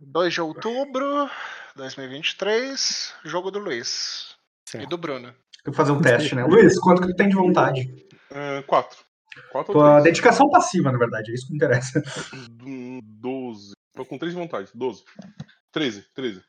2 de outubro 2023, jogo do Luiz. Certo. E do Bruno. Tem que fazer um teste, né? Luiz, quanto que tu tem de vontade? É, quatro. Quatro Tua dedicação passiva, na verdade, é isso que me interessa. Hum, Doze. Tô com três de vontade. Doze. Treze. Treze.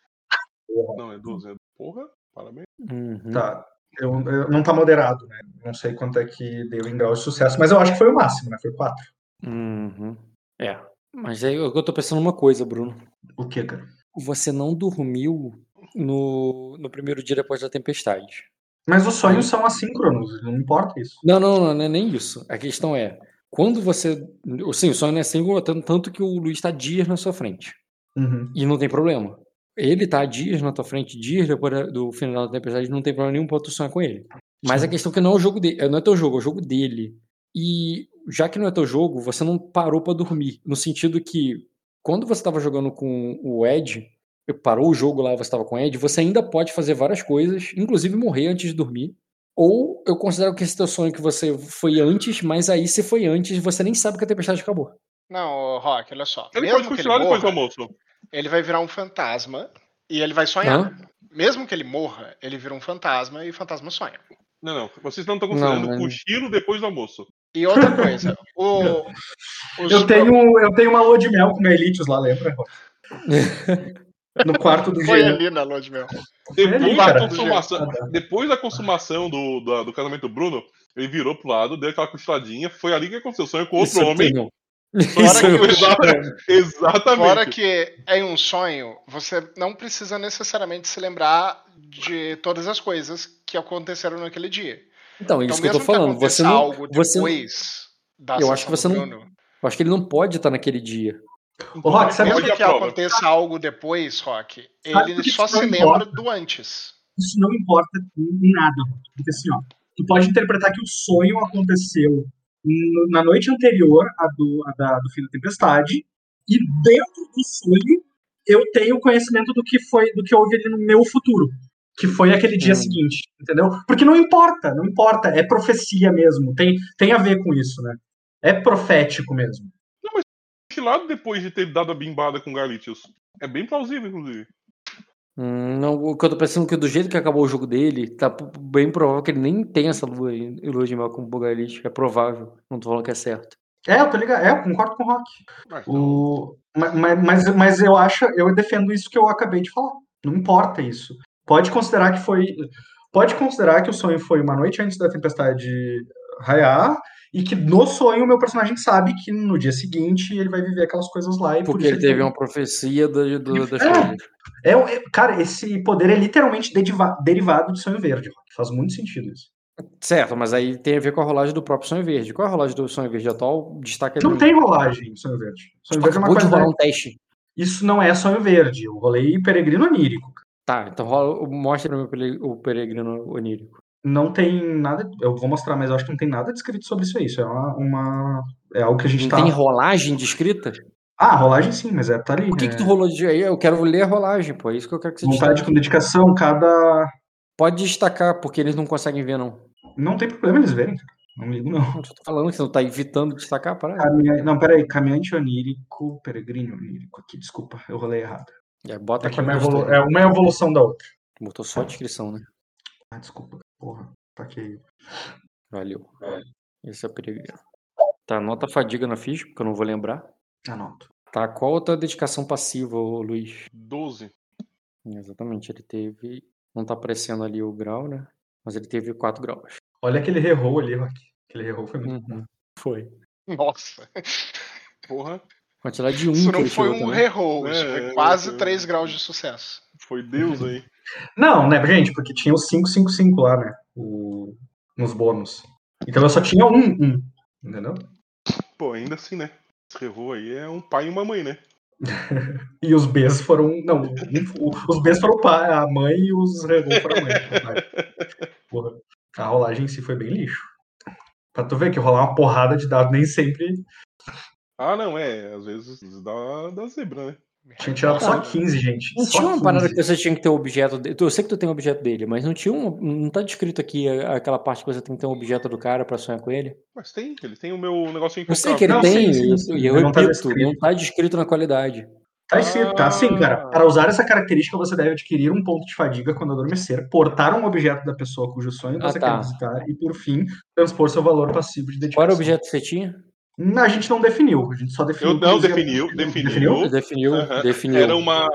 Não, é doze. É... Porra, parabéns. Uhum. Tá. Eu, eu- não tá moderado, né? Não sei quanto é que deu em grau de sucesso, mas eu acho que foi o máximo, né? Foi quatro. Uhum. É. Mas aí eu eu tô pensando uma coisa, Bruno. O que, cara? Você não dormiu no, no primeiro dia depois da tempestade. Mas os sonhos são assíncronos, não importa isso. Não, não, não, não é nem isso. A questão é, quando você. Sim, o sonho não é single, tanto, tanto que o Luiz tá dias na sua frente. Uhum. E não tem problema. Ele tá dias na tua frente, dias depois do final da tempestade, não tem problema nenhum pra tu sonhar com ele. Mas a questão é que não é o jogo dele, não é teu jogo, é o jogo dele. E já que não é teu jogo, você não parou pra dormir. No sentido que, quando você tava jogando com o Ed, parou o jogo lá, você tava com o Ed, você ainda pode fazer várias coisas, inclusive morrer antes de dormir. Ou eu considero que esse teu sonho que você foi antes, mas aí se foi antes, você nem sabe que a tempestade acabou. Não, Rock, olha só. Ele Mesmo pode ele continuar depois do almoço. ele vai virar um fantasma e ele vai sonhar. Mesmo que ele morra, ele vira um fantasma e o fantasma sonha. Não, não. Vocês não estão Não, considerando mas- cochilo depois do almoço. E outra coisa, o, os Eu tenho, eu tenho uma lua de mel com Gaelitius lá, lembra? No quarto do Foi ali na lua de mel. Depois, ali, da consumação, depois da consumação do, do, do casamento do Bruno, ele virou pro lado, deu aquela cochiladinha. Foi ali que aconteceu o sonho com outro Isso homem. Fora Isso que Exata- Exatamente. Fora que em um sonho, você não precisa necessariamente se lembrar de todas as coisas que aconteceram naquele dia. Então, é Então, isso que eu tô falando. Você não, algo você, depois da Eu acho que você não- eu acho que ele não pode estar naquele dia. Ô, Rock, sabe mesmo que prova? aconteça algo depois, Rock, ele só se importa? lembra do antes. Isso não importa em nada, Rock. Porque assim, ó, tu pode interpretar que o sonho aconteceu na noite anterior à do, à da- do fim da tempestade, e dentro do sonho eu tenho conhecimento do que foi, do que houve ali no meu futuro. Que foi aquele dia Hum. seguinte, entendeu? Porque não importa, não importa, é profecia mesmo, tem, tem a ver com isso, né? É profético mesmo. cochilado depois de ter dado a bimbada com o Galitius. É bem plausível, inclusive. Hum, não, o que eu tô pensando é que do jeito que acabou o jogo dele, tá bem provável que ele nem tenha essa lua, aí, lua de mel com o Bogalite. É provável. Não tô falando que é certo. É, eu tô ligado, é, eu concordo com o Rock. Então, O, ma- ma- mas, mas eu acho, eu defendo isso que eu acabei de falar. Não importa isso. Pode considerar que foi. Pode considerar que o sonho foi uma noite antes da tempestade raiar, e que no sonho o meu personagem sabe que no dia seguinte ele vai viver aquelas coisas lá. E por Porque isso ele teve uma profecia do, do, das É. É, é- cara, esse poder é literalmente dediva- derivado de sonho verde. Faz muito sentido isso. Certo, mas aí tem a ver com a rolagem do próprio Sonho Verde. Qual é a rolagem do Sonho Verde atual? Destaca Não tem rolagem sonho verde. Sonho verde é uma coisa. um teste. Isso não é sonho verde. Eu rolei peregrino onírico. Tá, então rola, mostra pra mim o pere- o peregrino onírico. não tem nada. Eu vou mostrar, mas eu acho que não tem nada descrito sobre isso aí. Isso é uma. uma- é algo que a gente Não tá. tem rolagem descrita? Ah, rolagem sim, mas é tá ali. Por que, é, que tu rolou de aí? Eu quero ler a rolagem, pô. É isso que eu quero que você Vontade destaque. com dedicação, cada. Pode destacar, porque eles não conseguem ver, não. Não tem problema eles verem, cara. Não ligo, não. Eu tô falando que você não tá evitando destacar a parada. Caminha... Não, peraí. Caminhante onírico, peregrino onírico. Aqui, desculpa, eu rolei errado. É, bota É, que aqui uma evolu- é uma evolução da outra. Botou só a descrição, né? Ah, desculpa. Porra, tá aqui. Valeu. Esse é o peregrino. Tá, anota a fadiga na ficha, porque eu não vou lembrar. Anoto. Tá, qual a tua dedicação passiva, Luiz? 12. Exatamente, ele teve. Não tá aparecendo ali o grau, né? Mas ele teve 4 graus. Olha aquele reroll ali, Rock. Aquele reroll foi muito. Uhum. Foi. Nossa, Porra. Quantidade de 1 isso não foi um reroll, isso É, foi é, quase é. 3 graus de sucesso. Foi Deus aí. Não, né, gente? Porque tinha os 555 lá, né? O... Nos bônus. Então eu só tinha um, um. Entendeu? Pô, ainda assim, né? Esse revô aí é um pai e uma mãe, né? E os Bs foram. Não, os Bs foram o pai, a mãe e os Regon foram a mãe. Porra, a rolagem em si foi bem lixo. Pra tu ver que rolar uma porrada de dado nem sempre Ah, não, é. Às vezes dá, dá zebra, né? tinha tirado só Ah, 15, gente. Não Só tinha uma 15. parada que você tinha que ter o objeto dele. Eu sei que tu tem o objeto dele, mas não tinha um. Não tá descrito aqui aquela parte que você tem que ter um objeto do cara pra sonhar com ele? Mas tem, ele tem o meu negocinho Eu sei que ele Não, tem, sim, sim, e- sim, e eu não tá repito, descrito. não tá descrito na qualidade. Tá, escrito, tá sim, cara. Para usar essa característica, você deve adquirir um ponto de fadiga quando adormecer, portar um objeto da pessoa cujo sonho Ah, você tá. quer visitar e, por fim, transpor seu valor passivo de Qual dedicação. era o objeto que você tinha? A gente não definiu, a gente só definiu. Eu não que você- definiu, definiu. Definiu, Aham. definiu. Era uma.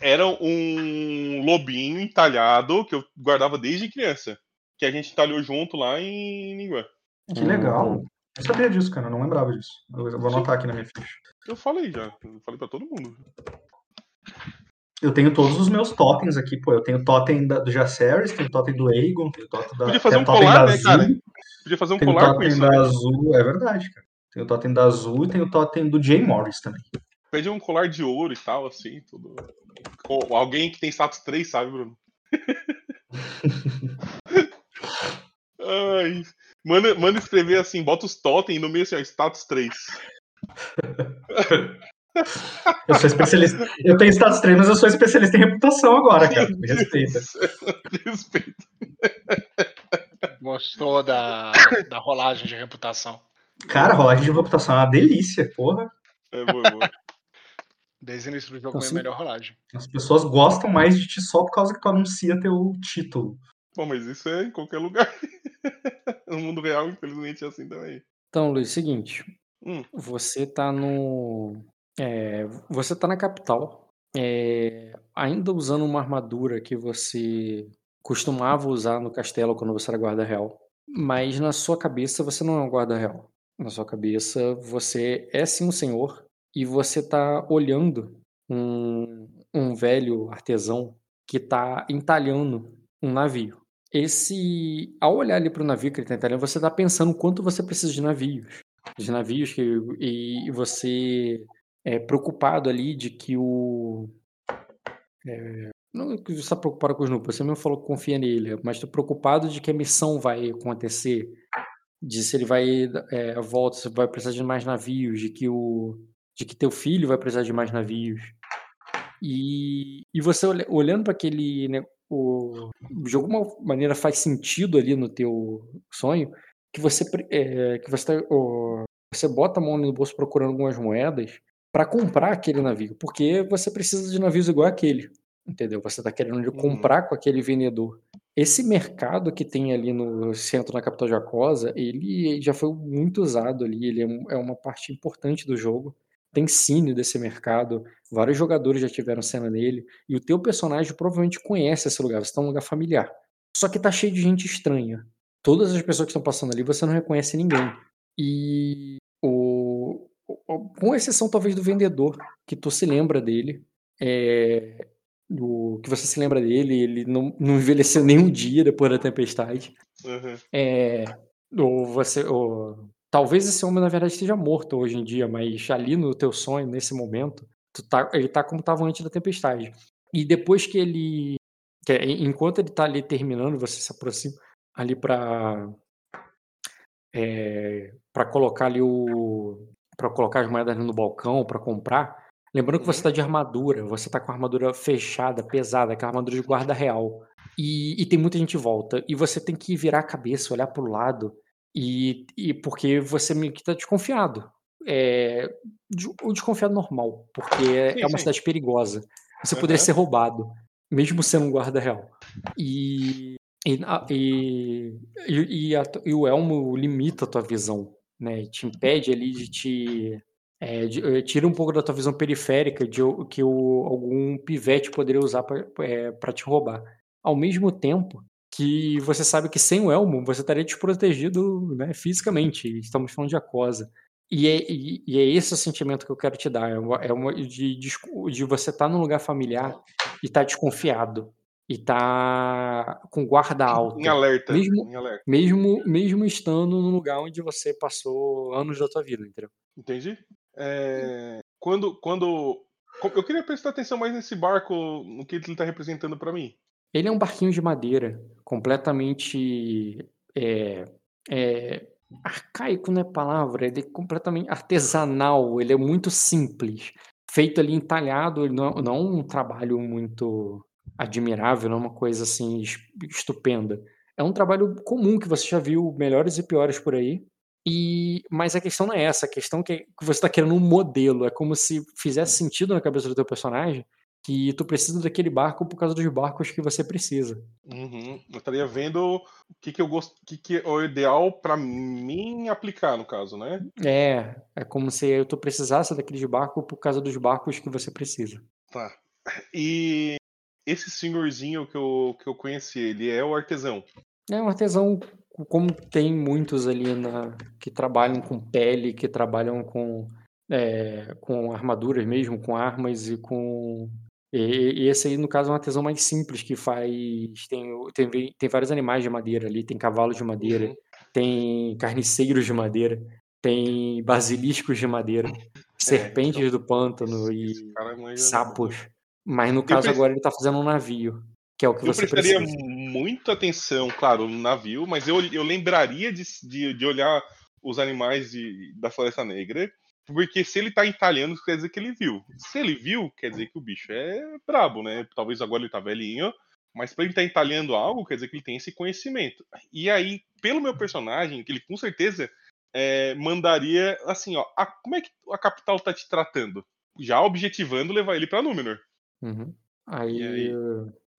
Era um lobinho entalhado que eu guardava desde criança. Que a gente entalhou junto lá em Ninguém. Que legal. Eu sabia disso, cara, eu não lembrava disso. Eu vou anotar aqui na minha ficha. Eu falei já. Eu falei pra todo mundo. Eu tenho todos os meus totens aqui, pô. Eu tenho o totem da, do Jaceres, tenho o totem do Aegon, tenho o totem da. Podia fazer um colar, né, cara? Podia fazer um colar com isso. da né? Azul, é verdade, cara. Tem o totem da Azul e tem o totem do Jay Morris também. Pede um colar de ouro e tal, assim, tudo. Ou alguém que tem status 3, sabe, Bruno? Ai. Manda, manda escrever assim, bota os totem no meio assim, ó, status 3. Eu sou especialista. Eu tenho status 3, mas eu sou especialista em reputação agora, cara. Me respeita. Respeito. Gostou da, da rolagem de reputação. Cara, rolagem de reputação é uma delícia, porra. É boa, é boa. Desde o início do jogo Assim- foi a melhor rolagem. As pessoas gostam mais de ti só por causa que tu anuncia teu título. Bom, mas isso é em qualquer lugar. no mundo real, infelizmente, é assim também. Então, Luiz, seguinte. Hum. Você tá no. é, você tá na capital. é, ainda usando uma armadura que você costumava usar no castelo quando você era guarda real. Mas na sua cabeça você não é um guarda real. Na sua cabeça você é sim um senhor e você tá olhando um, um velho artesão que tá entalhando um navio. Esse, ao olhar ali para o navio que ele tá entalhando, você tá pensando quanto você precisa de navios de navios que, e você é preocupado ali de que o. é, não que você está preocupado com os números, você mesmo falou que confia nele, mas estou preocupado de que a missão vai acontecer, de se ele vai é, volta, se vai precisar de mais navios, de que o de que teu filho vai precisar de mais navios. E, e você olha- olhando para aquele né, o, de alguma maneira faz sentido ali no teu sonho que você é, que você tá, o- você bota a mão no bolso procurando algumas moedas para comprar aquele navio, porque você precisa de navios igual aquele, entendeu? Você está querendo Uhum. comprar com aquele vendedor. Esse mercado que tem ali no centro, na capital Jacosa, ele já foi muito usado ali, ele é é uma parte importante do jogo. Tem cine desse mercado, vários jogadores já tiveram cena nele, e o teu personagem provavelmente conhece esse lugar, você está num lugar familiar. Só que tá cheio de gente estranha. Todas as pessoas que estão passando ali, você não reconhece ninguém. E o, o- com exceção talvez do vendedor, que tu se lembra dele, é, do, que você se lembra dele, ele não, não envelheceu nem um dia depois da tempestade. Uhum. É, ou você, ou, talvez esse homem na verdade esteja morto hoje em dia, mas ali no teu sonho, nesse momento, tá, ele tá como estava antes da tempestade. E depois que ele, que é, enquanto ele tá ali terminando, você se aproxima ali para para colocar ali o para colocar as moedas no balcão para comprar. Lembrando que você tá de armadura, você tá com a armadura fechada, pesada, aquela armadura de guarda real. E, e tem muita gente em volta. E você tem que virar a cabeça, olhar pro lado. E, e porque você meio que tá desconfiado. É, o desconfiado normal. Porque é, Sim, é uma sim. cidade perigosa. Você poderia Aham. ser roubado. Mesmo sendo um guarda real. E, e, e, e, a- e o elmo limita a tua visão. Né? Te impede ali de te. É, eh, tira um pouco da tua visão periférica de que o, algum pivete poderia usar para te roubar. Ao mesmo tempo que você sabe que sem o elmo você estaria desprotegido né, fisicamente. Estamos falando de acosa. E é, e, e é esse o sentimento que eu quero te dar. É, uma, é uma- de, de, de você estar num lugar familiar e estar desconfiado. E estar com guarda alta. Em alerta. Mesmo- Em alerta. Mesmo, mesmo estando num lugar onde você passou anos da tua vida, entendeu? Entendi. É, Quando, quando. Eu queria prestar atenção mais nesse barco, no que ele está representando para mim. Ele é um barquinho de madeira, completamente é, é, arcaico, não é palavra, ele é completamente artesanal, ele é muito simples, feito ali entalhado, ele não, não é um trabalho muito admirável, não é uma coisa assim es- estupenda. É um trabalho comum que você já viu melhores e piores por aí. E, mas a questão não é essa, a questão é que você está querendo um modelo, é como se fizesse sentido na cabeça do teu personagem que tu precisa daquele barco por causa dos barcos que você precisa. Uhum. Eu estaria vendo o que, que eu gosto, o que, que é o ideal para mim aplicar, no caso, né? É, é como se tu precisasse daquele barco por causa dos barcos que você precisa. Tá. E esse senhorzinho que eu, que eu conheci, ele é o artesão. É um artesão, como tem muitos ali na, que trabalham com pele, que trabalham com, é, com armaduras mesmo, com armas e com e, e, esse aí, no caso, é uma artesão mais simples, que faz. Tem, tem, tem vários animais de madeira ali, tem cavalos de madeira, uhum. tem carniceiros de madeira, tem basiliscos de madeira, é, serpentes então, do pântano e é sapos. Mas no caso, agora ele tá fazendo um navio, que é o que eu você prestaria precisa. muita atenção, claro, no navio, mas eu, eu lembraria de, de, de olhar os animais de, da Floresta Negra porque se ele tá italiano, quer dizer que ele viu. Se ele viu, quer dizer que o bicho é brabo, né? Talvez agora ele tá velhinho, mas pra ele estar tá entalhando algo, quer dizer que ele tem esse conhecimento. E aí, pelo meu personagem, que ele com certeza é, mandaria assim, ó, a, como é que a capital tá te tratando? Já objetivando levar ele pra Númenor. Uhum. Aí, aí,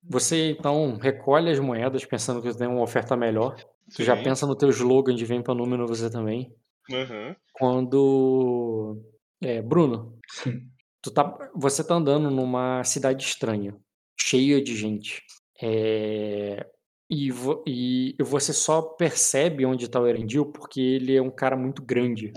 você então recolhe as moedas pensando que tem uma oferta melhor. Você já pensa no teu slogan de vem pra Númenor você também. Uhum. Quando. É, Bruno, Sim. Tu tá, você tá andando numa cidade estranha, cheia de gente. É, e, vo, e você só percebe onde está o Erendil porque ele é um cara muito grande.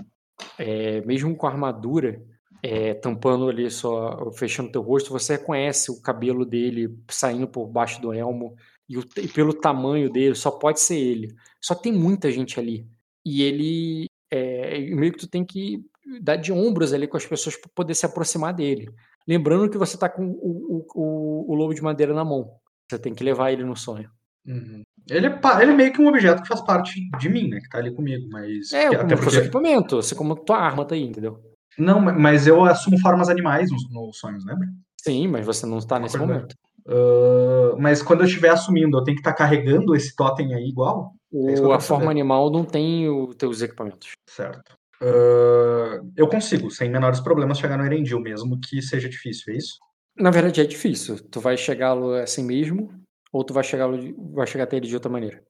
É, mesmo com a armadura, é, tampando ali só, fechando teu rosto, você reconhece o cabelo dele saindo por baixo do elmo e, o, e pelo tamanho dele, só pode ser ele. Só tem muita gente ali. E ele é, meio que tu tem que dar de ombros ali com as pessoas para poder se aproximar dele. Lembrando que você tá com o, o, o, lobo de madeira na mão. Você tem que levar ele no sonho. Uhum. Ele, é, ele é meio que um objeto que faz parte de mim, né? Que tá ali comigo, mas... É, até porque... equipamento, assim como tua arma tá aí, entendeu? Não, mas eu assumo formas animais nos, nos sonhos, lembra? Sim, mas você não está nesse momento. Uh, mas quando eu estiver assumindo, eu tenho que estar tá carregando esse totem aí igual? É a forma animal não tem os teus equipamentos. Certo. Uh, eu consigo, sem menores problemas, chegar no Erendil, mesmo que seja difícil, é isso? Na verdade é difícil. Tu vai chegar assim mesmo, ou tu vai chegar, vai chegar até ele de outra maneira?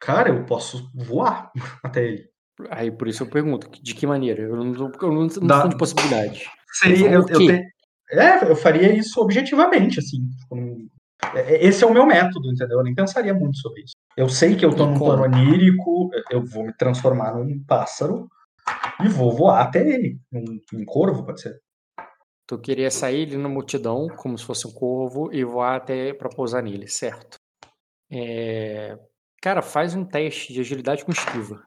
Cara, eu posso voar até ele. Aí por isso eu pergunto, de que maneira? Eu não, eu não, não da... de possibilidade. Seria, eu, eu, te... É, eu faria isso objetivamente, assim. É, é, esse é o meu método, entendeu? Eu nem pensaria muito sobre isso. Eu sei que eu tô num plano onírico, eu vou me transformar num pássaro e vou voar até ele. Um, um corvo, pode ser. Tu queria sair ali na multidão, como se fosse um corvo, e voar até para pousar nele, certo? É... Cara, faz um teste de agilidade com esquiva.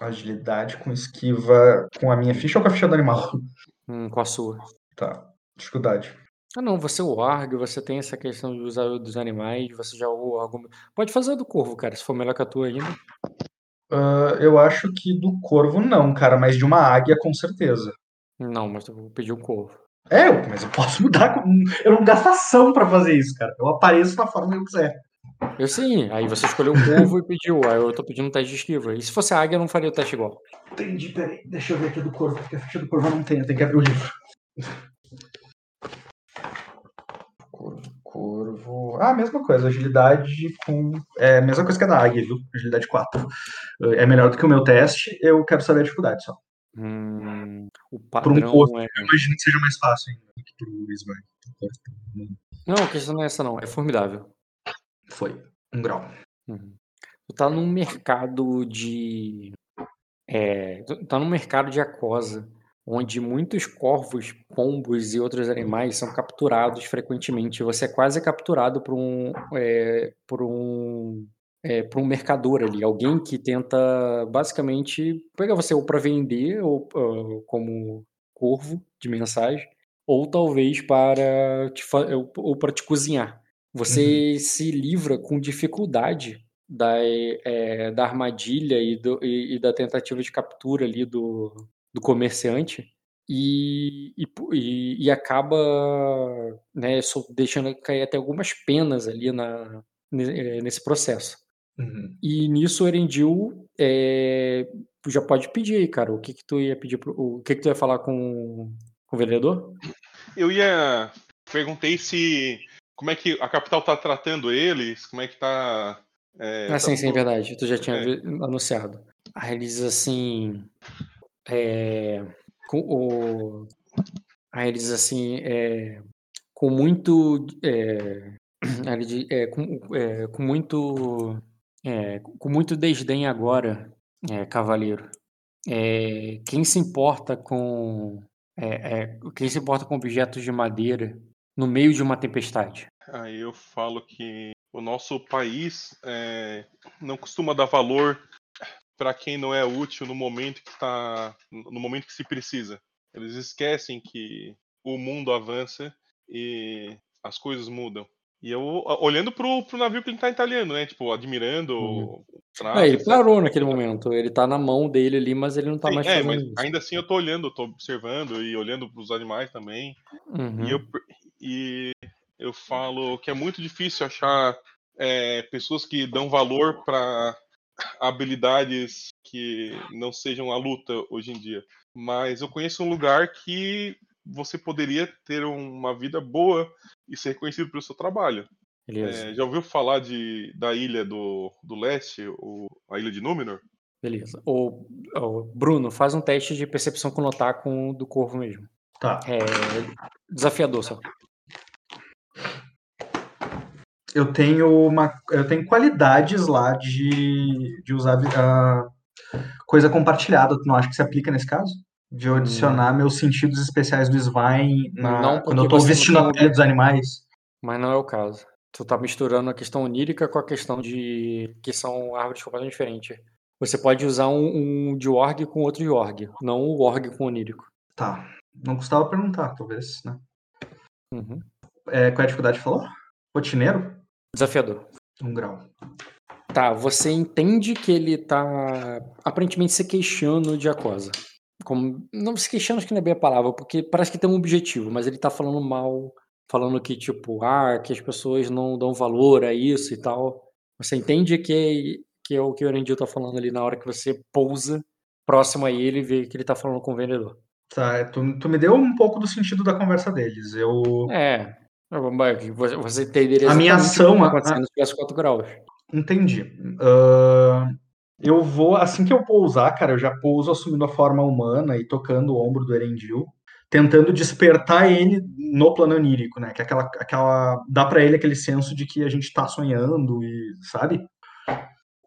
Agilidade com esquiva com a minha ficha ou com a ficha do animal? Hum, com a sua. Tá. Dificuldade. Ah, não, você é o Arg, você tem essa questão de usar dos animais, você já o argumento. Pode fazer do corvo, cara, se for melhor que a tua ainda. Uh, eu acho que do corvo não, cara, mas de uma águia com certeza. Não, mas eu vou pedir um corvo. É, mas eu posso mudar. Eu não gasto ação pra fazer isso, cara. Eu apareço da forma que eu quiser. Eu sim, aí você escolheu o corvo e pediu. Aí eu tô pedindo um teste de esquiva. E se fosse águia, eu não faria o teste igual. Entendi, peraí. Deixa eu ver aqui do corvo, porque a ficha do corvo eu não tenho, eu tenho que abrir o livro. Corvo. Ah, mesma coisa, agilidade com. É a mesma coisa que a da águia, viu? Agilidade 4. É melhor do que o meu teste, eu quero saber a dificuldade só. Hum, o padrão Por um corvo, é... eu imagino que seja mais fácil ainda do que pro Ismael. Não, a questão não é essa, não. É formidável. Foi. Um grau. Uhum. Tu tá num mercado de. É, tá num mercado de aquosa onde muitos corvos, pombos e outros animais são capturados frequentemente. Você é quase capturado por um, é, por um, é, por um mercador ali, alguém que tenta basicamente pegar você ou para vender ou uh, como corvo de mensagem, ou talvez para te, ou para te cozinhar. Você uhum. se livra com dificuldade da, é, da armadilha e, do, e, e, da tentativa de captura ali do, do comerciante e, e, e acaba né, deixando cair até algumas penas ali na, eh, nesse processo. Uhum. E nisso o Erendil é, já pode pedir aí, cara. O que que tu ia pedir pro, o que que tu ia falar com, com o vereador? Eu ia. Perguntei se. Como é que a capital tá tratando eles? Como é que tá. É, ah, tá sim, sim, é tudo- verdade. Tu já tinha É. anunciado. Aí ele diz assim. É, com o, aí ele diz assim. É, com muito. É, é, com, é, com muito. Com muito desdém agora, cavaleiro. Quem se importa com. quem se importa com objetos de madeira no meio de uma tempestade? Aí eu falo que o nosso país é, não costuma dar valor para quem não é útil no momento que tá, no momento que se precisa. Eles esquecem que o mundo avança e as coisas mudam. E eu olhando pro, pro navio que ele tá italiano, né? Tipo, admirando Uhum. o traço, Ah, ele parou naquele momento. Ele tá na mão dele ali, mas ele não tá Sim, mais é, mas isso. ainda assim eu tô olhando, tô observando e olhando pros animais também. Uhum. E, eu, e eu falo que é muito difícil achar é, pessoas que dão valor para habilidades que não sejam a luta hoje em dia. Mas eu conheço um lugar que você poderia ter uma vida boa e ser reconhecido pelo seu trabalho. Beleza, É, já ouviu falar de, da ilha do, do leste, o, a ilha de Númenor? beleza. O, o Bruno, faz um teste de percepção com notar com o do corvo mesmo. Tá. É desafiador só. Eu tenho uma. Eu tenho qualidades lá de, de usar ah, coisa compartilhada. Tu não acha que se aplica nesse caso? De eu adicionar meus sentidos especiais do Svine na- Não, quando eu não vestindo tem a pele dos animais. Mas não é o caso. Tu tá misturando a questão onírica com a questão de. que são árvores completamente diferentes. Você pode usar um, um de org com outro de org, não o org com onírico. Tá. Não custava perguntar, talvez, né? Uhum. É, qual é a dificuldade que falou? Rotineiro? Desafiador. Um grau. Tá, você entende que ele tá aparentemente se queixando de Acosa. Como, não se queixando, acho que não é bem a palavra, porque parece que tem um objetivo, mas ele tá falando mal, falando que, tipo, ah, que as pessoas não dão valor a isso e tal. Você entende que, que é o que o Erendil tá falando ali na hora que você pousa próximo a ele e vê que ele tá falando com o vendedor. Tá, tu, tu me deu um pouco do sentido da conversa deles. Eu É, você você entenderia A minha ação, tá a- acontecendo se tivesse 4 graus. entendi. Ahn, eu vou, assim que eu pousar, cara, eu já pouso assumindo a forma humana e tocando o ombro do Erendil, tentando despertar ele no plano onírico, né? Que é aquela, aquela dá pra ele aquele senso de que a gente tá sonhando e, sabe?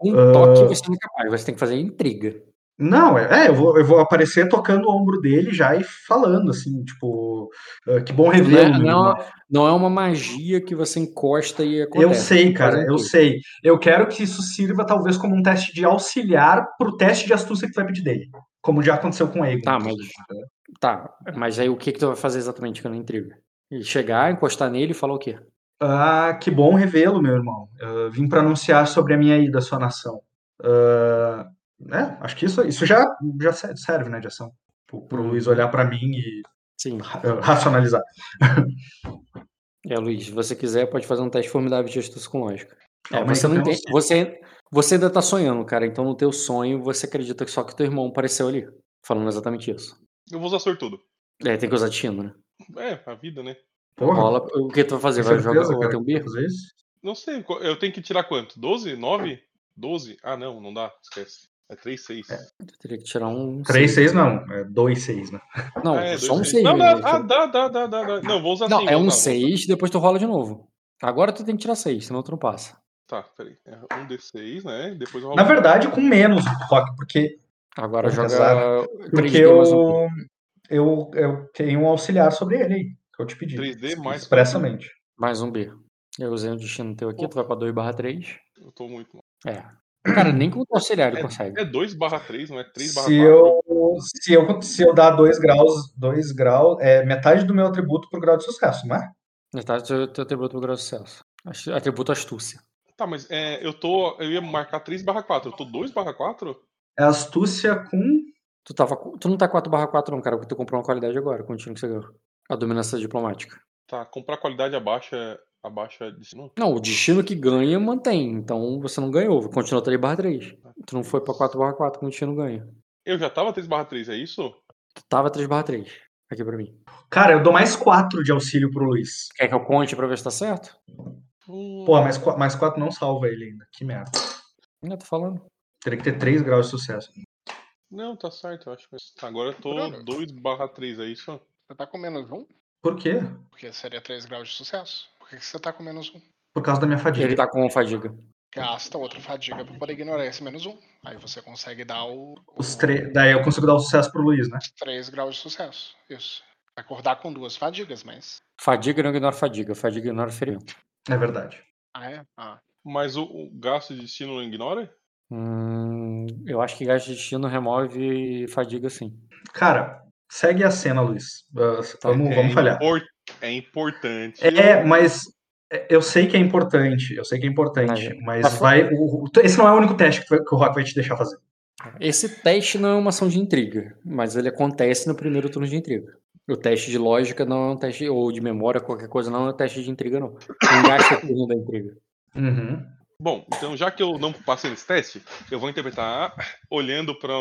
Um toque você não é capaz, você tem que fazer intriga. Não, é, é, eu vou, eu vou aparecer tocando o ombro dele já e falando, assim, tipo, ah, que bom Não revê-lo, é, meu não, irmão. não é uma magia que você encosta e acontece. Eu sei, cara, eu sei. Eu quero que isso sirva talvez como um teste de auxiliar pro teste de astúcia que tu vai pedir dele. Como já aconteceu com o Egon. Tá, mas. Tá, mas aí o que, que tu vai fazer exatamente que eu não intriga? Chegar, encostar nele e falar o quê? Ah, que bom revê-lo, meu irmão. Eu vim para anunciar sobre a minha ida à sua nação. Ah, é, acho que isso, isso já, já se- serve, né, de ação. Pro, pro Uhum. Luiz olhar para mim e Sim. ah, racionalizar. É, Luiz, se você quiser, pode fazer um teste formidável de astúcia com lógica. É, aí você não tenho tem, você, você ainda tá sonhando, cara. Então no teu sonho você acredita que só que teu irmão apareceu ali. Falando exatamente isso. Eu vou usar sortudo. É, tem que usar destino, né? É, a vida, né? Porra, Rola. O que tu vai fazer? Vai jogar certeza, vai cara, ter um vai birro? Não sei, eu tenho que tirar quanto? 12? 9? 12? Ah, não, não dá, esquece. É 3, 6. Eu teria que tirar um. 3, seis. 6 não, é 2, 6, né? Não, é, só um dois, 6. Não, dá, ah, dá, dá, dá, dá. Não, vou usar Não, é um usar, vou usar. 6, depois tu rola de novo. Agora tu tem que tirar 6, senão tu não passa. Tá, peraí. É um D6, né? Depois Na verdade, com menos, Rock, porque, Agora joga porque 3D mais um. eu, eu, eu tenho um auxiliar sobre ele aí, que eu te pedi. 3D mais Expressamente. Mais um B. Eu usei um destino teu aqui, tu vai pra 2 barra 3. Eu tô muito mal. É. Cara, nem com o auxiliar ele consegue. É 2 barra 3, não é 3 barra Se 4. eu, se, eu, se eu dar 2 graus, 2 graus, é metade do meu atributo pro grau de sucesso, não é? Metade do teu, atributo pro grau de sucesso. Atributo astúcia. Tá, mas é, eu tô. Eu ia marcar 3 barra 4. Eu tô 2 barra 4? É astúcia com. Tu, tava, tu não tá 4 barra 4 não, cara, porque tu comprou uma qualidade agora, com o time que você ganhou. A dominância diplomática. Tá, comprar qualidade abaixa. Abaixa de. Não, Não, o destino que ganha mantém. Então você não ganhou. Continua 3 barra 3. Tu não foi pra 4 barra 4 com o destino ganha. Eu já tava 3/3, é isso? Tu tava 3/3 aqui pra mim. Cara, eu dou mais 4 de auxílio pro Luiz. Quer que eu conte pra ver se tá certo? Hum, Pô, mais, mais 4 não salva ele ainda. Que merda. Não, tô falando. Teria que ter 3 graus de sucesso. Não, tá certo, eu acho. que- Agora eu tô Bruno. 2/3, é isso? Você tá com menos um? Por quê? Porque seria 3 graus de sucesso. Por que você tá com menos um? Por causa da minha fadiga. Ele tá com fadiga. Gasta outra fadiga pra poder ignorar esse menos um. Aí você consegue dar o, Os tre... Daí eu consigo dar o sucesso pro Luiz, né? 3 graus de sucesso. Isso. Acordar com duas fadigas, mas. Fadiga não ignora fadiga. Fadiga ignora ferimento. É verdade. Ah, é? Ah. Mas o, o gasto de destino não ignora? Hum, eu acho que gasto de destino remove fadiga sim. Cara, segue a cena, Luiz. Uh, vamos, é, vamos falhar. impor- é importante. É, mas eu sei que é importante. Eu sei que é importante. Mas- Mas vai. o- o- esse não é o único teste que, vai- que o Rock vai te deixar fazer. Esse teste não é uma ação de intriga, mas ele acontece no primeiro turno de intriga. O teste de lógica não é um teste, ou de memória, qualquer coisa, não é um teste de intriga, não. Não gasta turno da intriga. Uhum. Bom, então já que eu não passei nesse teste, eu vou interpretar olhando para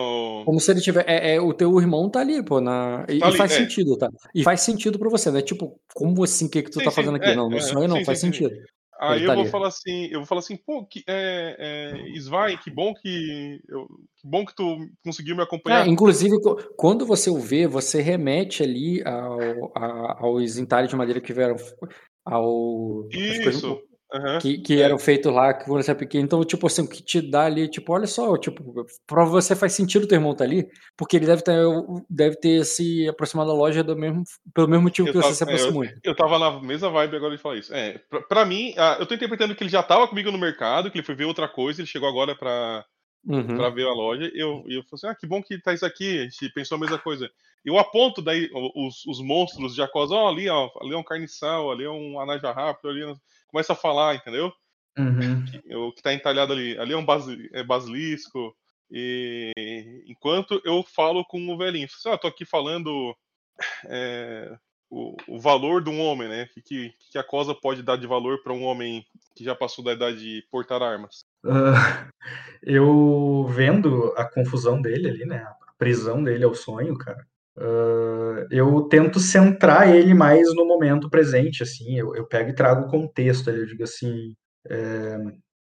Como se ele tiver. É, é, o teu irmão tá ali, pô. Na, e, Tá e ali, faz é. sentido, tá? E faz sentido pra você, né? Tipo, como assim? O que, que tu Sim, tá sim, fazendo aqui? é, não, no é, sonho não, sim, faz sentido. Aí Ele eu tá vou ali. falar assim, eu vou falar assim, pô, que, é, é, Svai, que bom que, eu, que bom que tu conseguiu me acompanhar. É, inclusive, quando você o vê, você remete ali ao, a- aos entalhes de madeira que vieram ao. as coisas- Que, que É. eram feitos lá quando você é pequeno. Então, tipo assim, o que te dá ali, tipo, olha só, tipo, pra você faz sentido o teu irmão tá ali, porque ele deve ter, deve ter se aproximado da loja do mesmo, pelo mesmo motivo Eu que você tava- se aproximou. Eu tava na mesma vibe agora de falar isso. É, pra, pra mim, ah, eu tô interpretando que ele já tava comigo no mercado, que ele foi ver outra coisa, ele chegou agora pra, Uhum. pra ver a loja, e eu, eu falei assim, ah, que bom que tá isso aqui, a gente pensou a mesma coisa. Eu aponto daí o- os, os monstros de Jacós, ó, ali, ó, ali é um carniçal, ali é um anaja rápido, ali é- começa a falar, entendeu? Uhum. o que tá entalhado ali. Ali é um basi- é basilisco. E enquanto eu falo com o velhinho, assim, ah, tô aqui falando é, o, o valor de um homem, né? O que, que a cosa pode dar de valor para um homem que já passou da idade de portar armas. Ah, eu vendo a confusão dele ali, né? A prisão dele ao sonho, cara. Ah, eu tento centrar ele mais no momento presente, assim. Eu, eu pego e trago o contexto. Eu digo assim, é,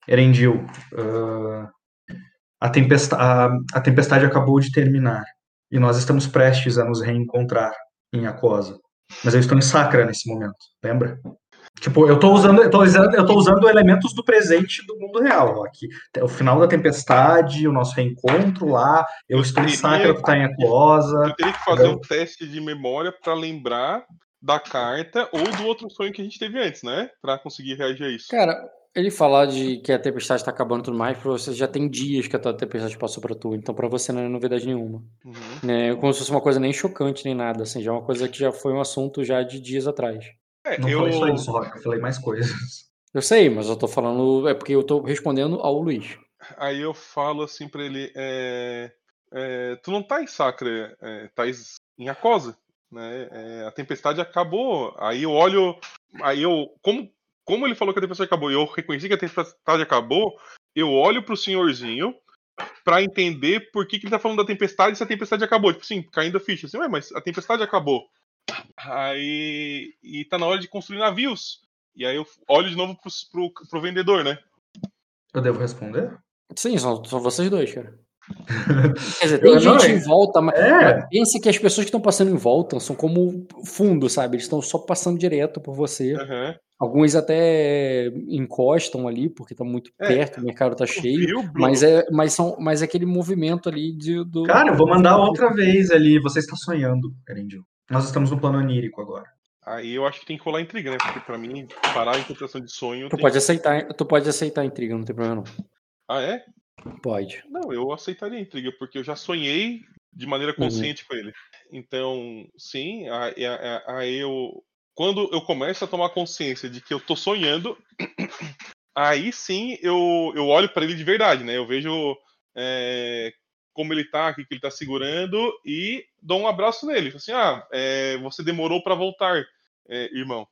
Erendil, ah, a, tempesta a, a tempestade acabou de terminar e nós estamos prestes a nos reencontrar em Aquosa. Mas eu estou em Sacra nesse momento, lembra? Tipo, eu tô usando, eu tô usando, eu tô usando elementos do presente do mundo real. ó, Aqui, o final da tempestade, o nosso reencontro lá, eu estou em Sacra, tu tá em Aquosa. Eu teria que fazer Entendeu? um teste de memória para lembrar da carta ou do outro sonho que a gente teve antes, né? Para conseguir reagir a isso. Cara, ele falar de que a tempestade tá acabando e tudo mais, pra você já tem dias que a tua tempestade passou pra tu, então pra você não é novidade nenhuma. Uhum. Né? Como se fosse uma coisa nem chocante nem nada, assim, já é uma coisa que já foi um assunto já de dias atrás. É, Não eu... falei só isso, Rock, eu falei mais coisas. Eu sei, mas eu tô falando, é porque eu tô respondendo ao Luiz. Aí eu falo assim pra ele, é, é, tu não tá em Sacra, é, tá em Acosa, né? É, a tempestade acabou. Aí eu olho, aí eu, como, como ele falou que a tempestade acabou, e eu reconheci que a tempestade acabou, eu olho pro senhorzinho pra entender por que, que ele tá falando da tempestade se a tempestade acabou. Tipo assim, caindo a ficha, assim, ué, mas a tempestade acabou. Aí, e tá na hora de construir navios. E aí eu olho de novo pro, pro, pro vendedor, né? Eu devo responder? Sim, são, são vocês dois, cara. Quer dizer, tem Eu gente é- em volta, mas, É. mas pense que as pessoas que estão passando em volta são como fundo, sabe? Eles estão só passando direto por você. Aham. Alguns até encostam ali, porque tá muito É. perto, o mercado tá cheio. Viu? Mas é, mas são, mas é aquele movimento ali de, do. Cara, eu vou mandar outra vez ali. Você está sonhando, Erendil. Nós estamos no plano onírico agora. Aí eu acho que tem que rolar intriga, né? Porque pra mim, parar a interpretação de sonho. Tu tem- pode aceitar, tu pode aceitar a intriga, não tem problema não. Ah, é? Pode. Não, eu aceitaria a intriga, porque eu já sonhei de maneira Uhum. consciente com ele. Então, sim, aí aí eu. Quando eu começo a tomar consciência de que eu tô sonhando, aí sim eu, eu olho pra ele de verdade, né? Eu vejo é, como ele tá, o que ele tá segurando e dou um abraço nele. Assim, ah, é, você demorou pra voltar, é, irmão.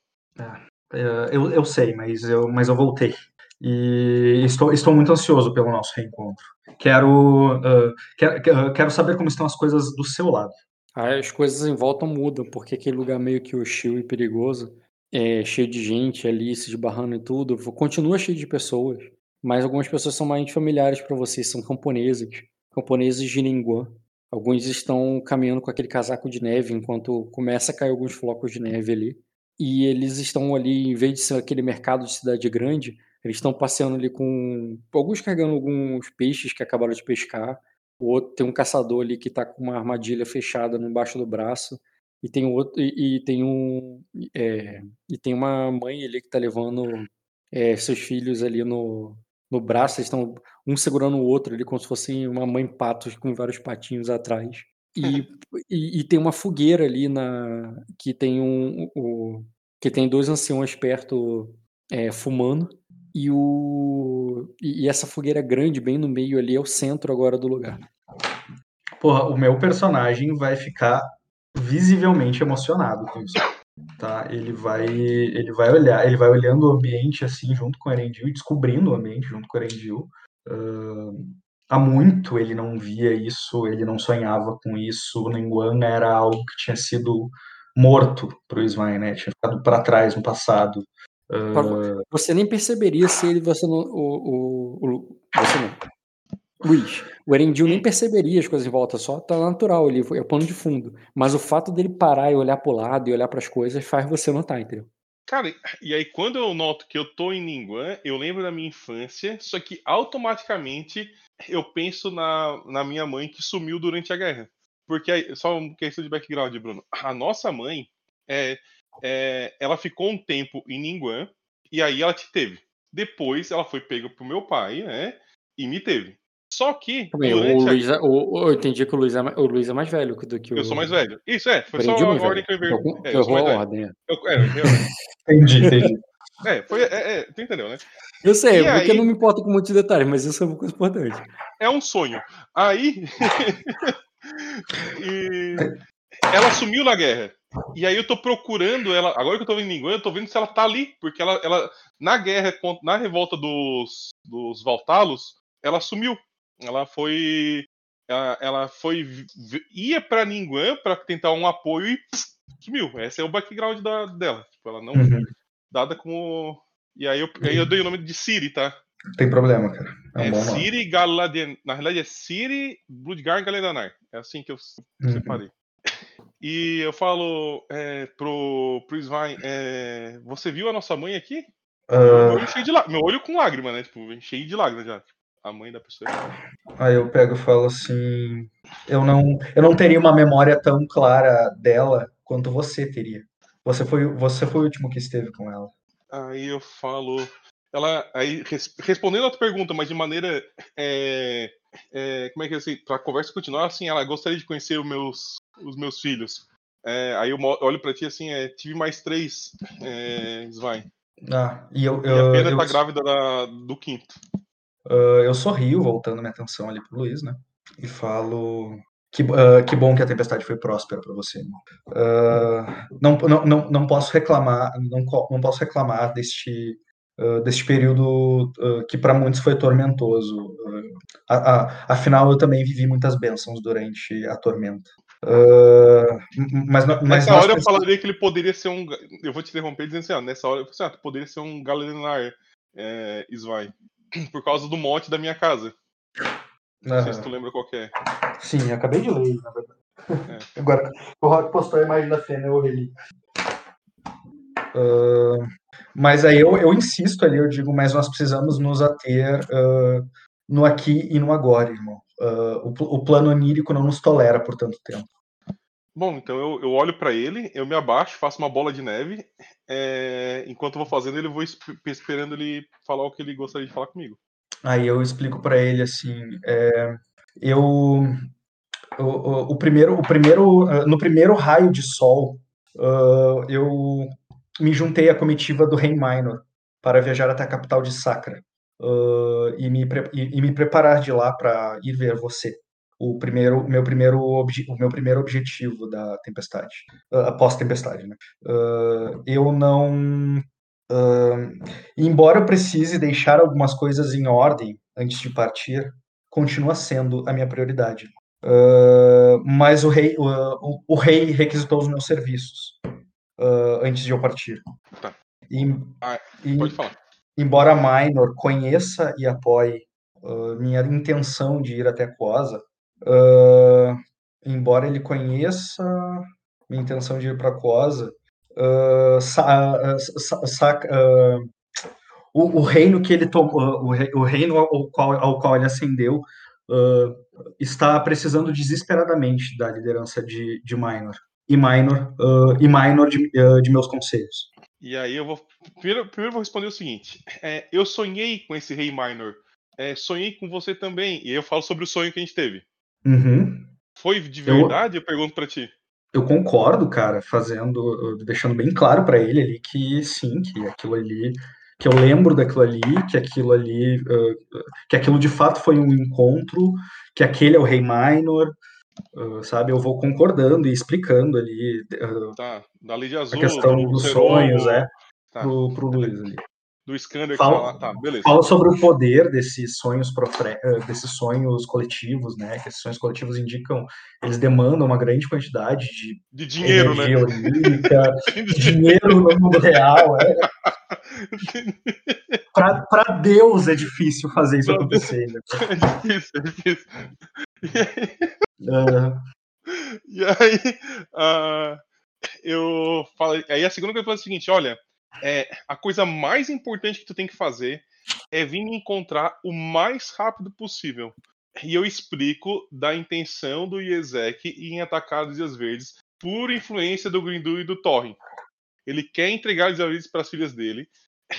É, eu, eu sei, mas eu, mas eu voltei. E estou, estou muito ansioso pelo nosso reencontro. Quero, uh, quero, quero saber como estão as coisas do seu lado. As coisas em volta mudam, porque aquele lugar meio que hostil e perigoso, é, cheio de gente ali se esbarrando e tudo, continua cheio de pessoas, mas algumas pessoas são mais familiares para vocês, são camponeses, camponeses de Ningguan. Alguns estão caminhando com aquele casaco de neve enquanto começa a cair alguns flocos de neve ali. E eles estão ali, em vez de ser aquele mercado de cidade grande, eles estão passeando ali com. Alguns carregando alguns peixes que acabaram de pescar. O outro tem um caçador ali que está com uma armadilha fechada embaixo do braço. E tem outro. E, e tem um. É, e tem uma mãe ali que está levando é, seus filhos ali no, no braço. Eles estão um segurando o outro ali, como se fosse uma mãe patos com vários patinhos atrás. E, e, e, tem uma fogueira ali na que tem um, um que tem dois anciões perto é, fumando e, o, e essa fogueira grande, bem no meio ali, é o centro agora do lugar. Porra, o meu personagem vai ficar visivelmente emocionado com isso. Tá? Ele vai ele vai olhar, ele vai olhando o ambiente assim junto com o Erendil e descobrindo o ambiente junto com o Erendil. Uh, há muito ele não via isso, ele não sonhava com isso. O Nenguan era algo que tinha sido morto para o Ismael, né? Tinha ficado para trás no passado. Uh... Você nem perceberia se ele você não. O, o, o, você não. Luiz, o Erendil nem perceberia as coisas em volta, só tá natural ali, é o pano de fundo. Mas o fato dele parar e olhar pro lado e olhar para as coisas faz você notar, entendeu? Cara, e aí quando eu noto que eu tô em Ningguan, eu lembro da minha infância, só que automaticamente eu penso na, na minha mãe que sumiu durante a guerra. Porque, só uma questão de background, Bruno. A nossa mãe, é, é, ela ficou um tempo em Ningguan e aí ela te teve. Depois ela foi pega pro meu pai, né? E me teve. Só que. o Luiz, a... É, o, eu entendi que o Luiz, é, o Luiz é mais velho do que o. Eu sou mais velho. Isso, é. Foi só a ordem que eu inverti. Eu, é, eu, eu a ordem. É. Eu, é, eu, entendi, entendi. É, foi, é, é, tu entendeu, né? Eu sei, e porque aí... eu não me importo com muitos detalhes, mas isso é uma coisa importante. É um sonho. Aí. e ela sumiu na guerra. E aí eu tô procurando ela. Agora que eu tô vendo em eu tô vendo se ela tá ali. Porque ela, ela na guerra, na revolta dos, dos Valtalos, ela sumiu. Ela foi. Ela, ela foi. ia pra Ninguan pra tentar um apoio e pss, sumiu. Esse é o background da, dela. Tipo, ela não. Uhum. Dada como. E aí eu, aí eu dei o nome de Siri, tá? Tem problema, cara. É, um é Siri Galadian. Na realidade é Siri Bloodgar Galedanar. É assim que eu uhum. separei. E eu falo é, pro, pro Svain, é, você viu a nossa mãe aqui? Uh... Meu, olho cheio de meu olho com lágrima, né? Tipo, cheio de lágrimas já. Tipo, a mãe da pessoa. Aí eu pego e falo assim, eu não, eu não teria uma memória tão clara dela quanto você teria. Você foi, você foi o último que esteve com ela. Aí eu falo, ela, aí respondendo a tua pergunta, mas de maneira, é, é, como é que é assim, para a conversa continuar, assim, ela gostaria de conhecer os meus, os meus filhos. É, aí eu olho para ti assim, é, tive mais três, é, Svein. Ah, e eu, eu, e a pena eu, tá grávida da, do quinto. Uh, eu sorrio, voltando minha atenção ali pro Luiz, né? E falo. Que, uh, que bom que a tempestade foi próspera para você, irmão. Uh, não, não, não, não posso reclamar, não, não posso reclamar deste, uh, deste período que para muitos foi tormentoso. A, a, afinal, eu também vivi muitas bênçãos durante a tormenta. mas, mas nessa hora eu falaria que ele poderia ser um. Eu vou te interromper dizendo assim: ó, nessa hora eu falei assim, ah, poderia ser um Galenar é, Svai. por causa do monte da minha casa. Não sei se tu lembra qual é. Sim, acabei de ler, na verdade. É. Agora, o Rock postou a imagem da Fêmea, eu reli. Uh, mas aí eu, eu insisto ali, eu digo, mas nós precisamos nos ater uh, no aqui e no agora, irmão. Uh, o, o plano onírico não nos tolera por tanto tempo. Bom, então eu, eu olho para ele, eu me abaixo, faço uma bola de neve. É, enquanto eu vou fazendo, ele vou esperando ele falar o que ele gostaria de falar comigo. Aí eu explico para ele assim, é, eu o, o, primeiro, o primeiro, ah, no primeiro raio de sol, uh, eu me juntei à comitiva do Rei Minor para viajar até a capital de Sacra uh, e, me, e, e me preparar de lá para ir ver você o primeiro, meu primeiro, o meu primeiro objetivo da tempestade, uh, após tempestade, né? Uh, eu não Uh, embora eu precise deixar algumas coisas em ordem antes de partir, continua sendo a minha prioridade. Mas o rei, o, o, rei requisitou os meus serviços antes de eu partir. Tá. E, ah, e, pode falar. Embora Minor conheça e apoie minha intenção de ir até Cosa, embora ele conheça minha intenção de ir para Cosa, uh, sa, sa, sa, uh, o, o, reino que ele tomou, o, o reino ao qual, ao qual ele ascendeu, uh, está precisando desesperadamente da liderança de, de Minor e Minor e Minor de, de meus conselhos. E aí eu vou primeiro, primeiro vou responder o seguinte: é, eu sonhei com esse rei Minor, é, sonhei com você também e eu falo sobre o sonho que a gente teve. Uhum. Foi de verdade? Eu, eu pergunto para ti eu concordo, cara, fazendo, deixando bem claro para ele ali que sim, que aquilo ali, que eu lembro daquilo ali, que aquilo ali, uh, que aquilo de fato foi um encontro, que aquele é o Rei Minor, uh, sabe? Eu vou concordando e explicando ali uh, tá. da Lei de Azul, a questão do dos sonhos, é, tá. pro, pro Luiz ali do Scander fala, que tá, beleza. Fala sobre o poder desses sonhos profre... Eh, desses sonhos coletivos, né? Que esses sonhos coletivos indicam, eles demandam uma grande quantidade de, de dinheiro, né? Onírica, de dinheiro no mundo real. É. Para Deus é difícil fazer isso acontecer. Né? É difícil, é difícil. E aí, uh... e aí uh, eu falei. Aí a segunda coisa foi o seguinte: olha é, a coisa mais importante que tu tem que fazer é vir me encontrar o mais rápido possível. E eu explico da intenção do Iezek em atacar os Dias Verdes por influência do Grindu e do Torren. Ele quer entregar os Dias Verdes para as filhas dele.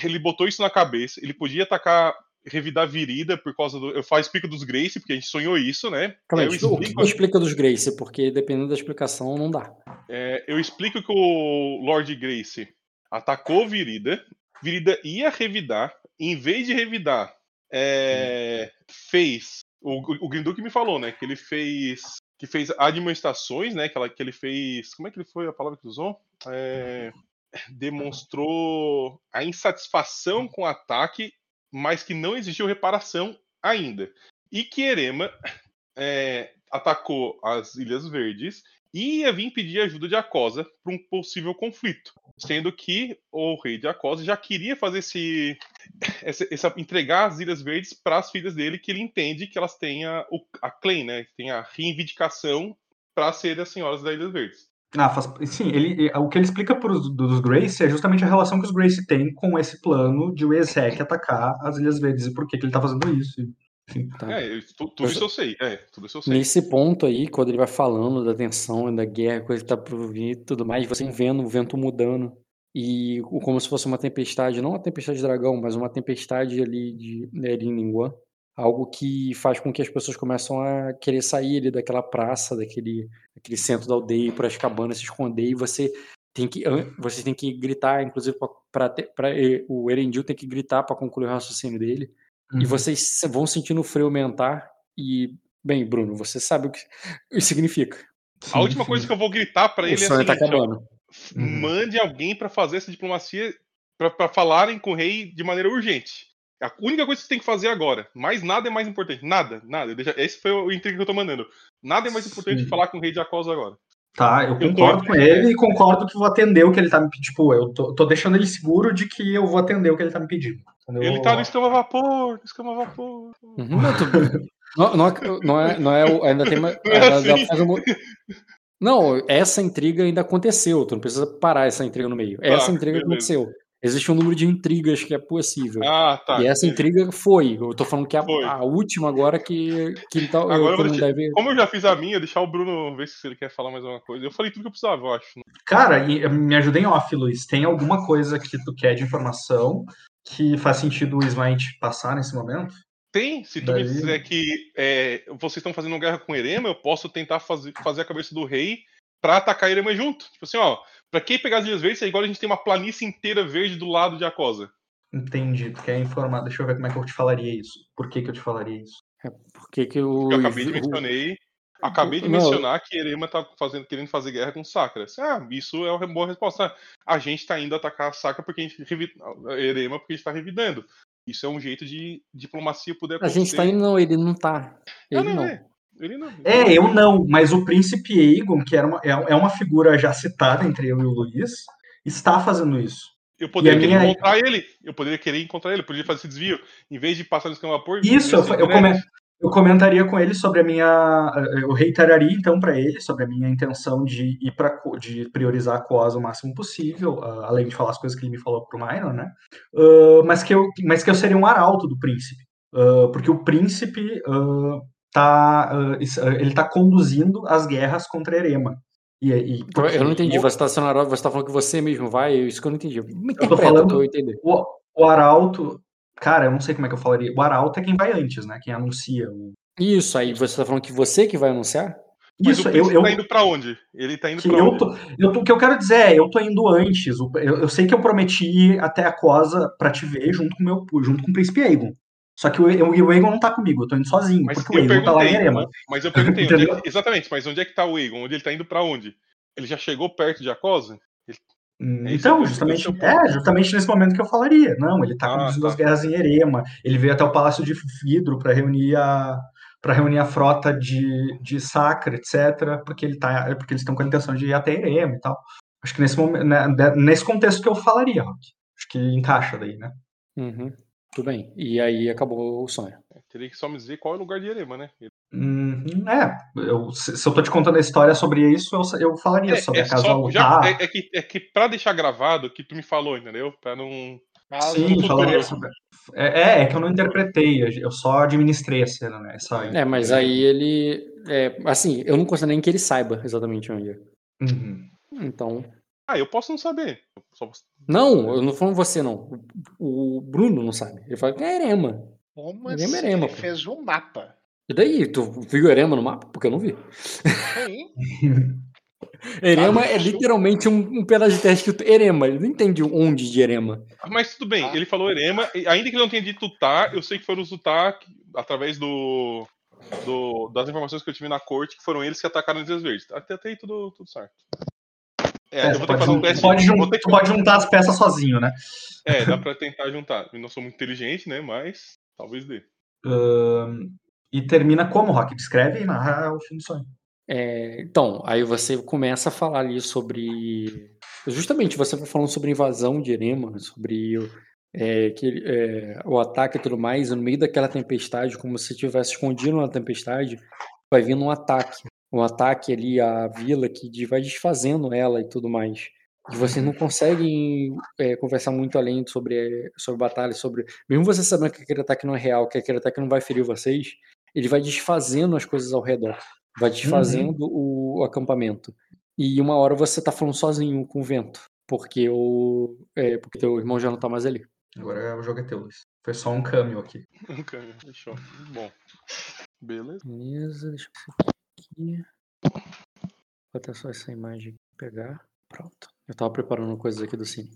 Ele botou isso na cabeça. Ele podia atacar revidar Virida por causa do. Eu faço explico dos Grace, porque a gente sonhou isso, né? Calma, eu explico... explica dos Grace, porque dependendo da explicação não dá. É, eu explico que o Lord Grace atacou Virida. Virida ia revidar. Em vez de revidar, é, fez. O, o Grinduque me falou, né? Que ele fez. Que fez administrações, né? Que, ela, que ele fez. Como é que ele foi a palavra que usou? É, demonstrou a insatisfação com o ataque, mas que não existiu reparação ainda. E que Erema é, atacou as Ilhas Verdes ia vir pedir ajuda de Acosa para um possível conflito, sendo que o rei de Acosa já queria fazer esse, essa, essa entregar as Ilhas Verdes para as filhas dele, que ele entende que elas têm a, a claim, né, tem a reivindicação para serem as senhoras das Ilhas Verdes. Ah, faz, sim, ele, o que ele explica para os dos Grace é justamente a relação que os Grace têm com esse plano de o Ezek atacar as Ilhas Verdes e por que, que ele está fazendo isso. Tá. É, tudo isso eu sei. É, tudo isso eu sei. Nesse ponto aí, quando ele vai falando da tensão, da guerra, coisa que tá por vir e tudo mais, você vendo o vento mudando. E como se fosse uma tempestade, não uma tempestade de dragão, mas uma tempestade ali de Neriningua. Algo que faz com que as pessoas começam a querer sair ali daquela praça, daquele, daquele centro da aldeia, para as cabanas, se esconder, e você tem que, você tem que gritar, inclusive para o Erendil tem que gritar para concluir o raciocínio dele Uhum. E vocês vão sentindo o freio aumentar. E, bem, Bruno, você sabe o que isso significa. Sim, a última sim. coisa que eu vou gritar para ele é assim, tá acabando. Uhum. mande alguém para fazer essa diplomacia, para falarem com o rei de maneira urgente. A única coisa que você tem que fazer agora. Mais nada é mais importante. Nada, nada. Esse foi o intrigo que eu tô mandando. Nada é mais importante que falar com o rei de Acosa agora. Tá, eu concordo eu com ele e concordo que vou atender o que ele tá me pedindo. Tipo, eu tô, tô, deixando ele seguro de que eu vou atender o que ele tá me pedindo. Entendeu? Ele tá no escama vapor, escama vapor. Uhum. Não, não, não, é, não é. Ainda tem mais. É assim. Não, essa intriga ainda aconteceu. Tu não precisa parar essa intriga no meio. Essa intriga beleza. aconteceu. Existe um número de intrigas que é possível. Ah, tá. E essa intriga foi. Eu tô falando que é a, a última agora que, que tá, agora eu deve... Como eu já fiz a minha, deixar o Bruno ver se ele quer falar mais alguma coisa. Eu falei tudo que eu precisava, eu acho. Né? Cara, me ajuda em off, Luiz. Tem alguma coisa que tu quer de informação que faz sentido o Smite passar nesse momento? Tem. Se tu Daí... me disser que é, vocês estão fazendo guerra com Erema, eu posso tentar fazer, fazer a cabeça do rei pra atacar Erema junto. Tipo assim, ó Pra quem pegar as ilhas verdes, é igual a gente tem uma planície inteira verde do lado de Acosa. Entendi. Tu quer informar. Deixa eu ver como é que eu te falaria isso. Por que, que eu te falaria isso? É porque que eu. eu acabei de mencionei. Acabei de Não. mencionar que Erema tá fazendo, querendo fazer guerra com Sakura. Ah, isso é uma boa resposta. A gente tá indo atacar a Sakura porque a gente revi... Erema porque a gente tá revidando. Isso é um jeito de diplomacia poder A acontecer. gente tá indo, não, ele não tá. Ele não, não. é. Ele não. É, eu não, mas o príncipe Aegon, que era uma, é, é uma figura já citada entre eu e o Luiz, está fazendo isso. Eu poderia a querer minha- encontrar ele. Eu poderia querer encontrar ele. Eu poderia fazer esse desvio. Em vez de passar no esquema vapor. Isso, eu, eu, come- eu comentaria com ele sobre a minha. Eu reiteraria então para ele sobre a minha intenção de ir para de priorizar a Coasa o máximo possível, ah, além de falar as coisas que ele me falou pro Minor, né? Ah, mas, que eu, mas que eu seria um arauto do príncipe. Ah, porque o príncipe tá, ele tá conduzindo as guerras contra Erema. E, e- Então, Eu não entendi. o- Você tá sendo arauto, você tá falando que você mesmo vai, isso que eu não entendi. Me tô falando- eu. O, o arauto, cara, eu não sei como é que eu falaria. O arauto é quem vai antes, né? Quem anuncia. o- Isso, aí você tá falando que você que vai anunciar? Mas Isso, o eu, príncipe eu, tá indo pra onde? Ele tá indo que pra eu onde? tô, eu tô- o que eu quero dizer é, eu tô indo antes. o- Eu, eu sei que eu prometi ir até a Cosa pra te ver junto com o meu, junto com o príncipe Aegon. Só que o, eu- o Aegon não tá comigo, eu tô indo sozinho, Mas porque o Aegon tá lá em Erema. mas eu perguntei, onde é que- exatamente, mas onde é que tá o Egon? Onde ele tá indo pra onde? Ele já chegou perto de Acosa? Hum, É Então, esse é o justamente, ponto. é, justamente nesse momento que eu falaria. Não, ele tá Ah, conduzindo tá. as guerras em Erema. Ele veio até o Palácio de Vidro para reunir a para reunir a frota de, de Sacra, etc, porque ele tá porque eles estão com a intenção de ir até Erema e tal. Acho que nesse momento, né, nesse contexto que eu falaria, Rock. Acho que encaixa daí, né? Uhum. Tudo bem. E aí acabou o sonho. Teria que só me dizer qual é o lugar de Erema, né? Hum, é, eu, se, se eu tô te contando a história sobre isso, eu, eu falaria sobre a casa só- já- é- é que, é que pra deixar gravado que tu me falou, entendeu? Pra não. Mas Sim, no falaria sobre. É, é, é que eu não interpretei, eu só administrei a cena, né? Essa, É, mas aí ele. É, assim, eu não considero nem que ele saiba exatamente onde é. Uhum. Então. Ah, eu posso não saber. Eu só- Não, eu não falando você, não. O o Bruno não sabe. Ele fala que é Erema. Como assim? Erema, Ele pô. fez um mapa. E daí? Tu viu Erema no mapa? Porque eu não vi. Sim. Erema Ah, é literalmente um, um pedaço de terra escrito Erema. Ele não entende onde de Erema. Mas tudo bem, Ah. ele falou Erema, ainda que ele não tenha dito Utah, eu sei que foram os Utah que- através do, do- das informações que eu tive na corte, que foram eles que atacaram os Dias Verdes. Até, até aí tudo, tudo certo. É, É, eu vou ter que pode, fazer um teste. tu pode jun- ter que- pode juntar as peças sozinho, né? É, dá pra tentar juntar. Eu não sou muito inteligente, né? Mas talvez dê. Ahn, e termina como, Rock? Descreve e narra o fim do sonho. É, então, aí você começa a falar ali sobre. Justamente, você vai falando sobre a invasão de Erema, sobre o, é, que, é, o ataque e tudo mais, no meio daquela tempestade, como se tivesse escondido na tempestade, vai vindo um ataque. Um ataque ali à vila que vai desfazendo ela e tudo mais. E vocês não conseguem é, conversar muito além sobre, sobre batalha, sobre. Mesmo você sabendo que aquele ataque não é real, que aquele ataque não vai ferir vocês, ele vai desfazendo as coisas ao redor. Vai desfazendo o, o acampamento. E uma hora você tá falando sozinho com o vento. Porque o. É, porque teu irmão já não tá mais ali. Agora o jogo é teu, Luiz. Foi só um câmbio aqui. Ok, Fechou. Bom. Beleza. Beleza, deixa eu ver aqui. Vou até só essa imagem aqui pegar. Pronto. Eu tava preparando coisas aqui do cine.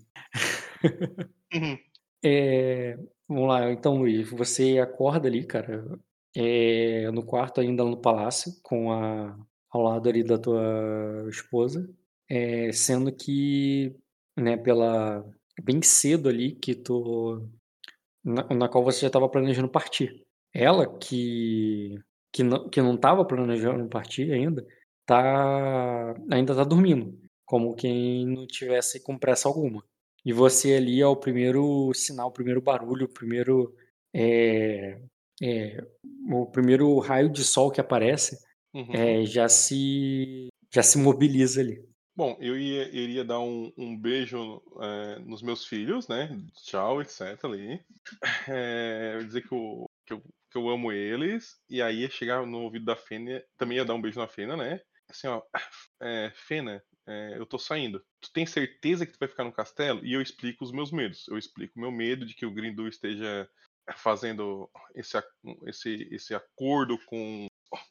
Uhum. É, vamos lá, então, Luiz, você acorda ali, cara, é, no quarto ainda no palácio, com a, ao lado ali da tua esposa, é, sendo que, né, pela bem cedo ali que tu, na, na qual você já estava planejando partir. Ela que que não, que não estava planejando partir ainda, tá ainda tá dormindo, como quem não tivesse com pressa alguma. E você ali é o primeiro sinal, o primeiro barulho, o primeiro é, é, o primeiro raio de sol que aparece Uhum. é, já se já se mobiliza ali. Bom, eu ia, eu iria dar um, um beijo é, nos meus filhos, né? Tchau, etc. ali. É, eu ia dizer que eu, que, eu, que eu amo eles. E aí ia chegar no ouvido da Fênia, também ia dar um beijo na Fênia, né? Assim, ó, é, Fênia, é, eu tô saindo. Tu tem certeza que tu vai ficar no castelo? E eu explico os meus medos. Eu explico o meu medo de que o Grindu esteja fazendo esse, esse, esse acordo com.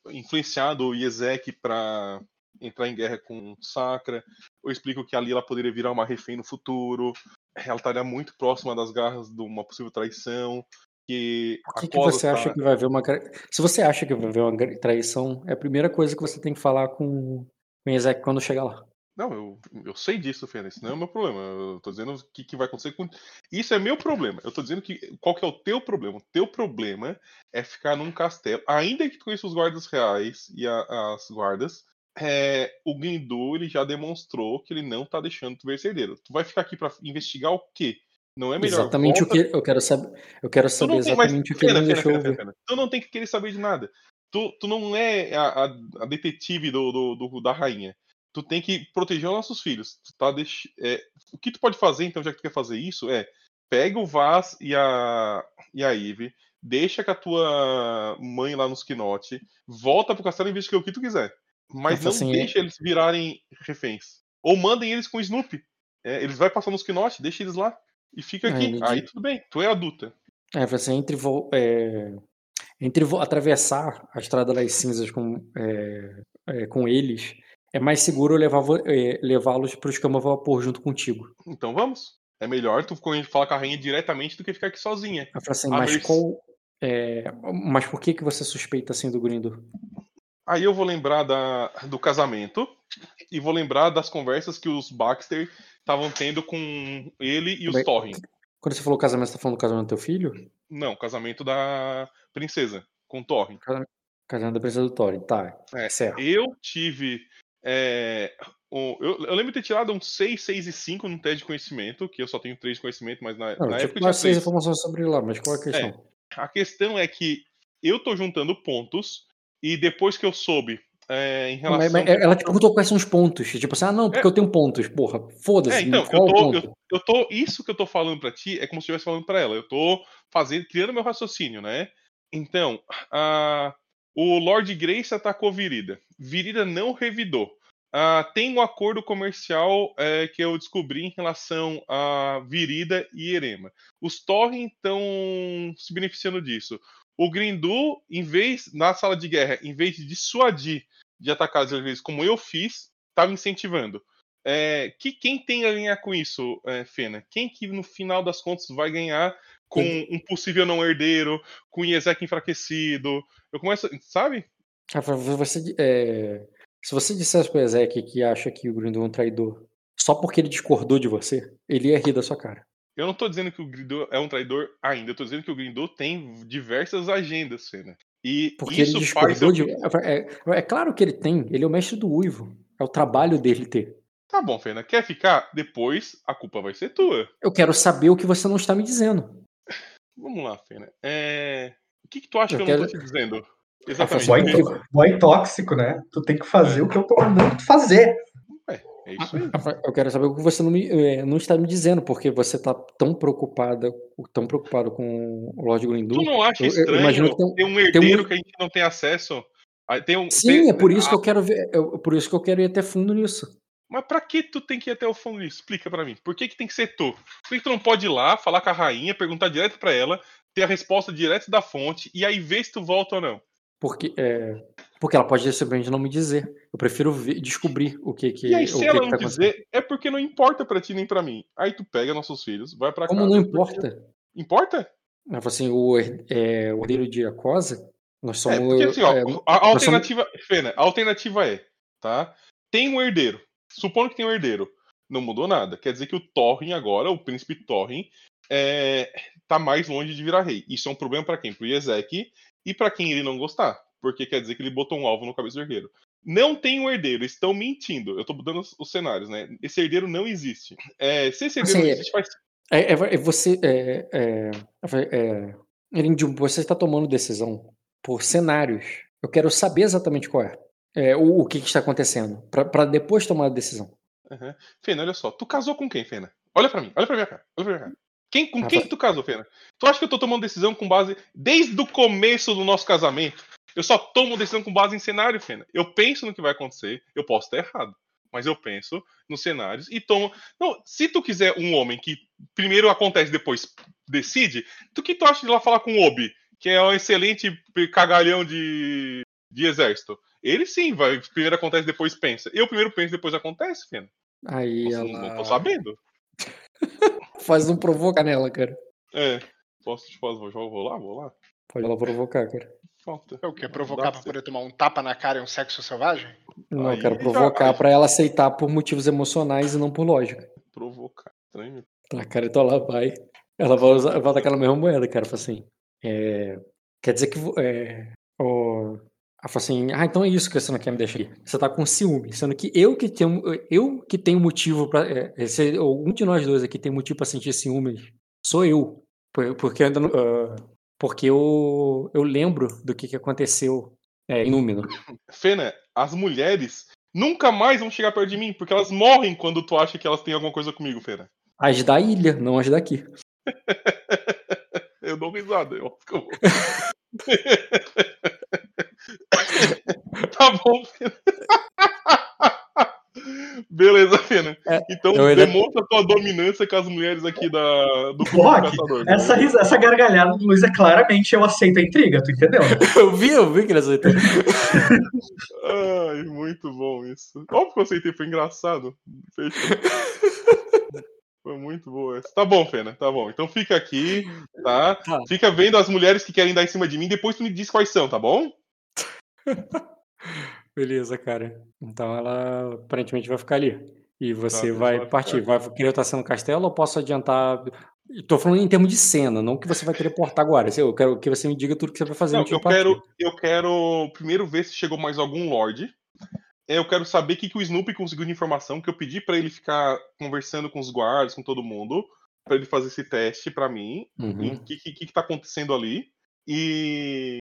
influenciado o Iezek para entrar em guerra com Sacra. Eu explico que ali ela poderia virar uma refém no futuro. Ela estaria muito próxima das garras de uma possível traição. que Por que, que você acha tá- que vai haver uma. Se você acha que vai haver uma traição, é a primeira coisa que você tem que falar com com o Ezek quando chegar lá. Não, eu, eu sei disso, Fena. Isso não é o meu problema. Eu tô dizendo o que, que vai acontecer com. Isso é meu problema. Eu tô dizendo que. Qual que é o teu problema? O teu problema é ficar num castelo. Ainda que tu conheça os guardas reais e a- as guardas, é, o Grindu ele já demonstrou que ele não tá deixando tu ver herdeiro. Tu vai ficar aqui pra investigar o quê? Não é melhor. Exatamente volta- o que eu quero saber. Eu quero saber tem mais. exatamente o que ele Fena, não Fena, deixou ver. Fena. Tu não tem que querer saber de nada. Tu, tu não é a, a- a detetive do, do- do- da rainha. Tu tem que proteger os nossos filhos. Tu tá deix... é, o que tu pode fazer, então, já que tu quer fazer isso, é pega o Vaz e a, e a Eve, deixa com a tua mãe lá nos Quinote, volta pro castelo e investiga o que tu quiser. Mas não assim, deixa eles virarem reféns. Ou mandem eles com o Snoopy. É, eles vai passar nos Quinote, deixa eles lá. E fica Ah, aqui. entendi. Aí tudo bem, tu é adulta. É, você entre, vo- é, entre vo- atravessar a Estrada das Cinzas com, é, é, com eles, é mais seguro é, levá-los para os camas a vapor junto contigo. Então vamos. É melhor tu falar com a rainha diretamente do que ficar aqui sozinha. Eu falei assim, A mas qual. é, mas por que, que você suspeita assim do Grindo? Aí eu vou lembrar da, do casamento e vou lembrar das conversas que os Baxter estavam tendo com ele e os Bem- Torrin. Quando você falou casamento, você tá falando do casamento do teu filho? Não, casamento da princesa com Torrin. Casamento da princesa do Thorin, tá. É, certo. Eu tive. É, o- eu, eu lembro de ter tirado um 6, 6 e 5 no teste de conhecimento, que eu só tenho 3 de conhecimento, mas na, Não, na época eu mais tinha seis 3. informações sobre lá, mas qual é a questão? A questão é que eu tô juntando pontos e depois que eu soube é, em Não, relação. mas- mas ela te perguntou quais são os pontos. Tipo assim, ah, não, porque É. eu tenho pontos. Porra, foda-se. É, então, eu tô, ponto? eu, eu tô. Isso que eu tô falando pra ti é como se eu estivesse falando pra ela. Eu tô fazendo, criando meu raciocínio, né? Então, a, o Lord Grace atacou Virida. Virida não revidou. Ah, tem um acordo comercial é, que eu descobri em relação a Virida e Erema. Os Torren estão se beneficiando disso. O Grindu, em vez, na sala de guerra, em vez de dissuadir de atacar as vezes como eu fiz, estava incentivando. É, que, quem tem a ganhar com isso, é, Fena? Quem que no final das contas vai ganhar com um possível não herdeiro, com o Iezek enfraquecido? Eu começo, sabe? Você, é, se você dissesse pro Ezek que acha que o Grindu é um traidor só porque ele discordou de você, ele ia rir da sua cara. Eu não tô dizendo que o Grindu é um traidor ainda, eu tô dizendo que o Grindu tem diversas agendas, Fena. E Porque isso ele discordou de. É, é claro que ele tem, ele é o mestre do uivo. É o trabalho dele ter. Tá bom, Fena, quer ficar? Depois a culpa vai ser tua. Eu quero saber o que você não está me dizendo. Vamos lá, Fena. É... O que, que tu acha Eu que eu não quero- tô te dizendo? Ah, Exatamente. Boy, boy tóxico, né? Tu tem que fazer É. o que eu tô mandando tu fazer. É isso aí. Eu quero saber o que você não, me, é, não está me dizendo, porque você está tão preocupada, tão preocupado com o Lord Grindu. Tu não acha Eu- eu estranho imagino que tem um- ter um tem herdeiro um- que a gente não tem acesso? Tem um, Sim, tem- é por isso que eu quero ver. eu- por isso que eu quero ir até fundo nisso. Mas pra que tu tem que ir até o fundo disso? Explica pra mim. Por que, que tem que ser tu? Por que, que tu não pode ir lá, falar com a rainha, perguntar direto pra ela, ter a resposta direto da fonte e aí ver se tu volta ou não? Porque, é, porque ela pode simplesmente não me dizer. Eu prefiro ver- descobrir o que que e aí, se que ela que não tá dizer, é porque não importa pra ti nem pra mim. Aí tu pega nossos filhos, vai pra Como casa. não porque- importa? Importa? Falou assim, o, é, de Acosa, nós somos. É, porque assim, ó, é, a nós alternativa. Fena, a alternativa é, tá? Tem um herdeiro. Supondo que tem um herdeiro. Não mudou nada. Quer dizer que o Thorin agora, o príncipe Thorin, é, tá mais longe de virar rei. Isso é um problema pra quem? Pro Ezek e pra quem ele não gostar. Porque quer dizer que ele botou um alvo no cabeça do herdeiro. Não tem um herdeiro, estão mentindo. Eu tô dando os, os cenários, né? Esse herdeiro não existe. É, se esse herdeiro Assim, não existe, faz. É, é- é você. É, é, é, Elindio, você está tomando decisão por cenários. Eu quero saber exatamente qual é. É, o, o que, que está acontecendo. para depois tomar a decisão. Uhum. Fena, olha só. Tu casou com quem, Fena? Olha pra mim, olha pra minha cara. Olha pra minha cara. Quem, com quem Rafa- que tu casou, Fena? Tu acha que eu tô tomando decisão com base. Desde o começo do nosso casamento, eu só tomo decisão com base em cenário, Fena. Eu penso no que vai acontecer, eu posso estar errado. Mas eu penso nos cenários e tomo. Não, se tu quiser um homem que primeiro acontece, depois decide, tu que tu acha de ir lá falar com o Obi, que é um excelente cagalhão de, de exército? Ele sim, vai. Primeiro acontece, depois pensa. Eu primeiro penso, depois acontece, Fena. Aí ela não tô sabendo. faz um provoca nela, cara. É. Posso te fazer? Vou, vou lá, vou lá. Pode lá provocar, cara. Falta. É o quê? Não Provocar pra poder tomar um tapa na cara e um sexo selvagem? Não, Aí eu quero provocar pra ela aceitar por motivos emocionais e não por lógica. Provocar. Estranho. Tá, cara, então ela vai. Ela vai usar, vai dar aquela mesma moeda, cara. Fala assim. é, quer dizer que. É, ó, ela fala assim, ah, então é isso que você não quer me deixar aqui. Você tá com ciúme, sendo que eu que tenho, eu que tenho motivo pra. É, se algum de nós dois aqui tem motivo pra sentir ciúmes, sou eu. Por- Porque eu ainda não- ah, porque eu, eu lembro do que, que aconteceu é, em Númenor. Fena, as mulheres nunca mais vão chegar perto de mim, porque elas morrem quando tu acha que elas têm alguma coisa comigo, Fena. As da ilha, não as daqui. Eu dou risada, eu acho que eu vou. tá bom, Fena. Beleza, Fena. É, Então ainda- demonstra tua dominância com as mulheres aqui da, do Rock, caçador. Essa, risa- essa gargalhada do Luiz é claramente eu aceito a intriga, tu entendeu? Eu vi, eu vi que ele aceitou. Ai, muito bom isso. Óbvio que eu aceitei, foi engraçado. Fechou. Foi muito boa essa. Tá bom, Fena, tá bom. Então fica aqui, tá? Tá. Fica vendo as mulheres que querem dar em cima de mim, depois tu me diz quais são, tá bom? Beleza, cara. Então ela aparentemente vai ficar ali. E você Tá, vai vai partir. Vai querer estar sendo castelo ou posso adiantar? Tô falando em termos de cena, não que você vai teleportar agora. Eu quero que você me diga tudo que você vai fazer Não, eu partir. quero, eu quero primeiro ver se chegou mais algum Lorde. Eu quero saber o que, que o Snoopy conseguiu de informação, que eu pedi pra ele ficar conversando com os guardas, com todo mundo, pra ele fazer esse teste pra mim. Uhum. o que, que, que tá acontecendo ali. E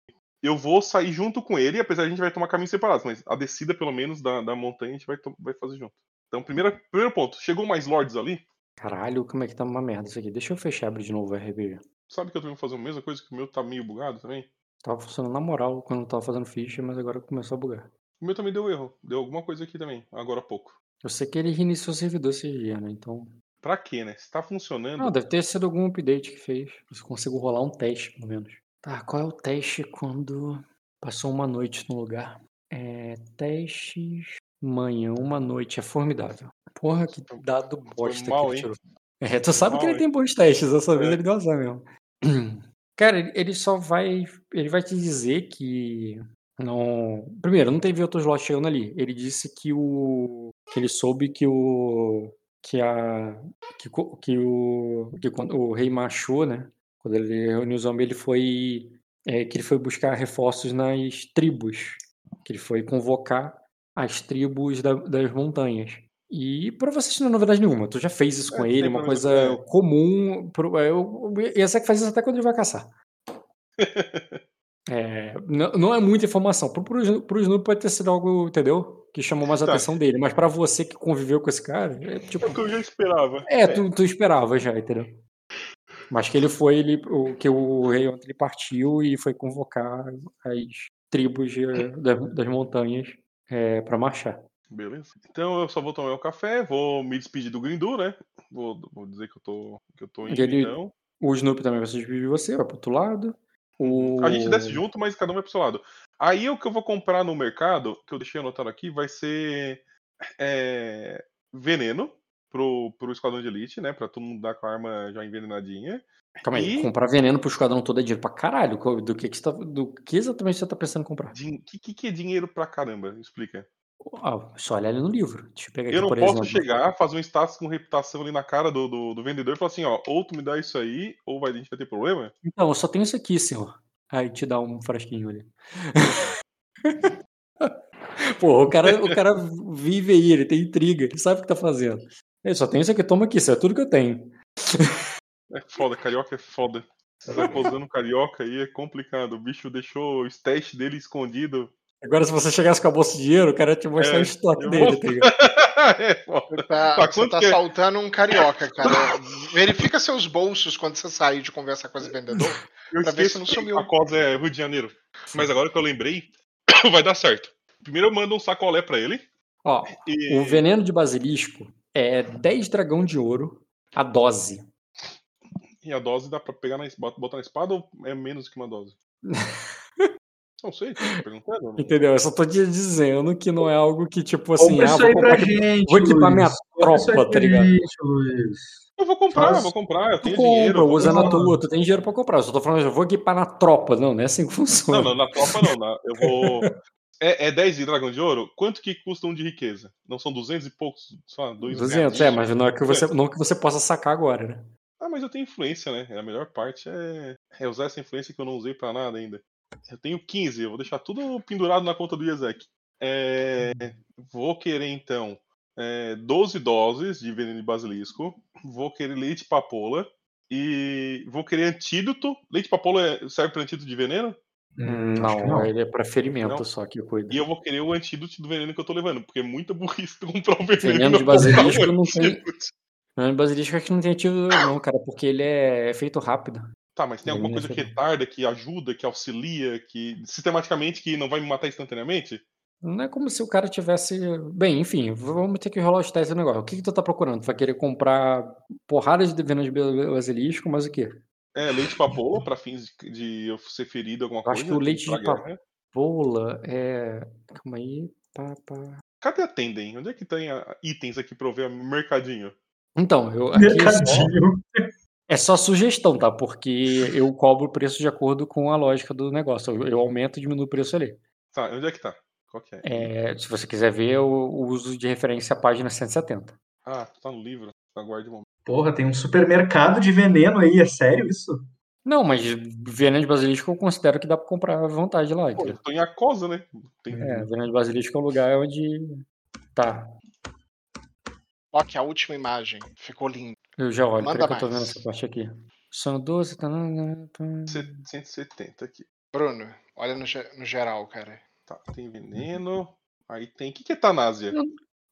eu vou sair junto com ele, apesar de a gente vai tomar caminhos separados, mas a descida, pelo menos, da, da montanha a gente vai, vai fazer junto. Então, primeiro, primeiro ponto, chegou mais lords ali? Caralho, como é que tá uma merda isso aqui? Deixa eu fechar e abrir de novo o RPG. Sabe que eu tô vendo fazer a mesma coisa que o meu tá meio bugado também? Tava funcionando na moral quando eu tava fazendo ficha, mas agora começou a bugar. O meu também deu erro, deu alguma coisa aqui também, agora há pouco. Eu sei que ele reiniciou o servidor esse dia, né? Então. Pra quê, né? Se tá funcionando. Não, deve ter sido algum update que fez. Eu consigo rolar um teste, pelo menos. Tá, qual é o teste quando passou uma noite no lugar? É. Testes. Manhã, uma noite. É formidável. Porra, que dado bosta mal, que ele tirou. É, tu sabe mal, que ele tem bons testes, dessa vez É. ele deu azar mesmo. Cara, ele- só vai. Ele vai te dizer que. Não. Primeiro, não teve outros chegando ali. Ele disse que o. Que ele soube que o. Que a. Que, que o. Que quando o rei marchou, né? Quando ele reuniu os homens, ele foi. é, que ele foi buscar reforços nas tribos. Que ele foi convocar as tribos da- das montanhas. E pra você isso não é novidade nenhuma. Tu já fez isso É, com não ele, uma coisa é. comum. Pro, é, eu, essa que faz isso até quando ele vai caçar. É, não, não é muita informação. Pro, pro, pro Snoop pode ter sido algo, entendeu? Que chamou mais a Tá. atenção dele. Mas pra você que conviveu com esse cara, é tipo. É o que eu já esperava. É, tu, tu esperava já, entendeu? Mas que ele foi, ele, o, que o rei ontem ele partiu e foi convocar as tribos de- das, das montanhas é, para marchar. Beleza. Então eu só vou tomar meu café, vou me despedir do Grindu, né? Vou, vou dizer que eu tô, que eu tô indo, Ele- então. O Snoop também vai se despedir de você, vai pro outro lado. O... A gente desce junto, mas cada um vai pro seu lado. Aí o que eu vou comprar no mercado, que eu deixei anotado aqui, vai ser é, veneno pro, pro esquadrão de elite, né? Pra todo mundo dar com a arma já envenenadinha. Calma aí, E- comprar veneno pro esquadrão todo é dinheiro pra caralho. Do que, que, tá, do que exatamente você tá pensando em comprar? O que, que, que é dinheiro pra caramba? Explica. Ah, só olha ali no livro. Deixa eu pegar aqui, Eu não posso exemplo. chegar, fazer um status com reputação ali na cara do, do, do vendedor e falar assim, ó, ou tu me dá isso aí, ou vai, a gente vai ter problema. Então, eu só tenho isso aqui, senhor. Aí te dá um frasquinho ali. Pô, o cara, o cara vive aí, ele tem intriga, ele sabe o que tá fazendo. Ele só tem isso aqui, toma aqui, isso é tudo que eu tenho. É foda, carioca é foda. Você tá posando carioca aí é complicado. O bicho deixou o stash dele escondido. Agora, se você chegasse com a bolsa de dinheiro, o cara ia te mostrar É, o estoque dele, vou- tá ligado? é foda. Tá, Tá, você tá que é? assaltando um carioca, cara. Verifica seus bolsos quando você sair de conversar com esse vendedor. Eu Pra ver se não sumiu. a cosa é Rio de Janeiro. Mas agora que eu lembrei, vai dar certo. Primeiro eu mando um sacolé pra ele. Ó, E... o veneno de basilisco é 10 dragão de ouro a dose. e a dose dá pra pegar na espada, botar na espada ou é menos que uma dose? Não sei, perguntando. Entendeu? Eu só tô te dizendo que não é algo que, tipo assim, ah, vou comprar aqui- gente, vou equipar minha Luiz. Aí tropa, tá ligado? gente, Luiz. Eu vou comprar, Faz- eu vou comprar, eu Tu tenho compra, dinheiro. eu vou usa na tua, tu tem dinheiro pra comprar. Eu só tô falando, eu vou equipar na tropa. Não, não é assim que funciona. Não, não, na tropa não. na- eu vou. É, é 10 de dragão de ouro? Quanto que custa um de riqueza? Não são 200 e poucos? Só 2 200, é, mas não é que você, não que você possa sacar agora, né? Ah, mas eu tenho influência, né? A melhor parte é, é usar essa influência que eu não usei pra nada ainda. Eu tenho 15, eu vou deixar tudo pendurado na conta do Iezek. É, vou querer então é, 12 doses de veneno de basilisco. Vou querer leite de papoula. E vou querer antídoto. Leite de papoula é- serve para antídoto de veneno? Hum, acho que Não, ele é pra ferimento Não. só que cuida. E eu vou querer o antídoto do veneno que eu tô levando, porque é muita burrice tu comprar o veneno. Veneno não de basilisco não tem- antídoto. Não, o basilisco acho que não tem ativo não, cara, porque ele é feito rápido. Tá, mas tem alguma Veneno coisa que é retarda, que ajuda, que auxilia, que sistematicamente que não vai me matar instantaneamente? Não é como se o cara tivesse. Bem, enfim, vamos ter que rolar os testes do negócio. O que, que tu tá procurando? Tu vai querer comprar porradas de veneno de basilisco, mas o quê? É, leite de papoula, pra fins de, de eu ser ferido, alguma Eu coisa. acho que o leite de guerra. Pola é. Calma aí. Pá, pá. Cadê a Tendem? Onde é que tem a- itens aqui pra eu ver o mercadinho? Então, eu, aqui é só, Mercadinho. é só sugestão, tá? Porque eu cobro o preço de acordo com a lógica do negócio. Eu, eu aumento e diminuo o preço ali. Tá, onde é que tá? Qual que é? É, se você quiser ver, eu uso de referência a página 170. Ah, tá no livro. Aguarde um momento. Porra, tem um supermercado de veneno aí, é sério isso? Não, mas veneno de basilisco eu considero que dá pra comprar à vontade lá, Pô, eu tô em Acosa, né? Tem... É, veneno de basilisco é um lugar onde. Tá, Ok, a última imagem. Ficou lindo. eu já olho, Manda peraí que eu tô vendo essa parte aqui. São 12, tá. 170 aqui. Bruno, olha no, ge- no geral, cara. Tá, tem veneno. Aí tem. O que, que é Tanásia? Não.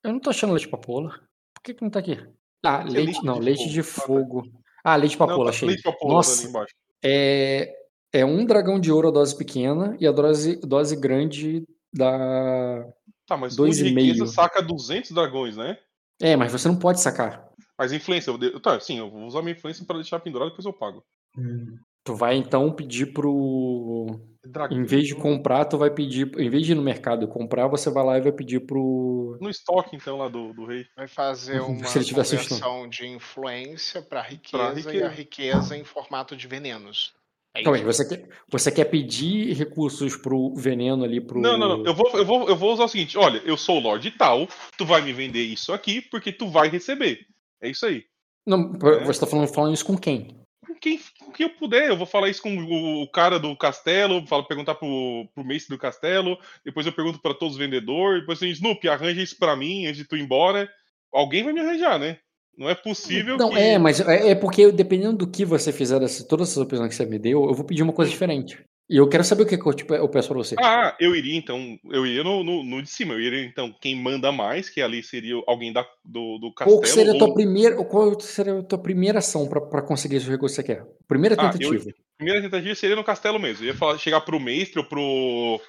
Eu não tô achando leite de papoula. Por que, que não tá aqui? Ah, leite. leite Não, de leite de fogo. Ah, leite de papoula, Não, tá achei. leite papoula Nossa. É, é um dragão de ouro a dose pequena e a dose, dose grande da. Tá, mas Dois e riqueza meio. saca 200 dragões, né? É, mas você não pode sacar. Mas influência, eu de... tá, sim, eu vou usar minha influência pra deixar pendurado, depois eu pago. Hum. Tu vai então pedir pro. Dragão. Em vez de comprar, tu vai pedir. Em vez de ir no mercado e comprar, você vai lá e vai pedir pro. No estoque, então, lá do, do rei. Vai fazer Uhum, uma se conversão de influência para riqueza, e riqueza. a riqueza em formato de venenos. É aí, você quer, você quer pedir recursos pro veneno ali pro. Não, não, não. Eu vou, eu, vou, eu vou usar o seguinte: olha, eu sou o Lorde tal, tu vai me vender isso aqui porque tu vai receber. É isso aí. Não, É. você tá falando, falando isso com quem? Quem, com quem eu puder, eu vou falar isso com o, o cara do castelo, falo, perguntar pro, pro mestre do castelo, depois eu pergunto pra todos os vendedores, depois assim, Snoopy, arranja isso pra mim antes de tu ir embora. Alguém vai me arranjar, né? Não é possível Não, que. é, mas é, é porque dependendo do que você fizer, dessa, todas essas opções que você me deu, eu vou pedir uma coisa diferente. E eu quero saber o que, que eu, tipo, eu peço pra você. Ah, eu iria então. Eu iria no, no, no de cima. Eu iria então quem manda mais, que ali seria alguém da, do, do castelo. Qual seria a tua ou- primeira, qual seria a tua primeira ação pra conseguir esse recurso que você quer? Primeira Ah, eu- tentativa. primeira tentativa seria no castelo mesmo. Eu ia falar, chegar pro mestre ou pro,